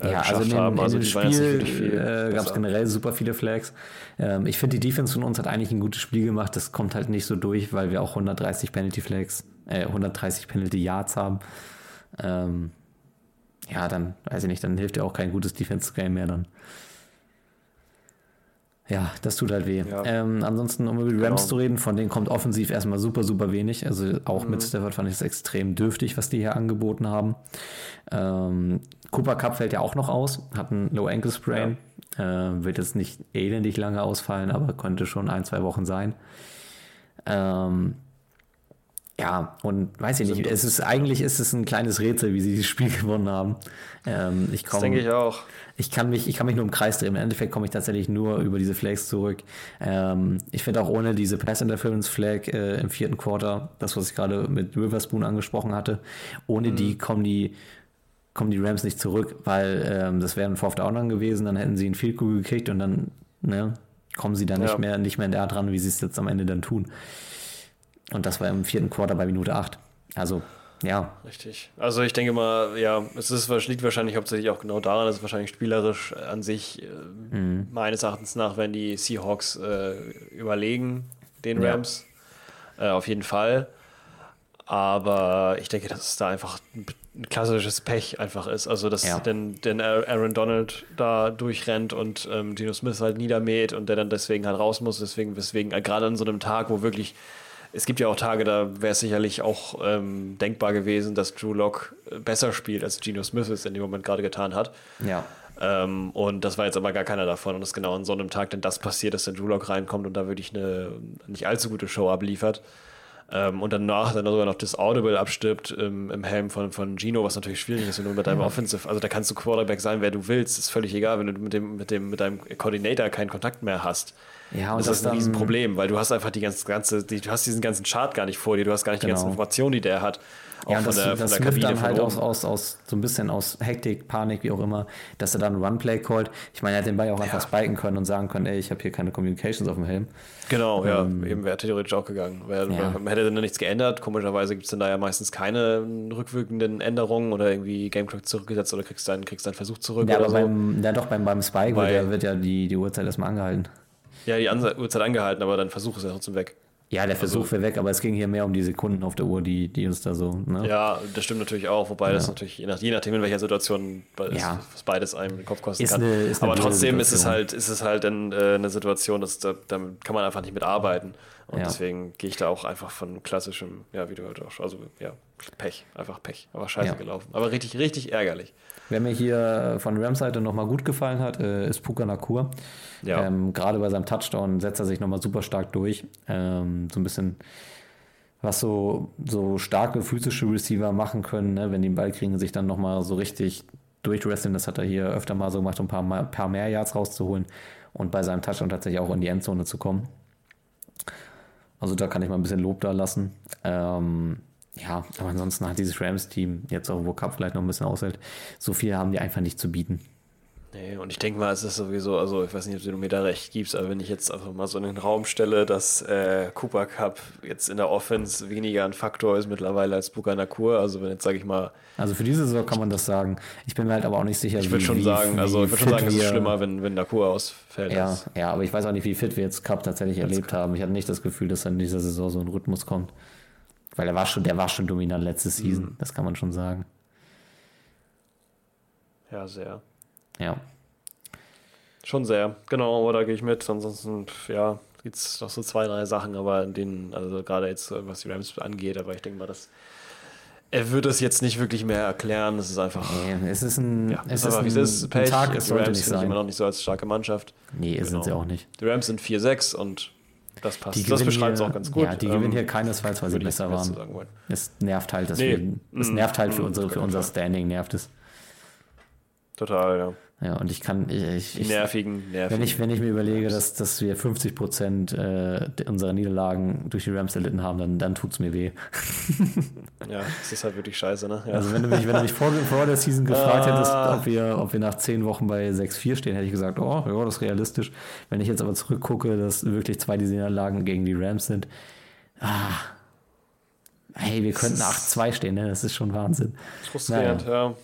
[SPEAKER 3] äh,
[SPEAKER 2] Ja, also in dem,
[SPEAKER 3] haben.
[SPEAKER 2] in
[SPEAKER 3] Also
[SPEAKER 2] dem Spiel äh, gab es generell super viele Flags. Ähm, ich finde, die Defense von uns hat eigentlich ein gutes Spiel gemacht. Das kommt halt nicht so durch, weil wir auch 130 Penalty Flags, äh, 130 Penalty Yards haben. Ähm, ja, dann weiß ich nicht, dann hilft ja auch kein gutes Defense Game mehr dann. Ja, das tut halt weh.
[SPEAKER 3] Ja.
[SPEAKER 2] Ähm, ansonsten, um über die Rams
[SPEAKER 3] Genau.
[SPEAKER 2] zu reden, von denen kommt offensiv erstmal super, super wenig. Also auch
[SPEAKER 3] Mhm.
[SPEAKER 2] mit Stafford fand ich es extrem dürftig, was die hier angeboten haben. Ähm, Cooper Cup fällt ja auch noch aus, hat einen Low Ankle Sprain. Äh, wird jetzt nicht elendig lange ausfallen, aber könnte schon ein, zwei Wochen sein. Ähm, ja, und weiß ich nicht, es ist eigentlich ist es ein kleines Rätsel, wie sie dieses Spiel gewonnen haben. Ähm, ich
[SPEAKER 3] Das
[SPEAKER 2] komme
[SPEAKER 3] denke ich auch.
[SPEAKER 2] ich kann mich, ich kann mich nur im Kreis drehen. Im Endeffekt komme ich tatsächlich nur über diese Flags zurück. Ähm, ich finde auch ohne diese Pass Interference Flag äh, im vierten Quarter, das was ich gerade mit Riverspoon angesprochen hatte, ohne
[SPEAKER 3] Mhm.
[SPEAKER 2] die kommen die kommen die Rams nicht zurück, weil ähm, das wäre ein Fourth Down dann gewesen, dann hätten sie einen Field Goal gekriegt und dann ne, kommen sie dann
[SPEAKER 3] Ja.
[SPEAKER 2] nicht mehr nicht mehr da dran, wie sie es jetzt am Ende dann tun. Und das war im vierten Quarter bei Minute 8. Also, ja,
[SPEAKER 3] Richtig. Also ich denke mal, ja, es ist, liegt wahrscheinlich hauptsächlich auch genau daran, dass es wahrscheinlich spielerisch an sich äh,
[SPEAKER 2] Mhm.
[SPEAKER 3] meines Erachtens nach, wenn die Seahawks äh, überlegen den
[SPEAKER 2] Ja.
[SPEAKER 3] Rams. Äh, auf jeden Fall. Aber ich denke, dass es da einfach ein, klassisches Pech einfach ist. Also, dass
[SPEAKER 2] Ja.
[SPEAKER 3] denn, denn Aaron Donald da durchrennt und ähm, Geno Smith halt niedermäht und der dann deswegen halt raus muss. Deswegen, weswegen, äh, gerade an so einem Tag, wo wirklich es gibt ja auch Tage, da wäre es sicherlich auch ähm, denkbar gewesen, dass Drew Lock äh, besser spielt, als Geno Smith es in dem Moment gerade getan hat.
[SPEAKER 2] ja.
[SPEAKER 3] Ähm, und das war jetzt aber gar keiner davon. Und es ist genau an so einem Tag, denn das passiert, dass der Drew Lock reinkommt und da wirklich eine nicht allzu gute Show abliefert. Ähm, und danach dann sogar noch das Audible abstirbt im, im Helm von, von Gino, was natürlich schwierig ist, wenn du mit deinem Offensive, also da kannst du Quarterback sein, wer du willst, ist völlig egal, wenn du mit dem, mit dem, mit deinem Coordinator keinen Kontakt mehr hast.
[SPEAKER 2] Ja, und
[SPEAKER 3] das,
[SPEAKER 2] das
[SPEAKER 3] ist ein
[SPEAKER 2] dann-
[SPEAKER 3] Riesenproblem, weil du hast einfach die ganze, ganze die, du hast diesen ganzen Chart gar nicht vor dir, du hast gar nicht die
[SPEAKER 2] Genau.
[SPEAKER 3] ganzen Informationen, die der hat. Auch
[SPEAKER 2] Ja, und das,
[SPEAKER 3] von der,
[SPEAKER 2] das
[SPEAKER 3] Kabine
[SPEAKER 2] dann halt aus, aus, aus so ein bisschen aus Hektik, Panik, wie auch immer, dass er dann einen Run-Play callt. Ich meine, er hätte den Ball auch einfach spiken können und sagen können, ey, ich habe hier keine Communications auf dem Helm.
[SPEAKER 3] Genau, ja, eben wäre theoretisch auch gegangen. Wär,
[SPEAKER 2] Ähm, Ja.
[SPEAKER 3] Hätte dann nichts geändert. Komischerweise gibt es dann da ja meistens keine rückwirkenden Änderungen oder irgendwie Gameclock zurückgesetzt oder kriegst deinen, kriegst deinen Versuch zurück
[SPEAKER 2] Ja, aber
[SPEAKER 3] so.
[SPEAKER 2] beim, ja doch, beim, beim Spike wird
[SPEAKER 3] Weil-
[SPEAKER 2] ja, wird ja die, die Uhrzeit erstmal angehalten.
[SPEAKER 3] Ja, die Anse Uhrzeit angehalten, aber dein Versuch ist ja trotzdem weg.
[SPEAKER 2] Ja, der Versuch wäre weg, aber es ging hier mehr um die Sekunden auf der Uhr, die, die uns da so, ne?
[SPEAKER 3] Ja, das stimmt natürlich auch, wobei das natürlich, je, nach, je nachdem, in welcher Situation be-
[SPEAKER 2] Ja.
[SPEAKER 3] es beides einem den Kopf kosten
[SPEAKER 2] Ist
[SPEAKER 3] kann.
[SPEAKER 2] eine-
[SPEAKER 3] Aber trotzdem ist es halt, ist es halt dann, äh, eine Situation, dass da, damit kann man einfach nicht mitarbeiten. Und
[SPEAKER 2] Ja.
[SPEAKER 3] deswegen gehe ich da auch einfach von klassischem, ja, wie du halt auch, also ja, Pech, einfach Pech. Aber scheiße
[SPEAKER 2] Ja.
[SPEAKER 3] gelaufen. Aber richtig, richtig ärgerlich.
[SPEAKER 2] Wer mir hier von Rams Seite nochmal gut gefallen hat, äh, ist Puka Nakur.
[SPEAKER 3] Ja.
[SPEAKER 2] Ähm, Gerade bei seinem Touchdown setzt er sich nochmal super stark durch. Ähm, so ein bisschen, was so, so starke physische Receiver machen können, ne? wenn die den Ball kriegen, sich dann nochmal so richtig durchwresteln. Das hat er hier öfter mal so gemacht, um ein paar, paar mehr Yards rauszuholen und bei seinem Touchdown tatsächlich auch in die Endzone zu kommen. Also da kann ich mal ein bisschen Lob da lassen. Ähm, ja, aber ansonsten hat dieses Rams-Team, jetzt auch wo Cup vielleicht noch ein bisschen aushält, so viel haben die einfach nicht zu bieten.
[SPEAKER 3] Nee, und ich denke mal, es ist sowieso, also ich weiß nicht, ob du mir da recht gibst, aber wenn ich jetzt einfach mal so in den Raum stelle, dass äh, Cooper Cup jetzt in der Offense weniger ein Faktor ist mittlerweile als Bukanakur, also wenn jetzt sage ich mal.
[SPEAKER 2] Also für diese Saison kann man das sagen. Ich bin mir halt aber auch nicht sicher,
[SPEAKER 3] ich würde schon
[SPEAKER 2] wie,
[SPEAKER 3] sagen,
[SPEAKER 2] wie
[SPEAKER 3] also ich würde schon sagen, es ist schlimmer, wenn, wenn Nakur ausfällt.
[SPEAKER 2] Ja, ja, aber ich weiß auch nicht, wie fit wir jetzt Cup tatsächlich erlebt haben. Ich hatte nicht das Gefühl, dass in dieser Saison so ein Rhythmus kommt. Weil er war schon, der war schon dominant letzte Season,
[SPEAKER 3] Mhm.
[SPEAKER 2] das kann man schon sagen.
[SPEAKER 3] ja, sehr.
[SPEAKER 2] Ja.
[SPEAKER 3] Schon sehr, genau, aber da gehe ich mit. Ansonsten, ja, gibt es noch so zwei, drei Sachen, aber in denen, also gerade jetzt, äh, was die Rams angeht, aber ich denke mal, dass er wird es jetzt nicht wirklich mehr erklären. Es ist einfach,
[SPEAKER 2] Nee, es ist ein,
[SPEAKER 3] ja,
[SPEAKER 2] es
[SPEAKER 3] ist einfach, wie es ist.
[SPEAKER 2] ein,
[SPEAKER 3] Pech.
[SPEAKER 2] ein Tag,
[SPEAKER 3] die
[SPEAKER 2] es sollte
[SPEAKER 3] Rams
[SPEAKER 2] sein.
[SPEAKER 3] immer noch nicht so als starke Mannschaft.
[SPEAKER 2] Nee,
[SPEAKER 3] Genau.
[SPEAKER 2] sind sie auch nicht.
[SPEAKER 3] Die Rams sind 4-6 und das passt.
[SPEAKER 2] Die
[SPEAKER 3] das beschreibt es auch ganz gut.
[SPEAKER 2] Ja, die
[SPEAKER 3] Ähm,
[SPEAKER 2] gewinnen hier keinesfalls, weil sie besser waren. Es nervt halt, deswegen. Es
[SPEAKER 3] Mm,
[SPEAKER 2] nervt halt für,
[SPEAKER 3] mm,
[SPEAKER 2] unsere, für unser. Standing, nervt es.
[SPEAKER 3] Total, ja.
[SPEAKER 2] Ja, und ich kann, ich, ich,
[SPEAKER 3] nervigen, nervigen.
[SPEAKER 2] wenn ich, wenn ich mir überlege, dass, dass wir 50 Prozent äh, unserer Niederlagen durch die Rams erlitten haben, dann, dann tut es mir weh.
[SPEAKER 3] ja, das ist halt wirklich scheiße, ne? Ja.
[SPEAKER 2] Also wenn du mich, wenn du mich vor, vor der Season gefragt hättest,
[SPEAKER 3] Ah.
[SPEAKER 2] ob wir, ob wir nach zehn Wochen bei 6-4 stehen, hätte ich gesagt, oh, ja, das ist realistisch. Wenn ich jetzt aber zurückgucke, dass wirklich zwei dieser Niederlagen gegen die Rams sind, ah, hey, wir könnten 8-2 stehen, ne? das ist schon Wahnsinn.
[SPEAKER 3] Frustrierend, ja.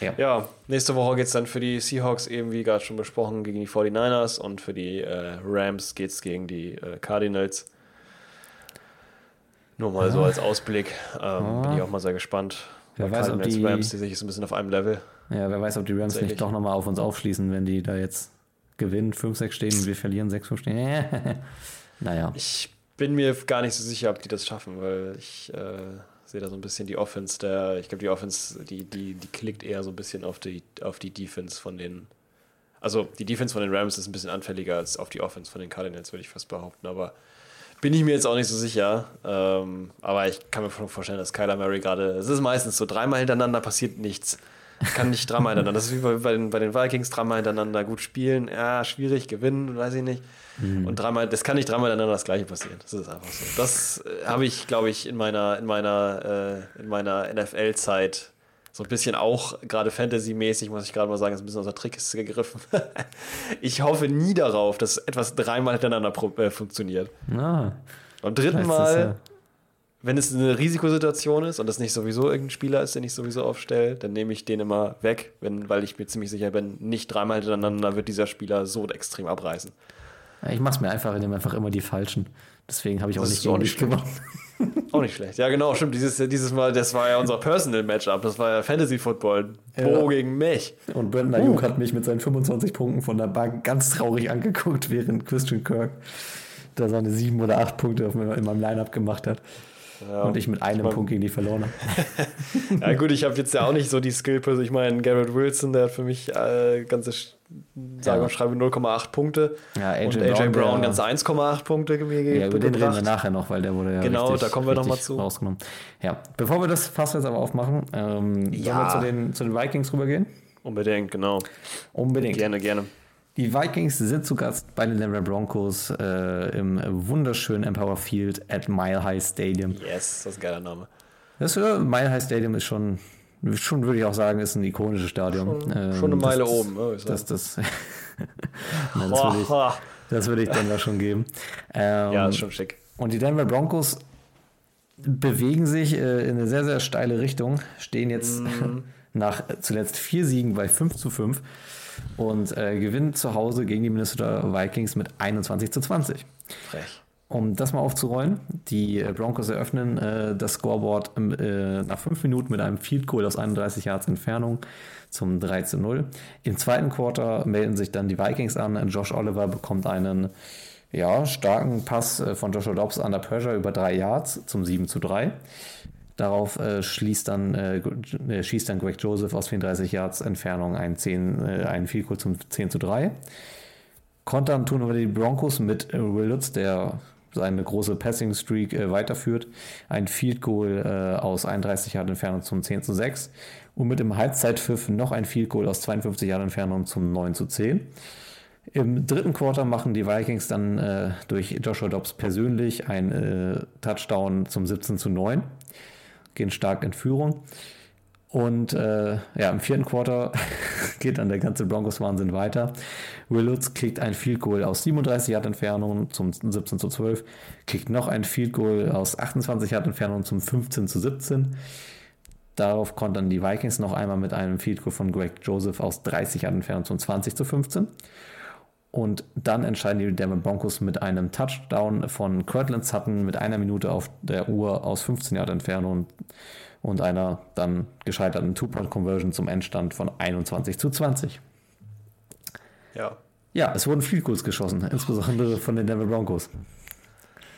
[SPEAKER 2] Ja.
[SPEAKER 3] Ja, nächste Woche geht es dann für die Seahawks eben, wie gerade schon besprochen, gegen die 49ers und für die äh, Rams geht es gegen die äh, Cardinals. Nur mal so als Ausblick. Ähm, Bin ich auch mal sehr gespannt.
[SPEAKER 2] Wer weiß, ob die-
[SPEAKER 3] Rams, die sehe ich so ein bisschen auf einem Level.
[SPEAKER 2] Ja, wer weiß, ob die Rams nicht doch nochmal auf uns aufschließen, wenn die da jetzt gewinnen, 5-6 stehen und wir verlieren 6-5 stehen. naja.
[SPEAKER 3] Ich bin mir gar nicht so sicher, ob die das schaffen, weil ich äh, sehe da so ein bisschen die Offense der, ich glaube, die Offense, die, die, die klickt eher so ein bisschen auf die, auf die Defense von den, also die Defense von den Rams ist ein bisschen anfälliger als auf die Offense von den Cardinals, würde ich fast behaupten, aber bin ich mir jetzt auch nicht so sicher. Ähm, aber ich kann mir vorstellen, dass Kyler Murray gerade, es ist meistens so, dreimal hintereinander passiert nichts. Kann nicht dreimal hintereinander. Das ist wie bei, den, bei den Vikings, dreimal hintereinander gut spielen. Ja, schwierig, gewinnen, weiß ich nicht. Und dreimal, das kann nicht dreimal hintereinander das gleiche passieren. Das ist einfach so. Das äh, habe ich, glaube ich, in meiner, in meiner, äh, in meiner NFL-Zeit so ein bisschen auch, gerade Fantasy-mäßig, muss ich gerade mal sagen, ist ein bisschen aus der Trickkiste gegriffen. ich hoffe nie darauf, dass etwas dreimal hintereinander äh, funktioniert.
[SPEAKER 2] Ah,
[SPEAKER 3] Beim dritten Mal, wenn es eine Risikosituation ist und das nicht sowieso irgendein Spieler ist, den ich sowieso aufstelle, dann nehme ich den immer weg, wenn, weil ich mir ziemlich sicher bin, nicht dreimal hintereinander wird dieser Spieler so extrem abreißen.
[SPEAKER 2] ich mach's mir einfach, ich nehme einfach immer die falschen. Deswegen habe ich auch
[SPEAKER 3] Das
[SPEAKER 2] nicht
[SPEAKER 3] auch nicht
[SPEAKER 2] dich gewonnen.
[SPEAKER 3] Auch nicht schlecht. Ja, genau, stimmt. Dieses, dieses Mal, das war ja unser Personal-Matchup. Das war ja Fantasy-Football. Bo
[SPEAKER 2] Ja.
[SPEAKER 3] gegen mich.
[SPEAKER 2] Und Brandon Ayuk hat mich mit seinen 25 Punkten von der Bank ganz traurig angeguckt, während Christian Kirk da seine sieben oder acht Punkte in meinem Lineup gemacht hat.
[SPEAKER 3] Ja.
[SPEAKER 2] Und ich mit einem
[SPEAKER 3] mein-
[SPEAKER 2] Punkt gegen die verloren habe.
[SPEAKER 3] Ja, gut, ich habe jetzt ja auch nicht so die skill -Pose. Ich meine, Garrett Wilson, der hat für mich äh, ganze, sage
[SPEAKER 2] Ja.
[SPEAKER 3] und schreibe 0,8 Punkte.
[SPEAKER 2] Ja, AJ
[SPEAKER 3] und AJ
[SPEAKER 2] Brown,
[SPEAKER 3] Brown,
[SPEAKER 2] der-
[SPEAKER 3] ganz 1,8 Punkte mir ge-
[SPEAKER 2] Ja, über den reden wir nachher noch, weil der wurde ja
[SPEAKER 3] Genau,
[SPEAKER 2] richtig,
[SPEAKER 3] da kommen wir noch
[SPEAKER 2] richtig
[SPEAKER 3] mal zu.
[SPEAKER 2] rausgenommen. Ja, bevor wir das Fass jetzt aber aufmachen, ähm,
[SPEAKER 3] Ja.
[SPEAKER 2] sollen wir zu den, zu den Vikings rübergehen?
[SPEAKER 3] Unbedingt, genau.
[SPEAKER 2] Unbedingt.
[SPEAKER 3] Gerne, gerne.
[SPEAKER 2] Die Vikings sind zu Gast bei den Denver Broncos äh, im wunderschönen Empower Field at Mile High Stadium.
[SPEAKER 3] Yes, das ist ein geiler Name.
[SPEAKER 2] Das äh, Mile High Stadium ist schon, schon würde ich auch sagen, ist ein ikonisches Stadion.
[SPEAKER 3] Schon-
[SPEAKER 2] Ähm,
[SPEAKER 3] schon eine Meile
[SPEAKER 2] das,
[SPEAKER 3] oben, ne,
[SPEAKER 2] Das, das, Nein, das würde ich, das würde ich Denver schon geben. Ähm,
[SPEAKER 3] ja, ist schon schick.
[SPEAKER 2] Und die Denver Broncos bewegen sich äh, in eine sehr, sehr steile Richtung, stehen jetzt
[SPEAKER 3] Mhm.
[SPEAKER 2] nach zuletzt vier Siegen bei 5 zu 5 und äh, gewinnen zu Hause gegen die Minnesota Vikings mit 21 zu 20.
[SPEAKER 3] Frech.
[SPEAKER 2] Um das mal aufzurollen, die äh, Broncos eröffnen äh, das Scoreboard äh, nach fünf Minuten mit einem Field Goal aus 31 Yards Entfernung zum 3 zu 0. Im zweiten Quarter melden sich dann die Vikings an. Josh Oliver bekommt einen ja, starken Pass äh, von Joshua Dobbs under pressure über drei Yards zum 7 zu 3. Darauf äh, schließt dann, äh, äh, schießt dann Greg Joseph aus 34 Yards Entfernung einen, 10, äh, einen Field Goal zum 10 zu 3. Kontern tun aber die Broncos mit Will Lutz, der seine große Passing-Streak äh, weiterführt. Ein Field Goal äh, aus 31 Yard Entfernung zum 10 zu 6 und mit dem Halbzeitpfiff noch ein Field Goal aus 52 Yard Entfernung zum 9 zu 10. Im dritten Quarter machen die Vikings dann äh, durch Joshua Dobbs persönlich ein äh, Touchdown zum 17 zu 9, gehen stark in Führung. Und äh, ja, im vierten Quarter geht dann der ganze Broncos-Wahnsinn weiter. Will Lutz kriegt ein Field Goal aus 37 Yard Entfernung zum 17 zu 12, kriegt noch ein Field Goal aus 28 Yard Entfernung zum 15 zu 17. Darauf kontern die Vikings noch einmal mit einem Field Goal von Greg Joseph aus 30 Yard Entfernung zum 20 zu 15. Und dann entscheiden die Denver Broncos mit einem Touchdown von Cortland Sutton mit einer Minute auf der Uhr aus 15 Yard Entfernung und einer dann gescheiterten Two-Point-Conversion zum Endstand von 21 zu 20.
[SPEAKER 3] Ja.
[SPEAKER 2] Ja, es wurden Field Goals geschossen, insbesondere von den Denver Broncos.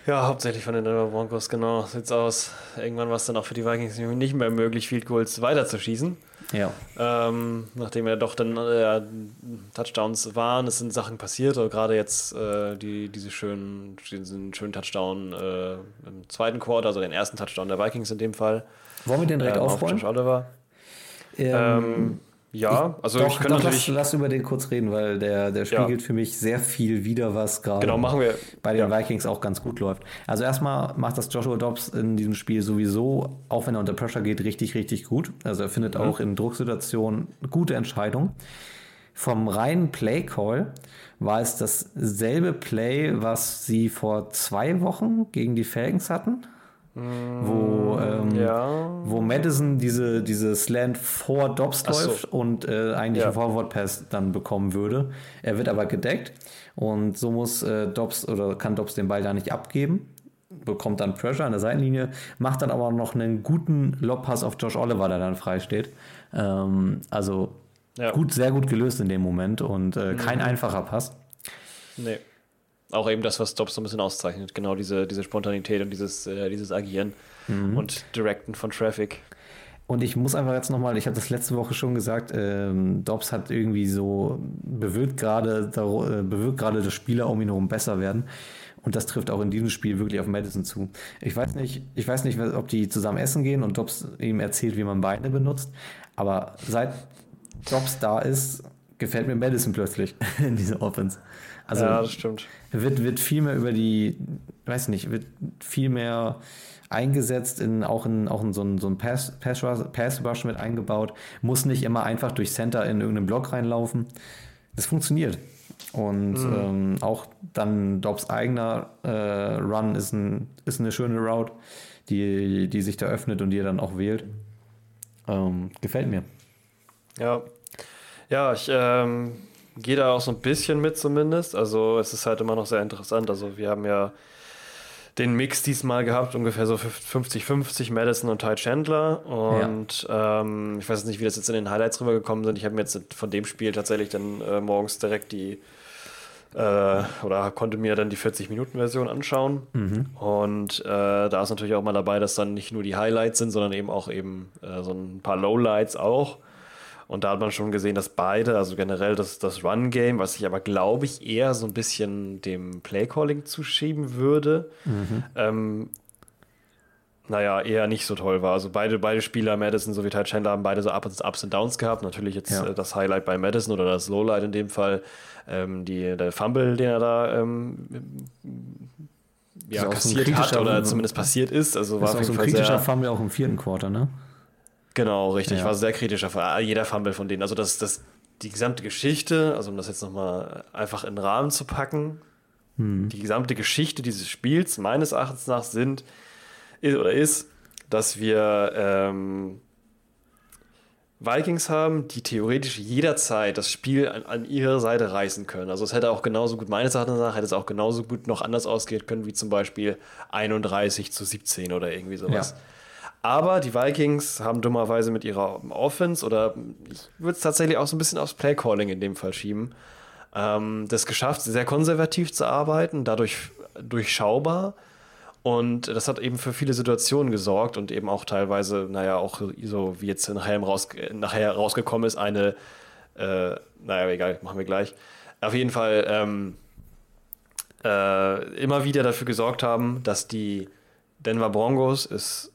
[SPEAKER 3] Ja, hauptsächlich von den Denver Broncos, genau. Sieht's aus. Irgendwann war es dann auch für die Vikings nicht mehr möglich, Field Goals weiterzuschießen.
[SPEAKER 2] Ja.
[SPEAKER 3] Ähm, nachdem ja doch dann äh, Touchdowns waren, es sind Sachen passiert, gerade jetzt äh, die, diese schönen, diesen schönen Touchdown äh, im zweiten Quarter, also den ersten Touchdown der Vikings in dem Fall.
[SPEAKER 2] Wollen wir den direkt
[SPEAKER 3] ähm, auf
[SPEAKER 2] aufrollen?
[SPEAKER 3] Josh Oliver.
[SPEAKER 2] Ähm,
[SPEAKER 3] Ähm, ja, also
[SPEAKER 2] doch,
[SPEAKER 3] ich kann
[SPEAKER 2] doch,
[SPEAKER 3] natürlich.
[SPEAKER 2] lass, lass über den kurz reden, weil der, der
[SPEAKER 3] Ja.
[SPEAKER 2] spiegelt für mich sehr viel wider, was gerade
[SPEAKER 3] Genau, machen wir.
[SPEAKER 2] bei den
[SPEAKER 3] ja.
[SPEAKER 2] Vikings auch ganz gut läuft. Also erstmal macht das Joshua Dobbs in diesem Spiel sowieso, auch wenn er unter Pressure geht, richtig, richtig gut. Also er findet
[SPEAKER 3] Mhm.
[SPEAKER 2] auch in Drucksituationen gute Entscheidungen. Vom reinen Play-Call war es dasselbe Play, was sie vor zwei Wochen gegen die Falcons hatten. Wo, ähm,
[SPEAKER 3] Ja.
[SPEAKER 2] wo Madison diese, diese Slant vor Dobbs
[SPEAKER 3] so.
[SPEAKER 2] läuft und äh, eigentlich
[SPEAKER 3] Ja.
[SPEAKER 2] einen Forward Pass dann bekommen würde. Er wird aber gedeckt und so muss äh, Dobbs oder kann Dobbs den Ball da nicht abgeben. Bekommt dann Pressure an der Seitenlinie, macht dann aber noch einen guten Lobpass auf Josh Oliver, der dann frei steht. Ähm, also
[SPEAKER 3] Ja.
[SPEAKER 2] gut, sehr gut gelöst in dem Moment und äh, kein einfacher Pass.
[SPEAKER 3] Nee. Auch eben das, was Dobbs so ein bisschen auszeichnet. Genau diese, diese Spontanität und dieses, äh, dieses Agieren
[SPEAKER 2] Mhm.
[SPEAKER 3] und Directen von Traffic.
[SPEAKER 2] Und ich muss einfach jetzt nochmal, ich habe das letzte Woche schon gesagt, ähm, Dobbs hat irgendwie so bewirkt gerade, daro- äh, bewirkt gerade, dass Spieler um ihn herum besser werden. Und das trifft auch in diesem Spiel wirklich auf Madison zu. Ich weiß nicht, ich weiß nicht, ob die zusammen essen gehen und Dobbs ihm erzählt, wie man Beine benutzt. Aber seit Dobbs da ist, gefällt mir Madison plötzlich in dieser Offense. Also
[SPEAKER 3] ja, das stimmt.
[SPEAKER 2] wird, wird viel mehr über die, weiß nicht, wird viel mehr eingesetzt, in, auch in, auch in so ein, so ein Pass, Pass, Pass Rush mit eingebaut, muss nicht immer einfach durch Center in irgendeinen Block reinlaufen. Das funktioniert. Und ähm, auch dann Dobbs eigener äh, Run ist, ein, ist eine schöne Route, die, die sich da öffnet und die er dann auch wählt. Ähm, gefällt mir.
[SPEAKER 3] Ja. Ja, ich ähm, gehe da auch so ein bisschen mit zumindest. Also es ist halt immer noch sehr interessant. Also wir haben ja den Mix diesmal gehabt, ungefähr so 50-50, Madison und Ty Chandler. Und ähm, ich weiß jetzt nicht, wie das jetzt in den Highlights rübergekommen sind. Ich habe mir jetzt von dem Spiel tatsächlich dann äh, morgens direkt die äh, oder konnte mir dann die 40-Minuten-Version anschauen. Und äh, da ist natürlich auch mal dabei, dass dann nicht nur die Highlights sind, sondern eben auch eben äh, so ein paar Lowlights auch. Und da hat man schon gesehen, dass beide, also generell das, das Run-Game, was ich aber glaube ich eher so ein bisschen dem Play-Calling zuschieben würde, ähm, naja, eher nicht so toll war. Also beide, beide Spieler, Madison sowie Ty Chandler, haben beide so Ups, Ups und Downs gehabt. Natürlich jetzt
[SPEAKER 2] Ja.
[SPEAKER 3] äh, das Highlight bei Madison oder das Lowlight in dem Fall, ähm, die, der Fumble, den er da ähm, ja,
[SPEAKER 2] so
[SPEAKER 3] kassiert hat oder zumindest passiert ist. Also war auf
[SPEAKER 2] ist auch so ein
[SPEAKER 3] Fall
[SPEAKER 2] kritischer
[SPEAKER 3] sehr,
[SPEAKER 2] Fumble auch im vierten Quarter, ne?
[SPEAKER 3] Genau, richtig.
[SPEAKER 2] Ja.
[SPEAKER 3] War sehr kritischer. Jeder Fumble von denen. Also das, das, die gesamte Geschichte, also um das jetzt nochmal einfach in den Rahmen zu packen, die gesamte Geschichte dieses Spiels meines Erachtens nach sind ist, oder ist, dass wir ähm, Vikings haben, die theoretisch jederzeit das Spiel an, an ihre Seite reißen können. Also es hätte auch genauso gut, meines Erachtens nach, hätte es auch genauso gut noch anders ausgehen können, wie zum Beispiel 31 zu 17 oder irgendwie sowas.
[SPEAKER 2] Ja.
[SPEAKER 3] Aber die Vikings haben dummerweise mit ihrer Offense oder ich würde es tatsächlich auch so ein bisschen aufs Playcalling in dem Fall schieben, ähm, das geschafft, sehr konservativ zu arbeiten, dadurch durchschaubar. Und das hat eben für viele Situationen gesorgt und eben auch teilweise, naja, auch so wie jetzt nachher, raus, nachher rausgekommen ist, eine, äh, naja, egal, machen wir gleich. Auf jeden Fall, ähm, äh, immer wieder dafür gesorgt haben, dass die Denver Broncos ist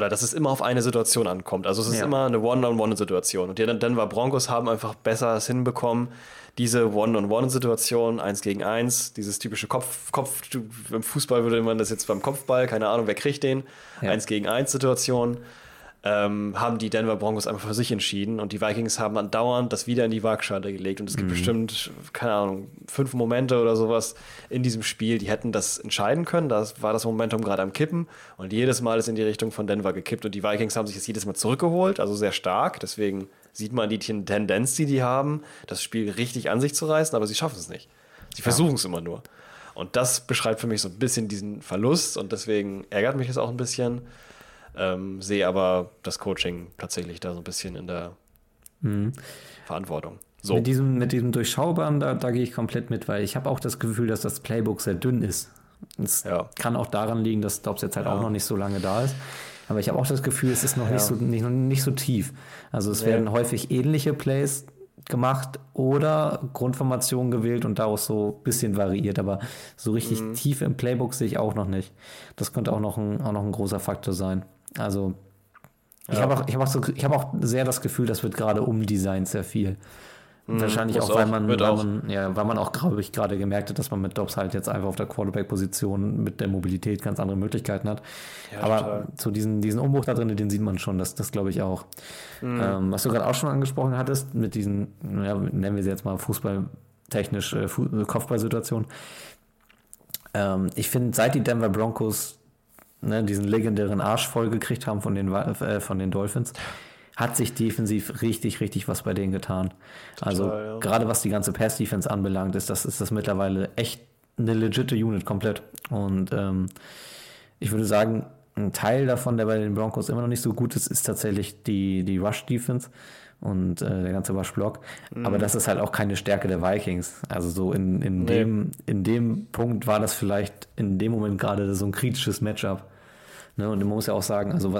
[SPEAKER 3] oder dass es immer auf eine Situation ankommt. Also es ist
[SPEAKER 2] Ja.
[SPEAKER 3] immer eine One-on-One-Situation. Und die Denver Broncos haben einfach besser es hinbekommen, diese One-on-One-Situation, eins gegen eins, dieses typische Kopf, Kopf, im Fußball würde man das jetzt beim Kopfball, keine Ahnung, wer kriegt den,
[SPEAKER 2] Ja.
[SPEAKER 3] eins gegen eins Situation, ähm, haben die Denver Broncos einfach für sich entschieden und die Vikings haben andauernd das wieder in die Waagschale gelegt und es gibt bestimmt, keine Ahnung, fünf Momente oder sowas in diesem Spiel, die hätten das entscheiden können, da war das Momentum gerade am Kippen und jedes Mal ist in die Richtung von Denver gekippt und die Vikings haben sich das jedes Mal zurückgeholt, also sehr stark, deswegen sieht man die Tendenz, die die haben, das Spiel richtig an sich zu reißen, aber sie schaffen es nicht. Sie versuchen es immer nur. Und das beschreibt für mich so ein bisschen diesen Verlust und deswegen ärgert mich das auch ein bisschen. Ähm, sehe aber das Coaching tatsächlich da so ein bisschen in der Verantwortung. So,
[SPEAKER 2] Mit diesem, mit diesem Durchschaubaren, da, da gehe ich komplett mit, weil ich habe auch das Gefühl, dass das Playbook sehr dünn ist. Es
[SPEAKER 3] Ja.
[SPEAKER 2] kann auch daran liegen, dass Dobbs jetzt halt
[SPEAKER 3] Ja.
[SPEAKER 2] auch noch nicht so lange da ist. Aber ich habe auch das Gefühl, es ist noch,
[SPEAKER 3] Ja.
[SPEAKER 2] nicht, so, nicht, nicht so tief. Also es
[SPEAKER 3] Nee.
[SPEAKER 2] werden häufig ähnliche Plays gemacht oder Grundformationen gewählt und daraus so ein bisschen variiert. Aber so richtig
[SPEAKER 3] Mhm.
[SPEAKER 2] tief im Playbook sehe ich auch noch nicht. Das könnte auch noch ein, auch noch ein großer Faktor sein. Also ich
[SPEAKER 3] Ja.
[SPEAKER 2] habe auch, ich hab auch, so, ich hab auch sehr das Gefühl, das wird gerade umdesignt sehr viel. Wahrscheinlich
[SPEAKER 3] Mhm. muss
[SPEAKER 2] auch, weil man, weil
[SPEAKER 3] auch.
[SPEAKER 2] man, ja, weil man auch, glaube ich, gerade gemerkt hat, dass man mit Dobbs halt jetzt einfach auf der Quarterback-Position mit der Mobilität ganz andere Möglichkeiten hat.
[SPEAKER 3] Ja,
[SPEAKER 2] Aber
[SPEAKER 3] total.
[SPEAKER 2] so diesen, diesen Umbruch da drin, den sieht man schon, das, das glaube ich auch.
[SPEAKER 3] Mhm.
[SPEAKER 2] Ähm, was du gerade auch schon angesprochen hattest, mit diesen, ja, nennen wir sie jetzt mal fußballtechnisch äh, Fu Kopfballsituation. Ähm, ich finde, seit die Denver Broncos ne, diesen legendären Arsch voll gekriegt haben von den, äh, von den Dolphins, hat sich defensiv richtig, richtig was bei denen getan. also
[SPEAKER 3] ja.
[SPEAKER 2] gerade was die ganze Pass-Defense anbelangt, ist das, ist das mittlerweile echt eine legitime Unit komplett. Und ähm, ich würde sagen, ein Teil davon, der bei den Broncos immer noch nicht so gut ist, ist tatsächlich die, die Rush-Defense und äh, der ganze Rush-Block. Aber das ist halt auch keine Stärke der Vikings. Also so in, in,
[SPEAKER 3] Nee.
[SPEAKER 2] dem, in dem Punkt war das vielleicht in dem Moment gerade so ein kritisches Matchup. Ne, und man muss ja auch sagen, also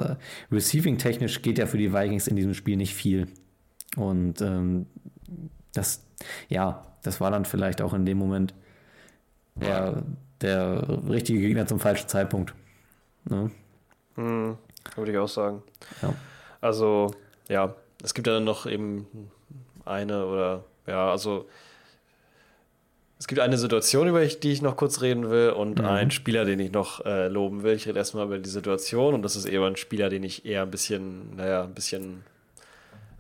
[SPEAKER 2] receiving-technisch geht ja für die Vikings in diesem Spiel nicht viel. Und ähm, das, ja, das war dann vielleicht auch in dem Moment der, der richtige Gegner zum falschen Zeitpunkt. Ne?
[SPEAKER 3] Hm, würde ich auch sagen.
[SPEAKER 2] Ja.
[SPEAKER 3] Also, ja, es gibt ja dann noch eben eine oder, ja, also es gibt eine Situation, über die ich noch kurz reden will und einen Spieler, den ich noch äh, loben will. Ich rede erstmal über die Situation und das ist eher ein Spieler, den ich eher ein bisschen, naja, ein bisschen,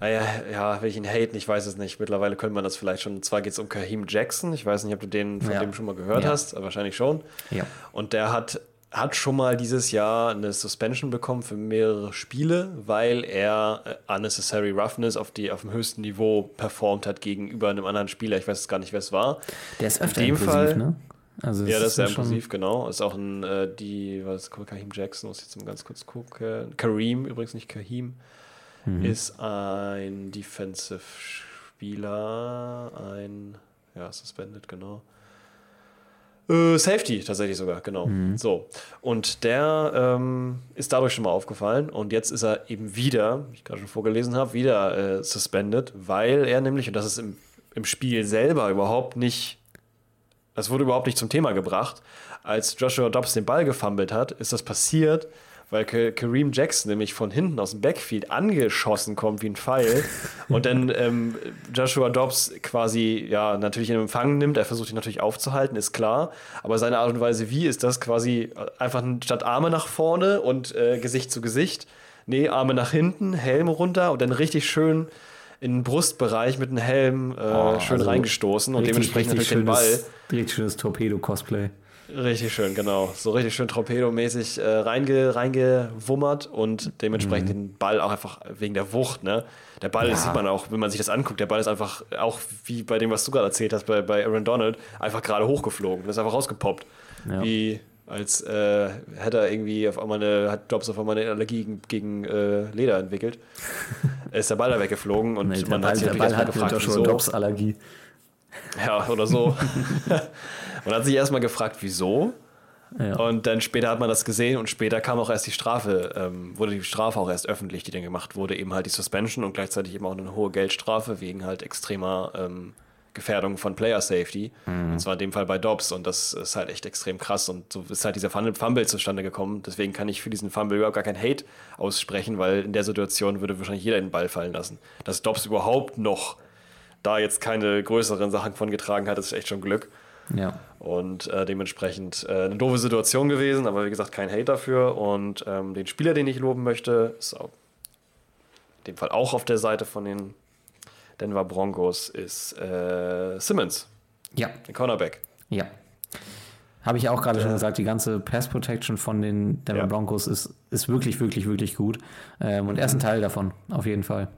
[SPEAKER 3] naja, ja, will ich ihn haten, ich weiß es nicht. Mittlerweile könnte man das vielleicht schon, zwar geht es um Kaheem Jackson, ich weiß nicht, ob du den von
[SPEAKER 2] Ja.
[SPEAKER 3] dem schon mal gehört
[SPEAKER 2] Ja.
[SPEAKER 3] hast, wahrscheinlich schon.
[SPEAKER 2] Ja.
[SPEAKER 3] Und der hat, hat schon mal dieses Jahr eine Suspension bekommen für mehrere Spiele, weil er äh, unnecessary roughness auf, die, auf dem höchsten Niveau performt hat gegenüber einem anderen Spieler. Ich weiß jetzt gar nicht, wer es war.
[SPEAKER 2] Der ist öfter
[SPEAKER 3] In dem
[SPEAKER 2] impulsiv,
[SPEAKER 3] Fall-
[SPEAKER 2] ne? Also
[SPEAKER 3] Ja, das ist sehr
[SPEAKER 2] schon-
[SPEAKER 3] impulsiv, genau. Ist auch ein, äh, die, was ist Kaheem Jackson, muss ich jetzt mal ganz kurz gucken. Kareem, übrigens nicht Kaheem,
[SPEAKER 2] Mhm.
[SPEAKER 3] ist ein Defensive Spieler, ein, ja, suspended, genau. Äh, Safety tatsächlich sogar, genau.
[SPEAKER 2] Mhm.
[SPEAKER 3] So. Und der ähm, ist dadurch schon mal aufgefallen und jetzt ist er eben wieder, wie ich gerade schon vorgelesen habe, wieder äh, suspended, weil er nämlich, und das ist im, im Spiel selber überhaupt nicht das wurde überhaupt nicht zum Thema gebracht. Als Joshua Dobbs den Ball gefummelt hat, ist das passiert, weil Ka- Kareem Jackson nämlich von hinten aus dem Backfield angeschossen kommt wie ein Pfeil und dann ähm, Joshua Dobbs quasi ja natürlich in Empfang nimmt. Er versucht ihn natürlich aufzuhalten, ist klar. Aber seine Art und Weise, wie ist das quasi einfach statt Arme nach vorne und äh, Gesicht zu Gesicht? Nee, Arme nach hinten, Helm runter und dann richtig schön in den Brustbereich mit dem Helm äh,
[SPEAKER 2] Oh,
[SPEAKER 3] schön
[SPEAKER 2] also
[SPEAKER 3] reingestoßen und dementsprechend natürlich den Ball.
[SPEAKER 2] schönes, richtig schönes Torpedo-Cosplay.
[SPEAKER 3] Richtig schön, genau. So richtig schön Torpedo-mäßig äh, reinge, reingewummert und dementsprechend den Ball auch einfach wegen der Wucht, ne? Der Ball,
[SPEAKER 2] Ja.
[SPEAKER 3] sieht man auch, wenn man sich das anguckt, der Ball ist einfach, auch wie bei dem, was du gerade erzählt hast, bei, bei Aaron Donald, einfach gerade hochgeflogen. Das ist einfach rausgepoppt.
[SPEAKER 2] Ja.
[SPEAKER 3] Wie als äh, hätte er irgendwie auf einmal eine, hat Dobbs auf einmal eine Allergie gegen, gegen äh, Leder entwickelt. ist der Ball da weggeflogen und
[SPEAKER 2] Nee,
[SPEAKER 3] man
[SPEAKER 2] Ball,
[SPEAKER 3] hat sich
[SPEAKER 2] der Ball hat
[SPEAKER 3] gefragt,
[SPEAKER 2] Joshua
[SPEAKER 3] wieso.
[SPEAKER 2] Dobbs Allergie.
[SPEAKER 3] Ja, oder so. Man hat sich erstmal gefragt, wieso.
[SPEAKER 2] Ja.
[SPEAKER 3] Und dann später hat man das gesehen und später kam auch erst die Strafe, ähm, wurde die Strafe auch erst öffentlich, die dann gemacht wurde, eben halt die Suspension und gleichzeitig eben auch eine hohe Geldstrafe wegen halt extremer, ähm, Gefährdung von Player Safety. Und zwar in dem Fall bei Dobbs. Und das ist halt echt extrem krass. Und so ist halt dieser Fumble Fumble zustande gekommen. Deswegen kann ich für diesen Fumble überhaupt gar kein Hate aussprechen, weil in der Situation würde wahrscheinlich jeder den Ball fallen lassen. Dass Dobbs überhaupt noch da jetzt keine größeren Sachen von getragen hat, ist echt schon Glück.
[SPEAKER 2] Ja.
[SPEAKER 3] Und äh, dementsprechend äh, eine doofe Situation gewesen, aber wie gesagt, kein Hate dafür. Und ähm, den Spieler, den ich loben möchte, ist auch in dem Fall auch auf der Seite von den Denver Broncos, ist äh, Simmons,
[SPEAKER 2] Ja.
[SPEAKER 3] der Cornerback.
[SPEAKER 2] Ja. Habe ich auch gerade schon gesagt, die ganze Pass Protection von den Denver
[SPEAKER 3] Ja.
[SPEAKER 2] Broncos ist, ist wirklich, wirklich, wirklich gut. Ähm, und er ist ein Teil davon, auf jeden Fall.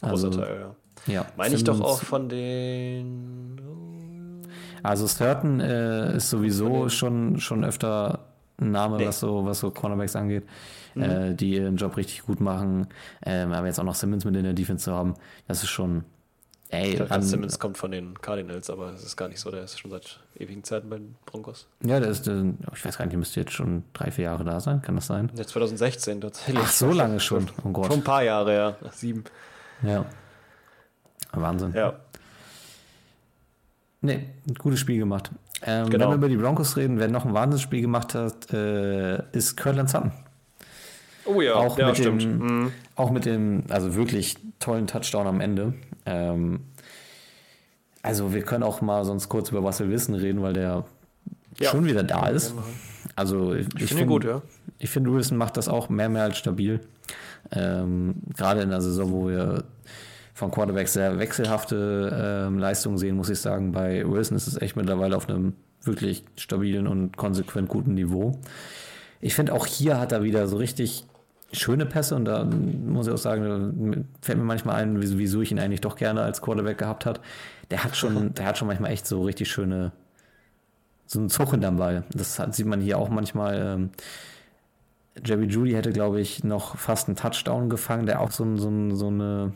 [SPEAKER 3] Großer
[SPEAKER 2] Also,
[SPEAKER 3] Teil, ja.
[SPEAKER 2] Ja.
[SPEAKER 3] Meine ich doch auch von den.
[SPEAKER 2] Also Sturton äh, ist sowieso schon, schon öfter ein Name,
[SPEAKER 3] Nee.
[SPEAKER 2] was, so, was so Cornerbacks angeht, äh, die ihren Job richtig gut machen. Ähm, aber jetzt auch noch Simmons mit in der Defense zu haben, das ist schon. Ey,
[SPEAKER 3] dachte,
[SPEAKER 2] an,
[SPEAKER 3] Simmons kommt von den Cardinals, aber das ist gar nicht so. Der ist schon seit ewigen Zeiten bei den Broncos.
[SPEAKER 2] ja, der ist, ich weiß gar nicht, der müsste jetzt schon drei, vier Jahre da sein, kann das sein?
[SPEAKER 3] Jetzt 2016 tatsächlich.
[SPEAKER 2] Ach, so lange schon. Oh Gott.
[SPEAKER 3] Schon ein paar Jahre, ja. Sieben.
[SPEAKER 2] Ja. Wahnsinn.
[SPEAKER 3] Ja.
[SPEAKER 2] Nee, ein gutes Spiel gemacht. Ähm,
[SPEAKER 3] Genau.
[SPEAKER 2] Wenn wir über die Broncos reden, wer noch ein Wahnsinnsspiel gemacht hat, äh, ist Curtin Sutton.
[SPEAKER 3] Oh ja,
[SPEAKER 2] Auch
[SPEAKER 3] ja,
[SPEAKER 2] mit
[SPEAKER 3] stimmt.
[SPEAKER 2] dem-
[SPEAKER 3] Mhm.
[SPEAKER 2] Auch mit dem, also wirklich tollen Touchdown am Ende. Ähm, also wir können auch mal sonst kurz über Russell Wilson reden, weil der
[SPEAKER 3] Ja.
[SPEAKER 2] schon wieder da ist. Also ich, ich
[SPEAKER 3] finde ihn gut, ja.
[SPEAKER 2] Ich finde, Wilson macht das auch mehr, mehr als stabil. Ähm, gerade in der Saison, wo wir von Quarterbacks sehr wechselhafte ähm, Leistungen sehen, muss ich sagen. Bei Wilson ist es echt mittlerweile auf einem wirklich stabilen und konsequent guten Niveau. Ich finde, auch hier hat er wieder so richtig schöne Pässe und da muss ich auch sagen, fällt mir manchmal ein, wieso ich ihn eigentlich doch gerne als Quarterback gehabt hat. Der hat schon, der hat schon manchmal echt so richtig schöne, so einen Zug hinterm Ball. Das hat, sieht man hier auch manchmal. Ähm, Jerry Judy hätte, glaube ich, noch fast einen Touchdown gefangen, der auch so, so, so eine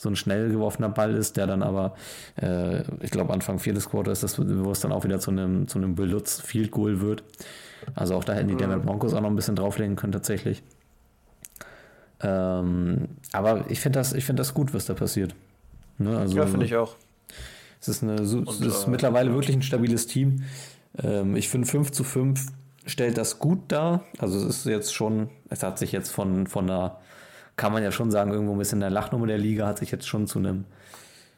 [SPEAKER 2] so ein schnell geworfener Ball ist, der dann aber, äh, ich glaube, Anfang viertes Quarter ist das, wo es dann auch wieder zu einem, zu einem Belutz Field Goal wird. Also auch da hätten die Denver Broncos auch noch ein bisschen drauflegen können, tatsächlich. Ähm, aber ich finde das, ich finde das gut, was da passiert. Ne, also,
[SPEAKER 3] Ja, finde ich auch.
[SPEAKER 2] es ist, eine, es
[SPEAKER 3] Und,
[SPEAKER 2] ist
[SPEAKER 3] äh,
[SPEAKER 2] mittlerweile wirklich ein stabiles Team. Ähm, ich finde 5 zu 5 stellt das gut dar. Also es ist jetzt schon, es hat sich jetzt von, von einer, kann man ja schon sagen, irgendwo ein bisschen der Lachnummer der Liga, hat sich jetzt schon zu einem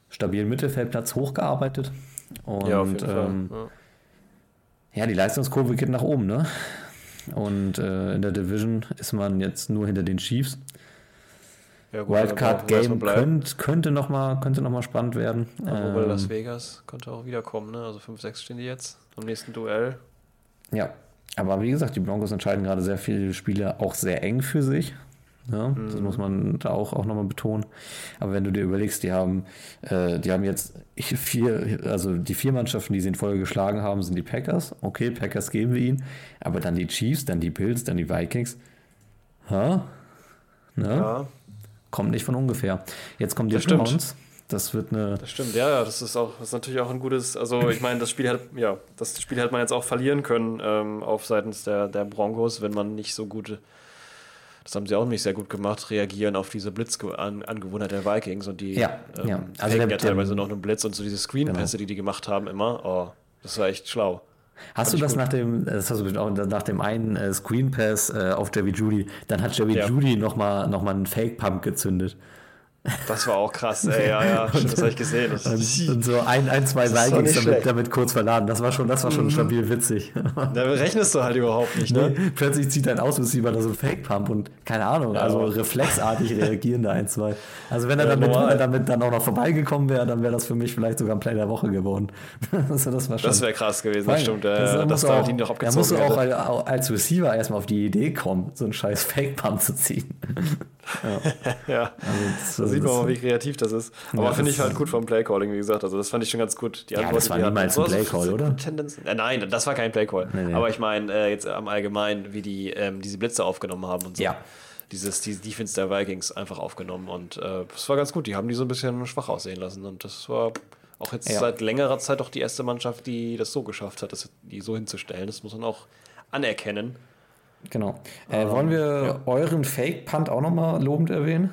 [SPEAKER 2] stabilen Mittelfeldplatz hochgearbeitet. Und
[SPEAKER 3] ja,
[SPEAKER 2] ähm,
[SPEAKER 3] Fall.
[SPEAKER 2] ja, die Leistungskurve geht nach oben, ne? Und äh, in der Division ist man jetzt nur hinter den Chiefs.
[SPEAKER 3] Ja, ja gut,
[SPEAKER 2] Wildcard Game könnt, könnte nochmal könnte noch mal spannend werden.
[SPEAKER 3] Wobei
[SPEAKER 2] Ähm,
[SPEAKER 3] Las Vegas könnte auch wiederkommen, ne? Also 5-6 stehen die jetzt am nächsten Duell.
[SPEAKER 2] Ja, aber wie gesagt, die Broncos entscheiden gerade sehr viele Spiele auch sehr eng für sich. Ja, Das muss man da auch, auch nochmal betonen. Aber wenn du dir überlegst, die haben, äh, die haben jetzt vier, also die vier Mannschaften, die sie in Folge geschlagen haben, sind die Packers. Okay, Packers geben wir ihnen. Aber dann die Chiefs, dann die Bills, dann die Vikings. Ha? Ne?
[SPEAKER 3] Ja,
[SPEAKER 2] Kommt nicht von ungefähr. Jetzt kommen die
[SPEAKER 3] Das.
[SPEAKER 2] Browns. Das wird eine.
[SPEAKER 3] das stimmt. Ja, ja, das ist auch, das ist natürlich auch ein gutes, also ich meine, das Spiel hat, ja, das Spiel hätte man jetzt auch verlieren können ähm, auf seitens der, der Broncos, wenn man nicht so gute, das haben sie auch nicht sehr gut gemacht, reagieren auf diese Blitzangewohnheit der Vikings und die
[SPEAKER 2] Ja,
[SPEAKER 3] ähm,
[SPEAKER 2] ja.
[SPEAKER 3] also
[SPEAKER 2] Also
[SPEAKER 3] ja
[SPEAKER 2] der-
[SPEAKER 3] teilweise
[SPEAKER 2] der-
[SPEAKER 3] noch einen Blitz und so diese Screenpässe, die die gemacht haben immer, oh, das war echt schlau.
[SPEAKER 2] Hast du
[SPEAKER 3] ich
[SPEAKER 2] das
[SPEAKER 3] gut.
[SPEAKER 2] nach dem, das hast du auch nach dem einen äh, Screen Pass äh, auf Jerry Judy, dann hat Jerry
[SPEAKER 3] Ja.
[SPEAKER 2] Judy nochmal noch mal einen Fake Pump gezündet.
[SPEAKER 3] Das war auch krass, ey, ja, ja, das habe ich gesehen. Das,
[SPEAKER 2] Und, und so ein, ein zwei
[SPEAKER 3] Das doch nicht
[SPEAKER 2] damit.
[SPEAKER 3] Mhm.
[SPEAKER 2] damit kurz verladen. Das war schon, das war schon stabil witzig.
[SPEAKER 3] da rechnest du halt überhaupt nicht, ne?
[SPEAKER 2] Nee, Plötzlich zieht ein Ausreceiver da so einen Fake Pump und keine Ahnung, also
[SPEAKER 3] aber-
[SPEAKER 2] reflexartig reagieren da ein, zwei. Also wenn er
[SPEAKER 3] Ja,
[SPEAKER 2] damit, wenn er damit dann auch noch vorbeigekommen wäre, dann wäre das für mich vielleicht sogar ein Play der Woche geworden. also das war schon.
[SPEAKER 3] Das wäre krass gewesen,
[SPEAKER 2] Vor
[SPEAKER 3] das stimmt. Äh,
[SPEAKER 2] das muss
[SPEAKER 3] da
[SPEAKER 2] auch,
[SPEAKER 3] die noch
[SPEAKER 2] da musst du
[SPEAKER 3] abgezogen
[SPEAKER 2] auch
[SPEAKER 3] hätte.
[SPEAKER 2] als, als Receiver erstmal auf die Idee kommen, so einen scheiß Fake-Pump zu ziehen.
[SPEAKER 3] Ja,
[SPEAKER 2] das-
[SPEAKER 3] da sieht man mal, wie kreativ das ist. Aber
[SPEAKER 2] Ja,
[SPEAKER 3] finde ich halt gut vom Playcalling, wie gesagt. Also das fand ich schon ganz gut. Die
[SPEAKER 2] Ja,
[SPEAKER 3] Antwort,
[SPEAKER 2] das war niemals ein Playcall,
[SPEAKER 3] so
[SPEAKER 2] oder?
[SPEAKER 3] Tendenz, äh, nein, das war kein Playcall.
[SPEAKER 2] Nee, nee.
[SPEAKER 3] Aber ich meine äh, jetzt am Allgemeinen, wie die ähm, diese Blitze aufgenommen haben und so.
[SPEAKER 2] Ja.
[SPEAKER 3] Dieses, diese Defense der Vikings einfach aufgenommen und äh, das war ganz gut. Die haben die so ein bisschen schwach aussehen lassen und das war auch jetzt
[SPEAKER 2] Ja.
[SPEAKER 3] seit längerer Zeit doch die erste Mannschaft, die das so geschafft hat, das, die so hinzustellen. Das muss man auch anerkennen.
[SPEAKER 2] Genau. Äh, wollen wir euren Fake-Punt auch nochmal lobend erwähnen?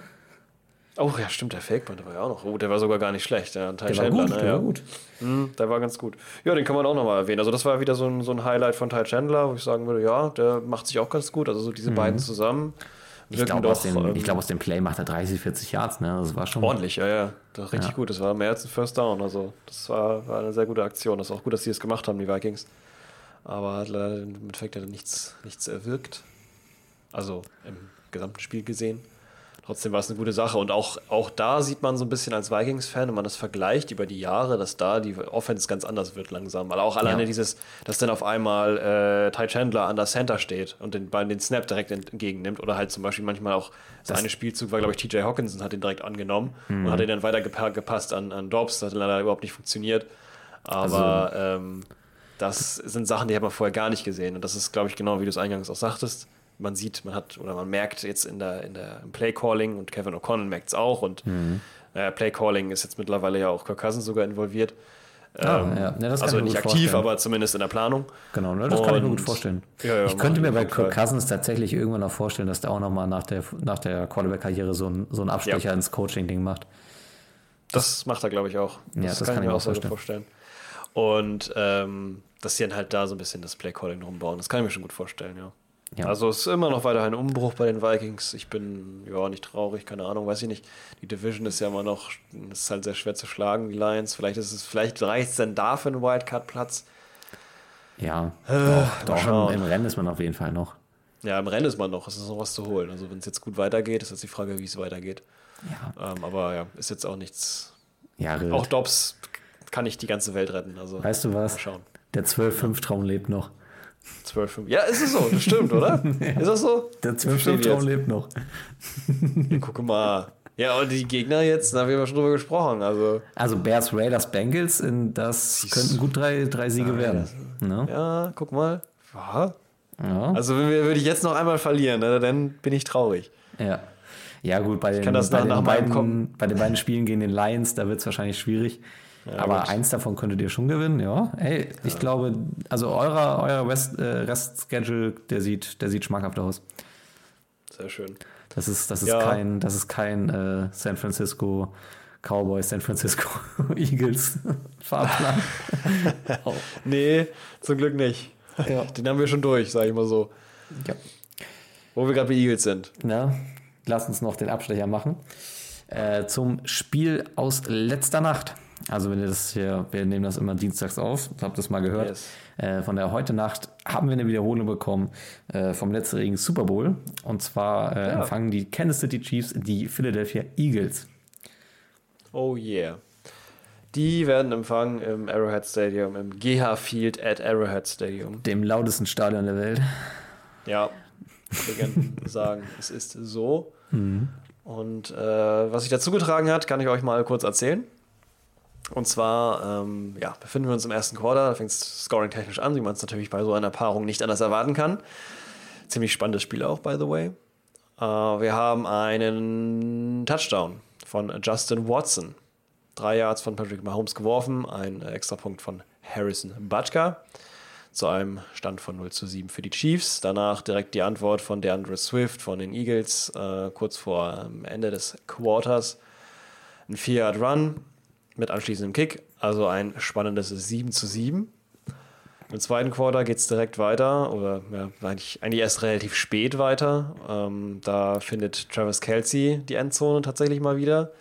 [SPEAKER 3] Oh ja, stimmt, der Fake Punt, der war ja auch noch. Oh, der war sogar gar nicht schlecht. Ja, Ty
[SPEAKER 2] Der war gut,
[SPEAKER 3] ne,
[SPEAKER 2] der
[SPEAKER 3] ja.
[SPEAKER 2] war gut.
[SPEAKER 3] Hm, der war ganz gut. Ja, den kann man auch nochmal erwähnen. Also das war wieder so ein, so ein Highlight von Ty Chandler, wo ich sagen würde, ja, der macht sich auch ganz gut. Also so diese beiden zusammen
[SPEAKER 2] Mhm. Ich glaube, aus,
[SPEAKER 3] ähm,
[SPEAKER 2] glaub, aus dem Play macht er 30, 40 Yards. Ne? Das war schon.
[SPEAKER 3] ordentlich. Ja, ja, das war richtig
[SPEAKER 2] Ja.
[SPEAKER 3] gut. Das war mehr als ein First Down. Also das war, war eine sehr gute Aktion. Das ist auch gut, dass sie es gemacht haben, die Vikings. Aber hat leider im Endeffekt nichts, nichts erwirkt. Also im gesamten Spiel gesehen. Trotzdem war es eine gute Sache. Und auch, auch da sieht man so ein bisschen als Vikings-Fan, wenn man das vergleicht über die Jahre, dass da die Offense ganz anders wird langsam. Weil auch alleine
[SPEAKER 2] Ja.
[SPEAKER 3] dieses, dass dann auf einmal äh, Ty Chandler an der Center steht und den, Ball- den Snap direkt entgegennimmt. Oder halt zum Beispiel manchmal auch, das, eine Spielzug war, glaube ich, TJ Hawkinson hat den direkt angenommen und hat den dann weiter gepa gepasst an, an Dobbs. Das hat leider überhaupt nicht funktioniert. Aber ähm, das sind Sachen, die hat man vorher gar nicht gesehen. Und das ist, glaube ich, genau wie du es eingangs auch sagtest. Man sieht, man hat oder man merkt jetzt in der, in der im Play-Calling und Kevin O'Connell merkt es auch. Und äh, Play-Calling ist jetzt mittlerweile ja auch Kirk Cousins sogar involviert.
[SPEAKER 2] Ah,
[SPEAKER 3] Ähm,
[SPEAKER 2] ja. Ja, das kann
[SPEAKER 3] also nicht aktiv,
[SPEAKER 2] vorstellen.
[SPEAKER 3] aber zumindest in der Planung.
[SPEAKER 2] Genau, ne? das kann ich mir gut
[SPEAKER 3] Und-
[SPEAKER 2] vorstellen.
[SPEAKER 3] Ja,
[SPEAKER 2] ich könnte mir bei Kirk Cousins tatsächlich irgendwann noch vorstellen, dass der auch nochmal nach der, nach der Quarterback-Karriere so, ein, so einen Abstecher ins Coaching-Ding macht.
[SPEAKER 3] Das macht er, glaube ich, auch.
[SPEAKER 2] Ja, das kann ich mir auch
[SPEAKER 3] gut vorstellen. Und ähm, dass sie dann halt da so ein bisschen das Play-Calling rumbauen. Das kann ich mir schon gut vorstellen, ja.
[SPEAKER 2] Ja.
[SPEAKER 3] Also es ist immer noch weiterhin ein Umbruch bei den Vikings. Ich bin ja nicht traurig, keine Ahnung, weiß ich nicht. Die Division ist ja immer noch, es ist halt sehr schwer zu schlagen, die Lions. Vielleicht ist es, vielleicht reicht es dann da für einen Wildcard-Platz.
[SPEAKER 2] Ja,
[SPEAKER 3] Äh,
[SPEAKER 2] doch, doch im, Rennen ist man auf jeden Fall noch.
[SPEAKER 3] Ja, im Rennen ist man noch, es ist noch was zu holen. Also wenn es jetzt gut weitergeht, ist jetzt die Frage, wie es weitergeht.
[SPEAKER 2] Ja,
[SPEAKER 3] Ähm, aber ja, ist jetzt auch nichts.
[SPEAKER 2] ja.
[SPEAKER 3] Auch Dobbs kann nicht die ganze Welt retten. Also
[SPEAKER 2] Weißt du was?
[SPEAKER 3] Mal schauen.
[SPEAKER 2] Der 12-5-Traum lebt noch.
[SPEAKER 3] 12, 5. Ja, ist es so, das stimmt, oder? Ist das so?
[SPEAKER 2] Der
[SPEAKER 3] Verstehen
[SPEAKER 2] 12-5-Traum
[SPEAKER 3] jetzt.
[SPEAKER 2] lebt noch.
[SPEAKER 3] Guck mal. Ja, und die Gegner jetzt, da haben wir ja schon drüber gesprochen. Also,
[SPEAKER 2] Also Bears, Raiders, Bengals, in das könnten gut drei, drei Siege werden. Ne?
[SPEAKER 3] ja, guck mal. Ja.
[SPEAKER 2] Ja.
[SPEAKER 3] Also, wenn wir, würde ich jetzt noch einmal verlieren, ne, dann bin ich traurig.
[SPEAKER 2] Ja. Ja, gut, bei den, bei, den beiden,
[SPEAKER 3] kommen.
[SPEAKER 2] bei den beiden Spielen gegen den Lions, da wird es wahrscheinlich schwierig. Aber
[SPEAKER 3] gut.
[SPEAKER 2] eins davon könntet ihr schon gewinnen, ja. Ey, ich glaube, also eurer, euer Rest, äh, Rest-Schedule, der sieht, der sieht schmackhaft aus.
[SPEAKER 3] Sehr schön.
[SPEAKER 2] Das ist, das ist
[SPEAKER 3] Ja.
[SPEAKER 2] kein, das ist kein äh, San Francisco Cowboys, San Francisco Eagles Fahrplan. oh.
[SPEAKER 3] Nee, zum Glück nicht.
[SPEAKER 2] Ja.
[SPEAKER 3] Den haben wir schon durch, sage ich mal so.
[SPEAKER 2] ja.
[SPEAKER 3] Wo wir gerade bei Eagles sind.
[SPEAKER 2] Na, lass uns noch den Abstecher machen. Äh, zum Spiel aus letzter Nacht. Also wenn ihr das hier, wir nehmen das immer dienstags auf, habt das mal gehört.
[SPEAKER 3] Yes.
[SPEAKER 2] Äh, von der heute Nacht haben wir eine Wiederholung bekommen äh, vom letztjährigen Super Bowl. Und zwar äh,
[SPEAKER 3] Ja.
[SPEAKER 2] empfangen die Kansas City Chiefs die Philadelphia Eagles.
[SPEAKER 3] Oh yeah. Die werden empfangen im Arrowhead Stadium, im GH Field at Arrowhead Stadium.
[SPEAKER 2] Dem lautesten Stadion der Welt.
[SPEAKER 3] Ja, Legenden sagen, es ist so.
[SPEAKER 2] Mhm.
[SPEAKER 3] Und äh, was sich dazu getragen hat, kann ich euch mal kurz erzählen. Und zwar ähm, ja, befinden wir uns im ersten Quarter, da fängt es scoring-technisch an, wie man es natürlich bei so einer Paarung nicht anders erwarten kann. Ziemlich spannendes Spiel auch, by the way. Äh, wir haben einen Touchdown von Justin Watson. Drei Yards von Patrick Mahomes geworfen, ein Extrapunkt von Harrison Butker zu einem Stand von 0 zu 7 für die Chiefs. Danach direkt die Antwort von DeAndre Swift von den Eagles, äh, kurz vor ähm, Ende des Quarters. Ein 4-Yard-Run mit anschließendem Kick, also ein spannendes 7 zu 7. Im zweiten Quarter geht es direkt weiter, oder ja, eigentlich, eigentlich erst relativ spät weiter. Ähm, da findet Travis Kelsey die Endzone tatsächlich mal wieder,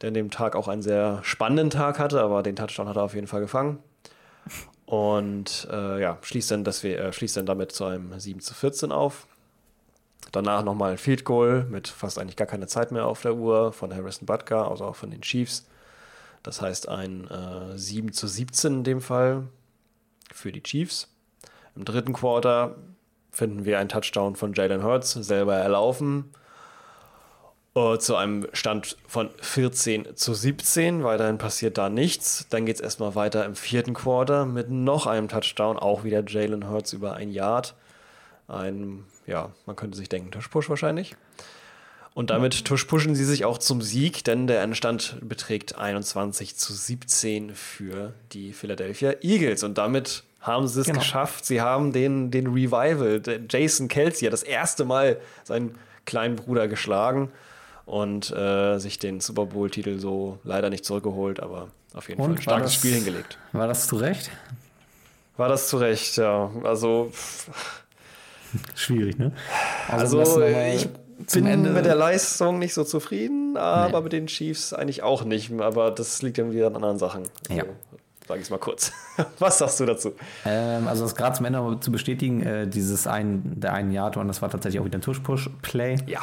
[SPEAKER 3] der an dem Tag auch einen sehr spannenden Tag hatte, aber den Touchdown hat er auf jeden Fall gefangen. Und äh, ja, schließt dann, dass wir, äh, schließt dann damit zu einem 7 zu 14 auf. Danach nochmal ein Field Goal mit fast eigentlich gar keine Zeit mehr auf der Uhr von Harrison Butker, also auch von den Chiefs. Das heißt ein äh, 7 zu 17 in dem Fall für die Chiefs. Im dritten Quarter finden wir einen Touchdown von Jalen Hurts, selber erlaufen. Äh, zu einem Stand von 14 zu 17. Weiterhin passiert da nichts. Dann geht es erstmal weiter im vierten Quarter mit noch einem Touchdown, auch wieder Jalen Hurts über ein Yard. Ein, ja, man könnte sich denken, Tush-Push wahrscheinlich. Und damit tusch-pushen sie sich auch zum Sieg, denn der Endstand beträgt 21 zu 17 für die Philadelphia Eagles. Und damit haben sie es
[SPEAKER 2] Genau.
[SPEAKER 3] geschafft. Sie haben den, den Revival. Jason Kelsey hat das erste Mal seinen kleinen Bruder geschlagen. und äh, sich den Super Bowl-Titel so leider nicht zurückgeholt, aber auf jeden
[SPEAKER 2] Und
[SPEAKER 3] Fall ein starkes
[SPEAKER 2] das-
[SPEAKER 3] Spiel hingelegt.
[SPEAKER 2] War das zu Recht?
[SPEAKER 3] War das zu Recht, ja. Also,
[SPEAKER 2] Schwierig, ne?
[SPEAKER 3] also
[SPEAKER 2] noch mal
[SPEAKER 3] ich
[SPEAKER 2] zum
[SPEAKER 3] bin
[SPEAKER 2] Ende-
[SPEAKER 3] mit der Leistung nicht so zufrieden, aber
[SPEAKER 2] Nee.
[SPEAKER 3] mit den Chiefs eigentlich auch nicht. Aber das liegt irgendwie an anderen Sachen. Also,
[SPEAKER 2] Ja.
[SPEAKER 3] Sag ich es mal kurz. Was sagst du dazu?
[SPEAKER 2] Ähm, also das gerade zum Ende zu bestätigen, äh, dieses ein, der einen Yard One, das war tatsächlich auch wieder ein Tush-Push-Play.
[SPEAKER 3] Ja.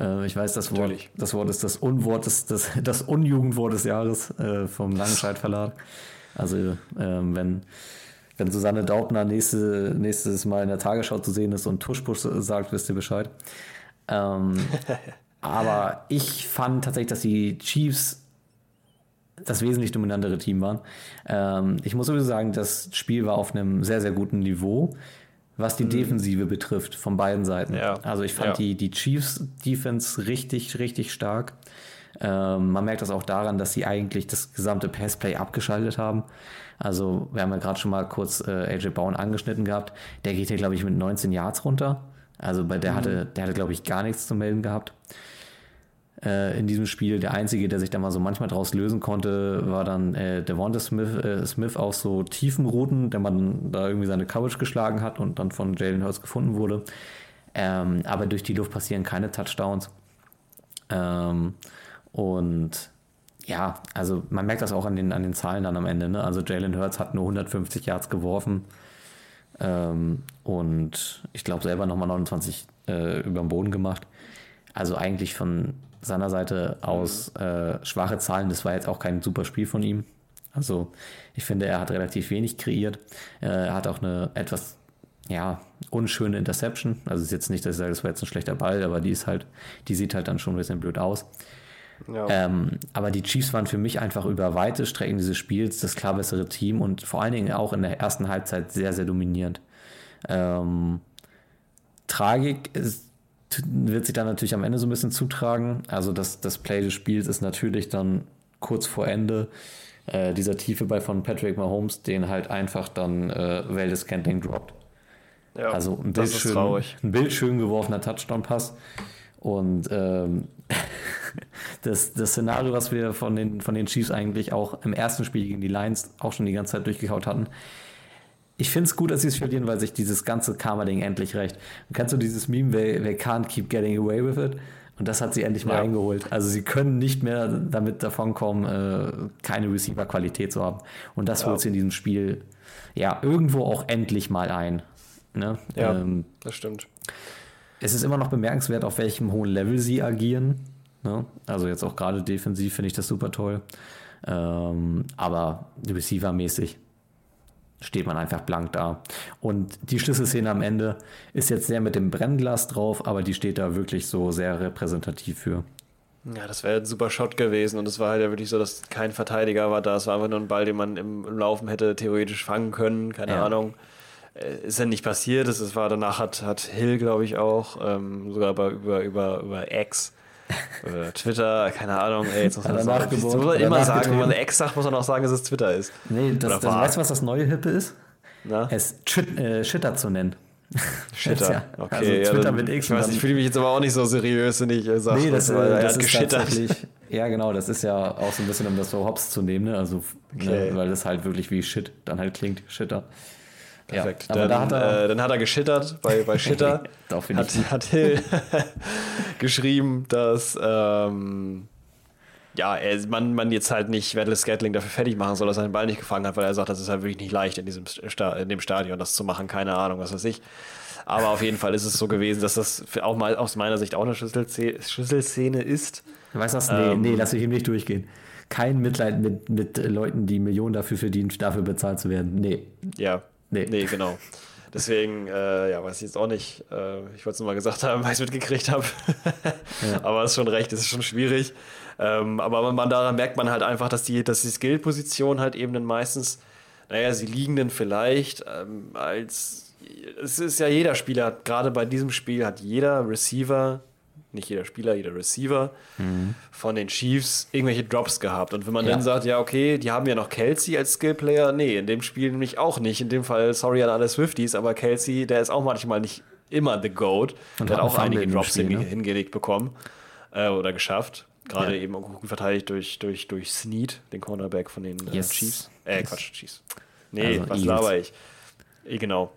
[SPEAKER 2] Äh, ich weiß, das Wort,
[SPEAKER 3] Natürlich.
[SPEAKER 2] das Wort ist das Unwort, des, das, das Unjugendwort des Jahres äh, vom Langenscheid Verlag. Also ähm, wenn, wenn Susanne Daubner nächste, nächstes Mal in der Tagesschau zu sehen ist und Tuschpush sagt, wisst ihr Bescheid. Ähm, aber ich fand tatsächlich, dass die Chiefs das wesentlich dominantere Team waren. Ähm, ich muss sowieso sagen, das Spiel war auf einem sehr, sehr guten Niveau, was die Defensive betrifft, von beiden Seiten.
[SPEAKER 3] Ja.
[SPEAKER 2] Also ich fand
[SPEAKER 3] Ja.
[SPEAKER 2] die, die Chiefs-Defense richtig, richtig stark. Ähm, man merkt das auch daran, dass sie eigentlich das gesamte Passplay abgeschaltet haben. Also wir haben ja gerade schon mal kurz äh, AJ Bowen angeschnitten gehabt. Der geht hier, glaube ich, mit 19 Yards runter. Also bei der hatte, der hatte, glaube ich, gar nichts zu melden gehabt äh, in diesem Spiel. Der einzige, der sich da mal so manchmal draus lösen konnte, war dann äh, Devonta Smith, äh, Smith auf so tiefen Routen, der man da irgendwie seine Coverage geschlagen hat und dann von Jalen Hurts gefunden wurde. Ähm, aber durch die Luft passieren keine Touchdowns. Ähm, und ja, also man merkt das auch an den, an den Zahlen dann am Ende. Ne? Also Jalen Hurts hat nur 150 Yards geworfen ähm, und ich glaube selber nochmal 29 äh, über den Boden gemacht. Also eigentlich von seiner Seite aus äh, schwache Zahlen. Das war jetzt auch kein super Spiel von ihm. Also ich finde, er hat relativ wenig kreiert. Äh, er hat auch eine etwas ja, unschöne Interception. Also es ist jetzt nicht, dass ich sage, das war jetzt ein schlechter Ball, aber die ist halt, die sieht halt dann schon ein bisschen blöd aus.
[SPEAKER 3] Ja.
[SPEAKER 2] Ähm, aber die Chiefs waren für mich einfach über weite Strecken dieses Spiels das klar bessere Team und vor allen Dingen auch in der ersten Halbzeit sehr, sehr dominierend. Ähm, Tragik ist, wird sich dann natürlich am Ende so ein bisschen zutragen. Also das, das Play des Spiels ist natürlich dann kurz vor Ende äh, dieser tiefe Ball von Patrick Mahomes, den halt einfach dann äh, Valdez Scantling droppt.
[SPEAKER 3] ja.
[SPEAKER 2] Also ein bildschön, ein bildschön geworfener Touchdown-Pass. Und ähm, das, das Szenario, was wir von den, von den Chiefs eigentlich auch im ersten Spiel gegen die Lions auch schon die ganze Zeit durchgekaut hatten. Ich finde es gut, dass sie es verlieren, weil sich dieses ganze Karma-Ding endlich rächt. Und kennst du dieses Meme, they, they can't keep getting away with it? Und das hat sie endlich mal
[SPEAKER 3] Ja.
[SPEAKER 2] eingeholt. Also sie können nicht mehr damit davonkommen, äh, keine Receiver-Qualität zu haben. Und das
[SPEAKER 3] Ja.
[SPEAKER 2] holt sie in diesem Spiel ja irgendwo auch endlich mal ein. Ne?
[SPEAKER 3] Ja,
[SPEAKER 2] Ähm,
[SPEAKER 3] das stimmt.
[SPEAKER 2] Es ist immer noch bemerkenswert, auf welchem hohen Level sie agieren. Ne? Also jetzt auch gerade defensiv finde ich das super toll. Ähm, aber receiver-mäßig steht man einfach blank da. Und die Schlüsselszene am Ende ist jetzt sehr mit dem Brennglas drauf, aber die steht da wirklich so sehr repräsentativ für.
[SPEAKER 3] Ja, das wäre ein super Shot gewesen und es war halt ja wirklich so, dass kein Verteidiger war da. Es war einfach nur ein Ball, den man im, Laufen hätte theoretisch fangen können. Keine
[SPEAKER 2] Ja.
[SPEAKER 3] Ahnung. Äh, Ist ja nicht passiert. Es war danach hat, hat Hill, glaube ich, auch ähm, sogar über, über, über X. Oder Twitter, keine Ahnung, ey, jetzt muss man,
[SPEAKER 2] er
[SPEAKER 3] sagen, muss man
[SPEAKER 2] er
[SPEAKER 3] immer sagen, wenn man
[SPEAKER 2] nachgetreten?
[SPEAKER 3] X sagt, muss man auch sagen, dass es Twitter ist.
[SPEAKER 2] Nee, das, das, weißt du, was das neue Hippe ist?
[SPEAKER 3] Na?
[SPEAKER 2] Es Shit, äh, Shitter zu nennen.
[SPEAKER 3] Shitter.
[SPEAKER 2] Ja,
[SPEAKER 3] Okay,
[SPEAKER 2] also
[SPEAKER 3] ja,
[SPEAKER 2] Twitter
[SPEAKER 3] dann,
[SPEAKER 2] mit X
[SPEAKER 3] Ich weiß, ich fühle mich jetzt aber auch nicht so seriös, wenn ich äh, sage,
[SPEAKER 2] Nee, das, äh,
[SPEAKER 3] er
[SPEAKER 2] das ist
[SPEAKER 3] geschittert.
[SPEAKER 2] tatsächlich, ja genau, das ist ja auch so ein bisschen, um das so hops zu nehmen, ne? also
[SPEAKER 3] Okay.
[SPEAKER 2] ne, weil das halt wirklich wie Shit dann halt klingt, Shitter.
[SPEAKER 3] Perfekt.
[SPEAKER 2] Ja,
[SPEAKER 3] dann,
[SPEAKER 2] da hat er,
[SPEAKER 3] äh, dann hat er geschittert bei, bei
[SPEAKER 2] ich
[SPEAKER 3] hat, hat Hill geschrieben, dass ähm, ja, er, man, man jetzt halt nicht Wendell Scatling dafür fertig machen soll, dass er den Ball nicht gefangen hat, weil er sagt, das ist halt wirklich nicht leicht in diesem Sta in dem Stadion das zu machen, keine Ahnung, was weiß ich. Aber auf jeden Fall ist es so gewesen, dass das auch mal aus meiner Sicht auch eine Schlüsselszene, Schlüsselszene ist.
[SPEAKER 2] Weißt du was? Nee,
[SPEAKER 3] Ähm,
[SPEAKER 2] nee, lass ich ihm nicht durchgehen. Kein Mitleid mit, mit Leuten, die Millionen dafür verdienen, dafür bezahlt zu werden. Nee.
[SPEAKER 3] Ja.
[SPEAKER 2] Nee.
[SPEAKER 3] Nee, genau. Deswegen, äh, ja, weiß ich jetzt auch nicht. Äh, ich wollte es nur mal gesagt haben, weil ich es mitgekriegt habe. Aber es ist schon recht, es ist schon schwierig. Ähm, aber man, daran merkt man halt einfach, dass die, dass die Skill-Positionen halt eben dann meistens, naja, sie liegen dann vielleicht ähm, als. Es ist ja jeder Spieler, gerade bei diesem Spiel hat jeder Receiver, nicht jeder Spieler, jeder Receiver von den Chiefs irgendwelche Drops gehabt. Und wenn man
[SPEAKER 2] Ja.
[SPEAKER 3] dann sagt, ja, okay, die haben ja noch Kelsey als Skillplayer, nee, in dem Spiel nämlich auch nicht. In dem Fall, sorry an alle Swifties, aber Kelsey, der ist auch manchmal nicht immer the GOAT.
[SPEAKER 2] Und
[SPEAKER 3] der
[SPEAKER 2] hat
[SPEAKER 3] auch einige Drops
[SPEAKER 2] Spiel,
[SPEAKER 3] hinge
[SPEAKER 2] ne?
[SPEAKER 3] hingelegt bekommen. äh, oder geschafft. Gerade
[SPEAKER 2] Ja.
[SPEAKER 3] eben auch gut verteidigt durch, durch, durch Snead, den Cornerback von den äh,
[SPEAKER 2] Yes.
[SPEAKER 3] Chiefs. Äh,
[SPEAKER 2] Yes.
[SPEAKER 3] Quatsch, Chiefs. Nee,
[SPEAKER 2] Also
[SPEAKER 3] was
[SPEAKER 2] Eagles.
[SPEAKER 3] laber ich? Genau.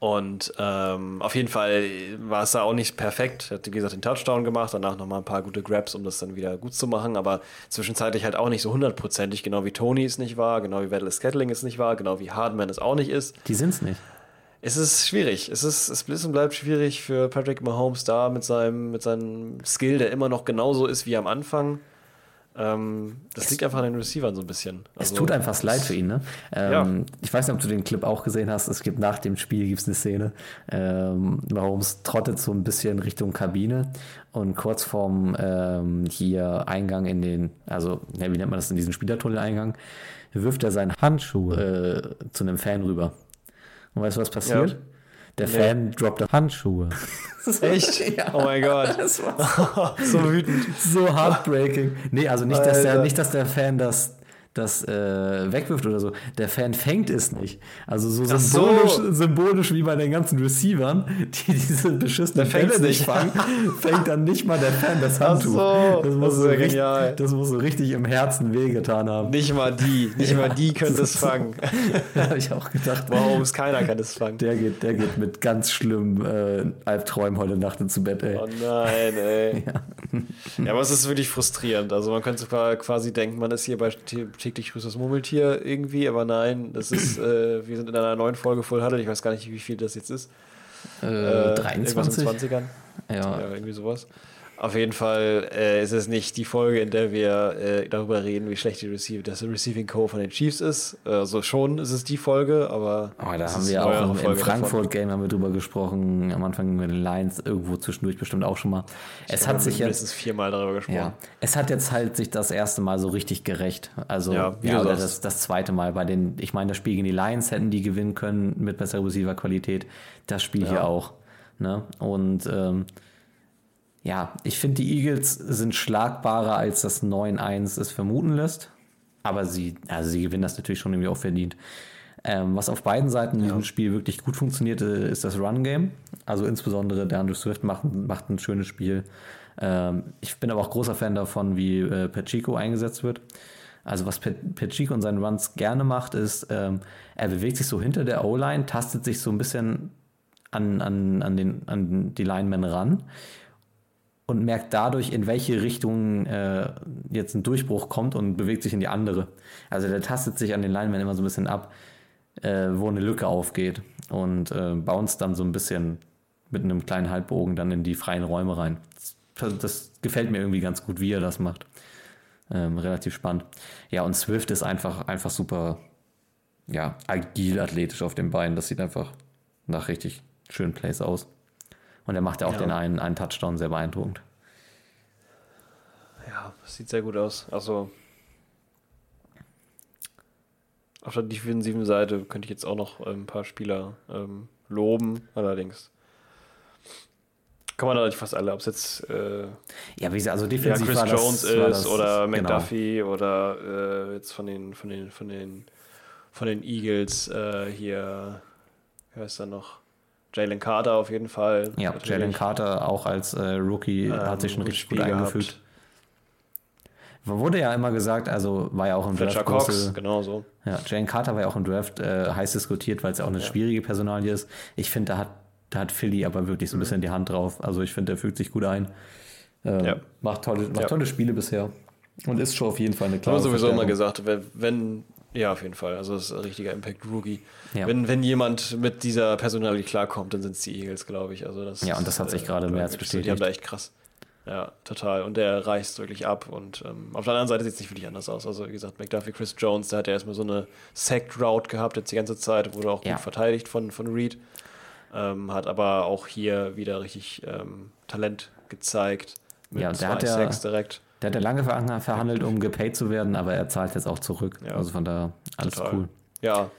[SPEAKER 3] Und ähm, auf jeden Fall war es da auch nicht perfekt. Er hat, wie gesagt, den Touchdown gemacht, danach nochmal ein paar gute Grabs, um das dann wieder gut zu machen, aber zwischenzeitlich halt auch nicht so hundertprozentig, genau wie Tony es nicht war, genau wie Vettel Scattling es nicht war, genau wie Hardman es auch nicht ist.
[SPEAKER 2] Die sind's nicht.
[SPEAKER 3] Es ist schwierig. Es ist, es ist und bleibt schwierig für Patrick Mahomes da mit seinem, mit seinem Skill, der immer noch genauso ist wie am Anfang. Ähm, das liegt einfach an den Receivern so ein bisschen.
[SPEAKER 2] Es
[SPEAKER 3] Also,
[SPEAKER 2] tut einem fast leid für ihn, ne? Ähm,
[SPEAKER 3] Ja.
[SPEAKER 2] Ich weiß nicht, ob du den Clip auch gesehen hast. Es gibt nach dem Spiel gibt's eine Szene. Ähm, Mahomes trottet so ein bisschen Richtung Kabine und kurz vorm ähm, hier Eingang in den, also ja, wie nennt man das in diesen Spielertunnel-Eingang, wirft er seinen Handschuh äh, zu einem Fan rüber. Und weißt du, was passiert?
[SPEAKER 3] Ja.
[SPEAKER 2] Der
[SPEAKER 3] Nee.
[SPEAKER 2] Fan droppt Handschuhe.
[SPEAKER 3] Echt?
[SPEAKER 2] Ja.
[SPEAKER 3] Oh mein Gott.
[SPEAKER 2] Das war
[SPEAKER 3] so wütend.
[SPEAKER 2] so heartbreaking. Nee, also nicht, dass der, nicht, dass der Fan das, das äh, wegwirft oder so. Der Fan fängt es nicht. Also so
[SPEAKER 3] Ach so.
[SPEAKER 2] symbolisch, symbolisch wie bei den ganzen Receivern, die diese beschissenen Bälle nicht fangen, fängt dann nicht mal der Fan das Handtuch.
[SPEAKER 3] so,
[SPEAKER 2] das, muss
[SPEAKER 3] das ist
[SPEAKER 2] so
[SPEAKER 3] ja
[SPEAKER 2] richtig, das muss so richtig im Herzen wehgetan haben.
[SPEAKER 3] Nicht mal die, nicht mal die können das fangen.
[SPEAKER 2] habe ich auch gedacht.
[SPEAKER 3] Mahomes, keiner kann das fangen.
[SPEAKER 2] Der geht, der geht mit ganz schlimmen äh, Albträumen heute Nacht ins Bett, ey.
[SPEAKER 3] Oh nein, ey. Ja. aber es ist wirklich frustrierend. Also man könnte quasi denken, man ist hier bei täglich grüßt das Murmeltier irgendwie, aber nein, das ist, äh, wir sind in einer neuen Folge Full Huddle. Ich weiß gar nicht, wie viel das jetzt ist.
[SPEAKER 2] Äh,
[SPEAKER 3] Äh,
[SPEAKER 2] 23?
[SPEAKER 3] Irgendwas in 20ern.
[SPEAKER 2] Ja.
[SPEAKER 3] Ja, irgendwie sowas. Auf jeden Fall äh, ist es nicht die Folge, in der wir äh, darüber reden, wie schlecht die Receive, das Receiving Core von den Chiefs ist. Also schon ist es die Folge, aber.
[SPEAKER 2] Aber da
[SPEAKER 3] es
[SPEAKER 2] haben wir auch im, im. Frankfurt-Game haben wir drüber gesprochen, am Anfang mit den Lions, irgendwo zwischendurch bestimmt auch schon mal. Es
[SPEAKER 3] Wir
[SPEAKER 2] hat sich jetzt,
[SPEAKER 3] mindestens viermal darüber gesprochen.
[SPEAKER 2] ja, es hat jetzt halt sich das erste Mal so richtig gerecht. Also,
[SPEAKER 3] Ja,
[SPEAKER 2] ja, oder das, das zweite Mal bei den, ich meine, das Spiel gegen die Lions hätten die gewinnen können mit besserer Receiver-Qualität. Das Spiel hier auch. Ne? Und, ähm, ja, ich finde, die Eagles sind schlagbarer, als das 9-1 es vermuten lässt. Aber sie, also sie gewinnen das natürlich schon irgendwie auch verdient. Ähm, was auf beiden Seiten in diesem Spiel wirklich gut funktioniert, ist das Run-Game. Also insbesondere der Andrew Swift macht, macht ein schönes Spiel. Ähm, ich bin aber auch großer Fan davon, wie äh, Pacheco eingesetzt wird. Also was Pacheco in seinen Runs gerne macht, ist, ähm, er bewegt sich so hinter der O-Line, tastet sich so ein bisschen an, an, an, den, an die Linemen ran und merkt dadurch, in welche Richtung äh, jetzt ein Durchbruch kommt und bewegt sich in die andere. Also der tastet sich an den Linemen immer so ein bisschen ab, äh, wo eine Lücke aufgeht und äh, bounced dann so ein bisschen mit einem kleinen Halbbogen dann in die freien Räume rein. Das, das gefällt mir irgendwie ganz gut, wie er das macht. Ähm, relativ spannend. Ja, und Swift ist einfach, einfach super, ja, agil, athletisch auf den Beinen. Das sieht einfach nach richtig schönen Plays aus. Und er macht ja auch
[SPEAKER 3] Ja.
[SPEAKER 2] den einen, einen Touchdown sehr beeindruckend.
[SPEAKER 3] Ja, das sieht sehr gut aus. Also auf der defensiven Seite könnte ich jetzt auch noch ähm, ein paar Spieler ähm, loben, allerdings. Kann man natürlich fast alle, ob es jetzt äh,
[SPEAKER 2] Ja, wie gesagt, also
[SPEAKER 3] ja,
[SPEAKER 2] defensiv
[SPEAKER 3] Chris
[SPEAKER 2] war das,
[SPEAKER 3] Jones
[SPEAKER 2] war
[SPEAKER 3] ist
[SPEAKER 2] das,
[SPEAKER 3] oder
[SPEAKER 2] genau.
[SPEAKER 3] McDuffie oder äh, jetzt von den von den von den von den Eagles äh, hier wer ist da noch Jalen Carter auf jeden Fall
[SPEAKER 2] Ja. Jalen Carter auch als äh, Rookie hat sich schon
[SPEAKER 3] Ähm,
[SPEAKER 2] richtig
[SPEAKER 3] Spiel
[SPEAKER 2] gut
[SPEAKER 3] gehabt.
[SPEAKER 2] eingefügt. Wurde ja immer gesagt, also war ja auch im
[SPEAKER 3] Fletcher
[SPEAKER 2] Draft
[SPEAKER 3] Cox
[SPEAKER 2] große,
[SPEAKER 3] genau so
[SPEAKER 2] Ja, Jane Carter war ja auch im Draft äh, heiß diskutiert, weil es ja auch eine schwierige Personalie ist. Ich finde, da hat, da hat Philly aber wirklich so ein bisschen die Hand drauf. Also ich finde, der fügt sich gut ein. Ähm,
[SPEAKER 3] Ja.
[SPEAKER 2] Macht, tolle, macht
[SPEAKER 3] Ja.
[SPEAKER 2] tolle Spiele bisher. Und ist schon auf jeden Fall eine
[SPEAKER 3] Haben
[SPEAKER 2] klare
[SPEAKER 3] wir sowieso immer gesagt, wenn ja, auf jeden Fall. Also, das ist ein richtiger Impact-Rookie.
[SPEAKER 2] Ja.
[SPEAKER 3] Wenn, wenn jemand mit dieser Personalität klarkommt, dann sind es die Eagles, glaube ich. Also das,
[SPEAKER 2] Ja, und das hat sich gerade mehr als
[SPEAKER 3] so. Die
[SPEAKER 2] bestätigt.
[SPEAKER 3] haben da echt krass. Ja, total. Und der reißt wirklich ab. Und ähm, auf der anderen Seite sieht es nicht wirklich anders aus. Also, wie gesagt, McDuffie, Chris Jones, der hat ja erstmal so eine Sacked-Route gehabt jetzt die ganze Zeit, wurde auch
[SPEAKER 2] Ja.
[SPEAKER 3] gut verteidigt von, von Reed. Ähm, hat aber auch hier wieder richtig ähm, Talent gezeigt. Mit
[SPEAKER 2] Ja, und der
[SPEAKER 3] zwei
[SPEAKER 2] hat ja-
[SPEAKER 3] Sacks direkt.
[SPEAKER 2] Der hat ja lange ver- verhandelt, um gepaid zu werden, aber er zahlt jetzt auch zurück.
[SPEAKER 3] Ja.
[SPEAKER 2] Also von daher alles
[SPEAKER 3] Total.
[SPEAKER 2] cool.
[SPEAKER 3] Ja,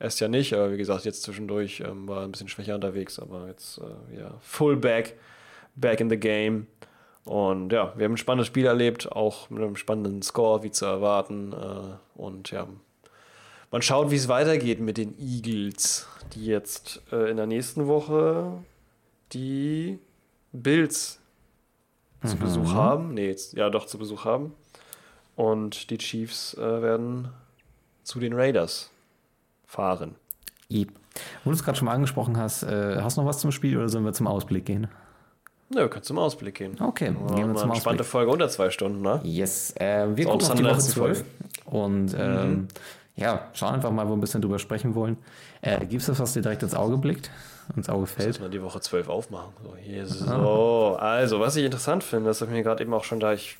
[SPEAKER 3] erst ja nicht, aber wie gesagt, jetzt zwischendurch ähm, war er ein bisschen schwächer unterwegs, aber jetzt äh, ja, full back, back in the game. Und ja, wir haben ein spannendes Spiel erlebt, auch mit einem spannenden Score, wie zu erwarten. Äh, und ja, man schaut, wie es weitergeht mit den Eagles, die jetzt äh, in der nächsten Woche die Bills zu Besuch haben. Nee, jetzt, ja doch zu Besuch haben. Und die Chiefs äh, werden zu den Raiders fahren.
[SPEAKER 2] Yep. Wo du es gerade schon mal angesprochen hast, äh, hast du noch was zum Spiel oder sollen wir zum Ausblick gehen?
[SPEAKER 3] Nö, wir können zum Ausblick gehen.
[SPEAKER 2] Okay,
[SPEAKER 3] Ja,
[SPEAKER 2] gehen wir zum
[SPEAKER 3] eine
[SPEAKER 2] Ausblick.
[SPEAKER 3] spannende Folge unter zwei Stunden, ne?
[SPEAKER 2] Yes, äh, wir gucken auf die Woche
[SPEAKER 3] letzte
[SPEAKER 2] 12
[SPEAKER 3] Folge.
[SPEAKER 2] und ähm, ja, schauen einfach mal, wo wir ein bisschen drüber sprechen wollen. Äh, Gibt es das, was dir direkt ins Auge blickt, ins Auge fällt?
[SPEAKER 3] mal die Woche 12 aufmachen. So, hier so. Also, was ich interessant finde, das ich mir gerade eben auch schon da, ich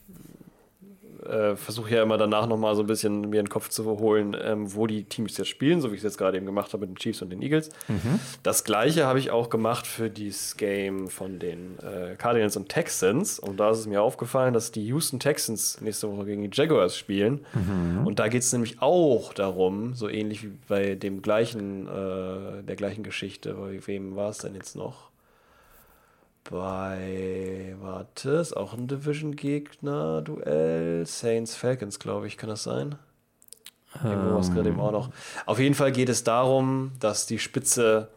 [SPEAKER 3] äh, versuche ja immer danach nochmal so ein bisschen mir den Kopf zu holen, ähm, wo die Teams jetzt spielen, so wie ich es jetzt gerade eben gemacht habe mit den Chiefs und den Eagles. Das gleiche habe ich auch gemacht für dieses Game von den äh, Cardinals und Texans. Und da ist es mir aufgefallen, dass die Houston Texans nächste Woche gegen die Jaguars spielen. Und da geht es nämlich auch darum, so ähnlich wie bei dem gleichen, äh, der gleichen Geschichte, bei wem war es denn jetzt noch? Bei, warte, ist auch ein Division-Gegner-Duell. Saints Falcons, glaube ich, kann das sein? Irgendwo es gerade eben auch noch. Auf jeden Fall geht es darum, dass die Spitze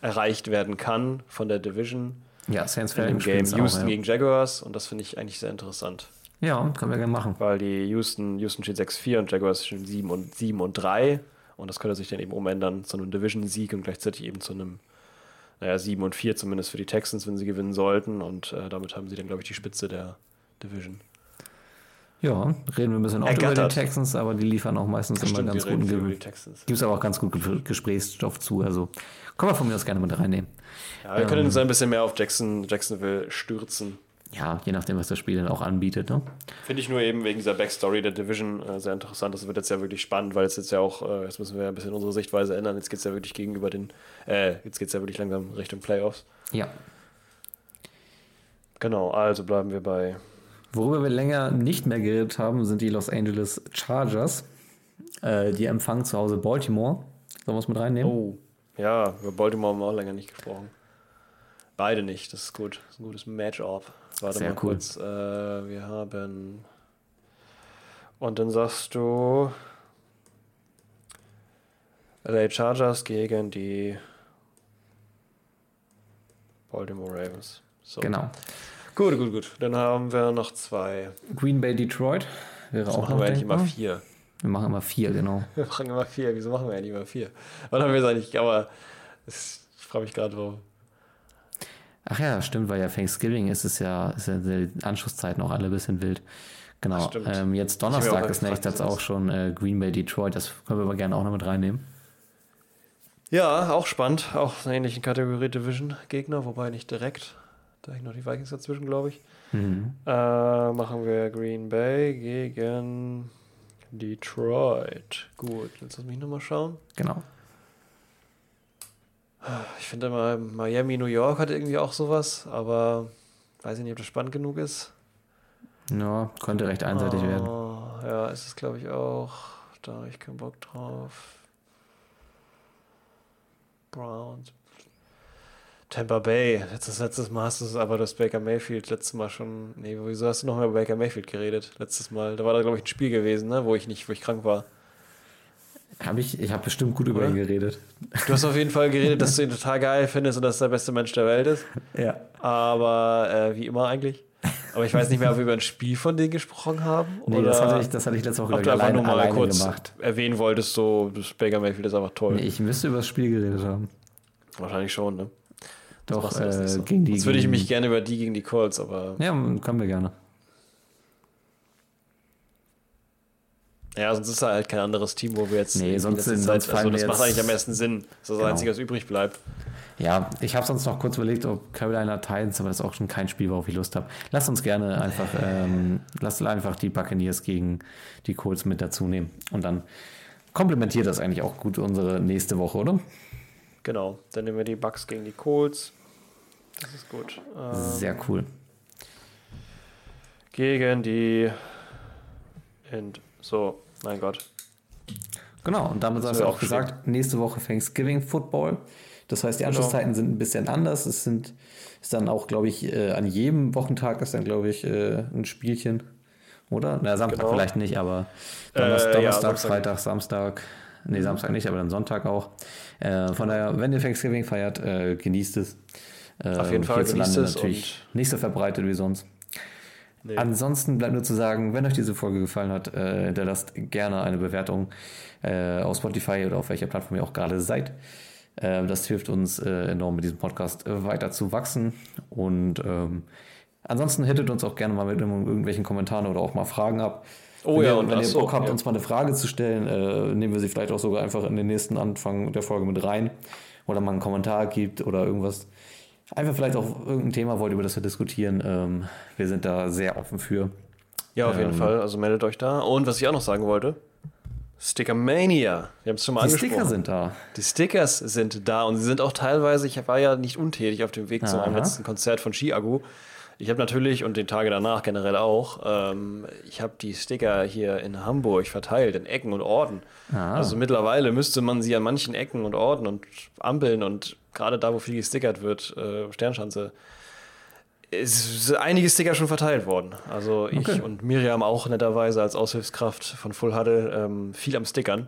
[SPEAKER 3] erreicht werden kann von der Division
[SPEAKER 2] Ja, Saints Falcons
[SPEAKER 3] Game
[SPEAKER 2] spielen's
[SPEAKER 3] Houston
[SPEAKER 2] auch, ja.
[SPEAKER 3] gegen Jaguars und das finde ich eigentlich sehr interessant,
[SPEAKER 2] ja, können wir gerne machen.
[SPEAKER 3] weil die Houston, Houston steht 6-4 und Jaguars stehen 7 und 7 und 3 und das könnte sich dann eben umändern zu einem Division-Sieg und gleichzeitig eben zu einem naja, 7 und 4 zumindest für die Texans, wenn sie gewinnen sollten und äh, damit haben sie dann, glaube ich, die Spitze der Division.
[SPEAKER 2] Ja, reden wir ein bisschen auch über die. Texans, aber die liefern auch meistens immer
[SPEAKER 3] Stimmt,
[SPEAKER 2] ganz guten Gewinn. Gibt es aber auch ganz gut Ge- Gesprächsstoff zu, also können wir von mir aus gerne mit reinnehmen.
[SPEAKER 3] Ja, wir können uns ein bisschen mehr auf Jackson, Jacksonville stürzen.
[SPEAKER 2] Ja, je nachdem, was das Spiel dann auch anbietet. Ne?
[SPEAKER 3] Finde ich nur eben wegen dieser Backstory der Division äh, sehr interessant. Das wird jetzt ja wirklich spannend, weil es jetzt ja auch, äh, jetzt müssen wir ja ein bisschen unsere Sichtweise ändern. Jetzt geht es ja wirklich gegenüber den, äh, jetzt geht es ja wirklich langsam Richtung Playoffs.
[SPEAKER 2] Ja.
[SPEAKER 3] Genau, also bleiben wir bei.
[SPEAKER 2] Worüber wir länger nicht mehr geredet haben, sind die Los Angeles Chargers. Äh, die empfangen zu Hause Baltimore. Sollen wir es mit reinnehmen?
[SPEAKER 3] Oh, ja, über Baltimore haben wir auch länger nicht gesprochen. Beide nicht, das ist gut. Das ist ein gutes Matchup. Warte
[SPEAKER 2] Sehr
[SPEAKER 3] mal
[SPEAKER 2] cool.
[SPEAKER 3] kurz. Äh, wir haben. Und dann sagst du. LA Chargers gegen die Baltimore Ravens. So.
[SPEAKER 2] Genau.
[SPEAKER 3] Gut, gut, gut. Dann haben wir noch zwei.
[SPEAKER 2] Green Bay Detroit wäre
[SPEAKER 3] Wieso
[SPEAKER 2] auch
[SPEAKER 3] machen
[SPEAKER 2] noch
[SPEAKER 3] wir eigentlich immer vier?
[SPEAKER 2] Wir machen immer vier, genau.
[SPEAKER 3] Wir machen immer vier. Wieso machen wir eigentlich immer vier? Wann haben wir es eigentlich? Aber ich frage mich gerade, wo.
[SPEAKER 2] Ach ja, stimmt, weil ja Thanksgiving ist es ja, ist ja die Anschlusszeiten auch alle ein bisschen wild. Genau. Ähm, jetzt
[SPEAKER 3] Ich
[SPEAKER 2] Donnerstag ist nämlich
[SPEAKER 3] was
[SPEAKER 2] auch schon äh, Green Bay Detroit. Das können wir aber gerne auch noch mit reinnehmen.
[SPEAKER 3] Ja, auch spannend. Auch eine ähnliche Kategorie Division-Gegner, wobei nicht direkt. Da hängen noch die Vikings dazwischen, glaube ich.
[SPEAKER 2] Mhm.
[SPEAKER 3] Äh, machen wir Green Bay gegen Detroit. Gut, jetzt lass mich nochmal schauen.
[SPEAKER 2] Genau.
[SPEAKER 3] Ich finde immer, Miami, New York hat irgendwie auch sowas, aber weiß ich nicht, ob das spannend genug ist.
[SPEAKER 2] Ja, könnte recht einseitig werden.
[SPEAKER 3] Oh, ja, ist es, glaube ich, auch. Da habe ich keinen Bock drauf. Browns. Tampa Bay. Letztes, letztes Mal hast du es, aber das Baker Mayfield letztes Mal schon. Nee, wieso hast du noch mal über Baker Mayfield geredet? Letztes Mal. Da war da, glaube ich, ein Spiel gewesen, ne? wo ich nicht, wo ich krank war.
[SPEAKER 2] Hab ich ich habe bestimmt gut über ihn geredet.
[SPEAKER 3] Du hast auf jeden Fall geredet, dass du ihn total geil findest und dass er der beste Mensch der Welt ist.
[SPEAKER 2] Ja.
[SPEAKER 3] Aber äh, wie immer eigentlich. Aber ich weiß nicht mehr, ob wir über ein Spiel von denen gesprochen haben.
[SPEAKER 2] Nee,
[SPEAKER 3] oder
[SPEAKER 2] das hatte ich, das hatte ich letzte Woche
[SPEAKER 3] du
[SPEAKER 2] ich,
[SPEAKER 3] einfach
[SPEAKER 2] alleine,
[SPEAKER 3] nur mal kurz
[SPEAKER 2] gemacht.
[SPEAKER 3] erwähnen wolltest, so, das Baker Mayfield ist einfach toll.
[SPEAKER 2] Nee, ich müsste über das Spiel geredet haben.
[SPEAKER 3] Wahrscheinlich schon, ne?
[SPEAKER 2] Doch, äh,
[SPEAKER 3] so.
[SPEAKER 2] gegen die.
[SPEAKER 3] Jetzt würde ich mich gerne über die gegen die Colts, aber.
[SPEAKER 2] Ja, können wir gerne.
[SPEAKER 3] Ja, sonst ist da halt kein anderes Team, wo wir jetzt.
[SPEAKER 2] Nee, sonst sind- sonst
[SPEAKER 3] also das macht eigentlich am meisten Sinn. Das ist das
[SPEAKER 2] Genau.
[SPEAKER 3] Einzige, was übrig bleibt.
[SPEAKER 2] Ja, ich habe sonst noch kurz überlegt, ob Carolina Titans, aber das ist auch schon kein Spiel, worauf ich Lust habe. Lasst uns gerne einfach, ähm, lasst einfach die Buccaneers gegen die Colts mit dazu nehmen. Und dann komplementiert das eigentlich auch gut unsere nächste Woche, oder?
[SPEAKER 3] Genau. Dann nehmen wir die Bucks gegen die Colts. Das ist gut. Äh,
[SPEAKER 2] Sehr cool.
[SPEAKER 3] gegen die. Und so, mein Gott.
[SPEAKER 2] Genau, und damit hast du
[SPEAKER 3] wäre
[SPEAKER 2] auch gesagt, nächste Woche Thanksgiving Football. Das heißt, die
[SPEAKER 3] Genau.
[SPEAKER 2] Anschlusszeiten sind ein bisschen anders. Es sind, ist dann auch, glaube ich, äh, an jedem Wochentag ist dann, glaube ich, äh, ein Spielchen. Oder? Na, Samstag
[SPEAKER 3] Genau.
[SPEAKER 2] vielleicht nicht, aber
[SPEAKER 3] Äh,
[SPEAKER 2] Donnerstag,
[SPEAKER 3] ja,
[SPEAKER 2] Donnerstag
[SPEAKER 3] Samstag.
[SPEAKER 2] Freitag, Samstag. Nee, Samstag nicht, aber dann Sonntag auch. Äh, von daher, wenn ihr Thanksgiving feiert, äh, genießt es. Äh,
[SPEAKER 3] Auf jeden Fall genießt es
[SPEAKER 2] natürlich nicht so verbreitet wie sonst.
[SPEAKER 3] Nee.
[SPEAKER 2] Ansonsten bleibt nur zu sagen, wenn euch diese Folge gefallen hat, äh, hinterlasst gerne eine Bewertung äh, auf Spotify oder auf welcher Plattform ihr auch gerade seid. Äh, das hilft uns äh, enorm mit diesem Podcast äh, weiter zu wachsen. Und ähm, ansonsten hittet uns auch gerne mal mit irgendwelchen Kommentaren oder auch mal Fragen ab.
[SPEAKER 3] Oh
[SPEAKER 2] wenn
[SPEAKER 3] ja,
[SPEAKER 2] ihr,
[SPEAKER 3] und
[SPEAKER 2] wenn ihr
[SPEAKER 3] so,
[SPEAKER 2] Bock habt,
[SPEAKER 3] ja.
[SPEAKER 2] uns mal eine Frage zu stellen, äh, nehmen wir sie vielleicht auch sogar einfach in den nächsten Anfang der Folge mit rein. Oder mal einen Kommentar gibt oder irgendwas. Einfach vielleicht auch irgendein Thema wollt, über das wir diskutieren. Ähm, wir sind da sehr offen für.
[SPEAKER 3] Ja, auf jeden
[SPEAKER 2] Ähm,
[SPEAKER 3] Fall. Also meldet euch da. Und was ich auch noch sagen wollte: Stickermania. Wir haben es schon mal
[SPEAKER 2] Die
[SPEAKER 3] angesprochen.
[SPEAKER 2] Sticker sind da.
[SPEAKER 3] Die Stickers sind da und sie sind auch teilweise, ich war ja nicht untätig auf dem Weg zu meinem
[SPEAKER 2] Aha.
[SPEAKER 3] letzten Konzert von Ski-Agu. Ich habe natürlich und den Tage danach generell auch, ähm, ich habe die Sticker hier in Hamburg verteilt, in Ecken und Orten.
[SPEAKER 2] Ah.
[SPEAKER 3] Also mittlerweile müsste man sie an manchen Ecken und Orten und Ampeln und gerade da, wo viel gestickert wird, äh, Sternschanze, ist einige Sticker schon verteilt worden. Also ich
[SPEAKER 2] Okay.
[SPEAKER 3] und Miriam auch netterweise als Aushilfskraft von Full Huddle ähm, viel am Stickern.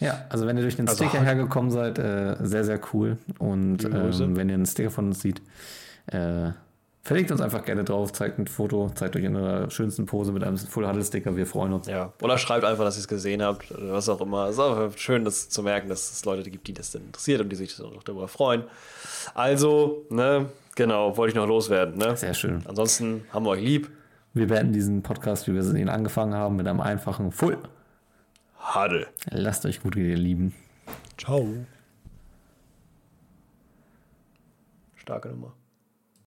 [SPEAKER 2] Ja, also wenn ihr durch den
[SPEAKER 3] Also
[SPEAKER 2] Sticker hergekommen seid, äh, sehr, sehr cool. Und ähm, wenn ihr einen Sticker von uns seht, äh, verlegt uns einfach gerne drauf, zeigt ein Foto, zeigt euch in eurer schönsten Pose mit einem Full Huddle Sticker, wir freuen uns.
[SPEAKER 3] Ja, oder schreibt einfach, dass ihr es gesehen habt, oder was auch immer. Es ist auch schön, das zu merken, dass es Leute gibt, die das dann interessiert und die sich auch darüber freuen. Also, ne, genau, wollte ich noch loswerden, ne?
[SPEAKER 2] Sehr schön.
[SPEAKER 3] Ansonsten haben wir euch lieb.
[SPEAKER 2] Wir beenden diesen Podcast, wie wir ihn angefangen haben, mit einem einfachen Full.
[SPEAKER 3] Huddle.
[SPEAKER 2] Lasst euch gut gehen, ihr Lieben.
[SPEAKER 3] Ciao. Starke Nummer.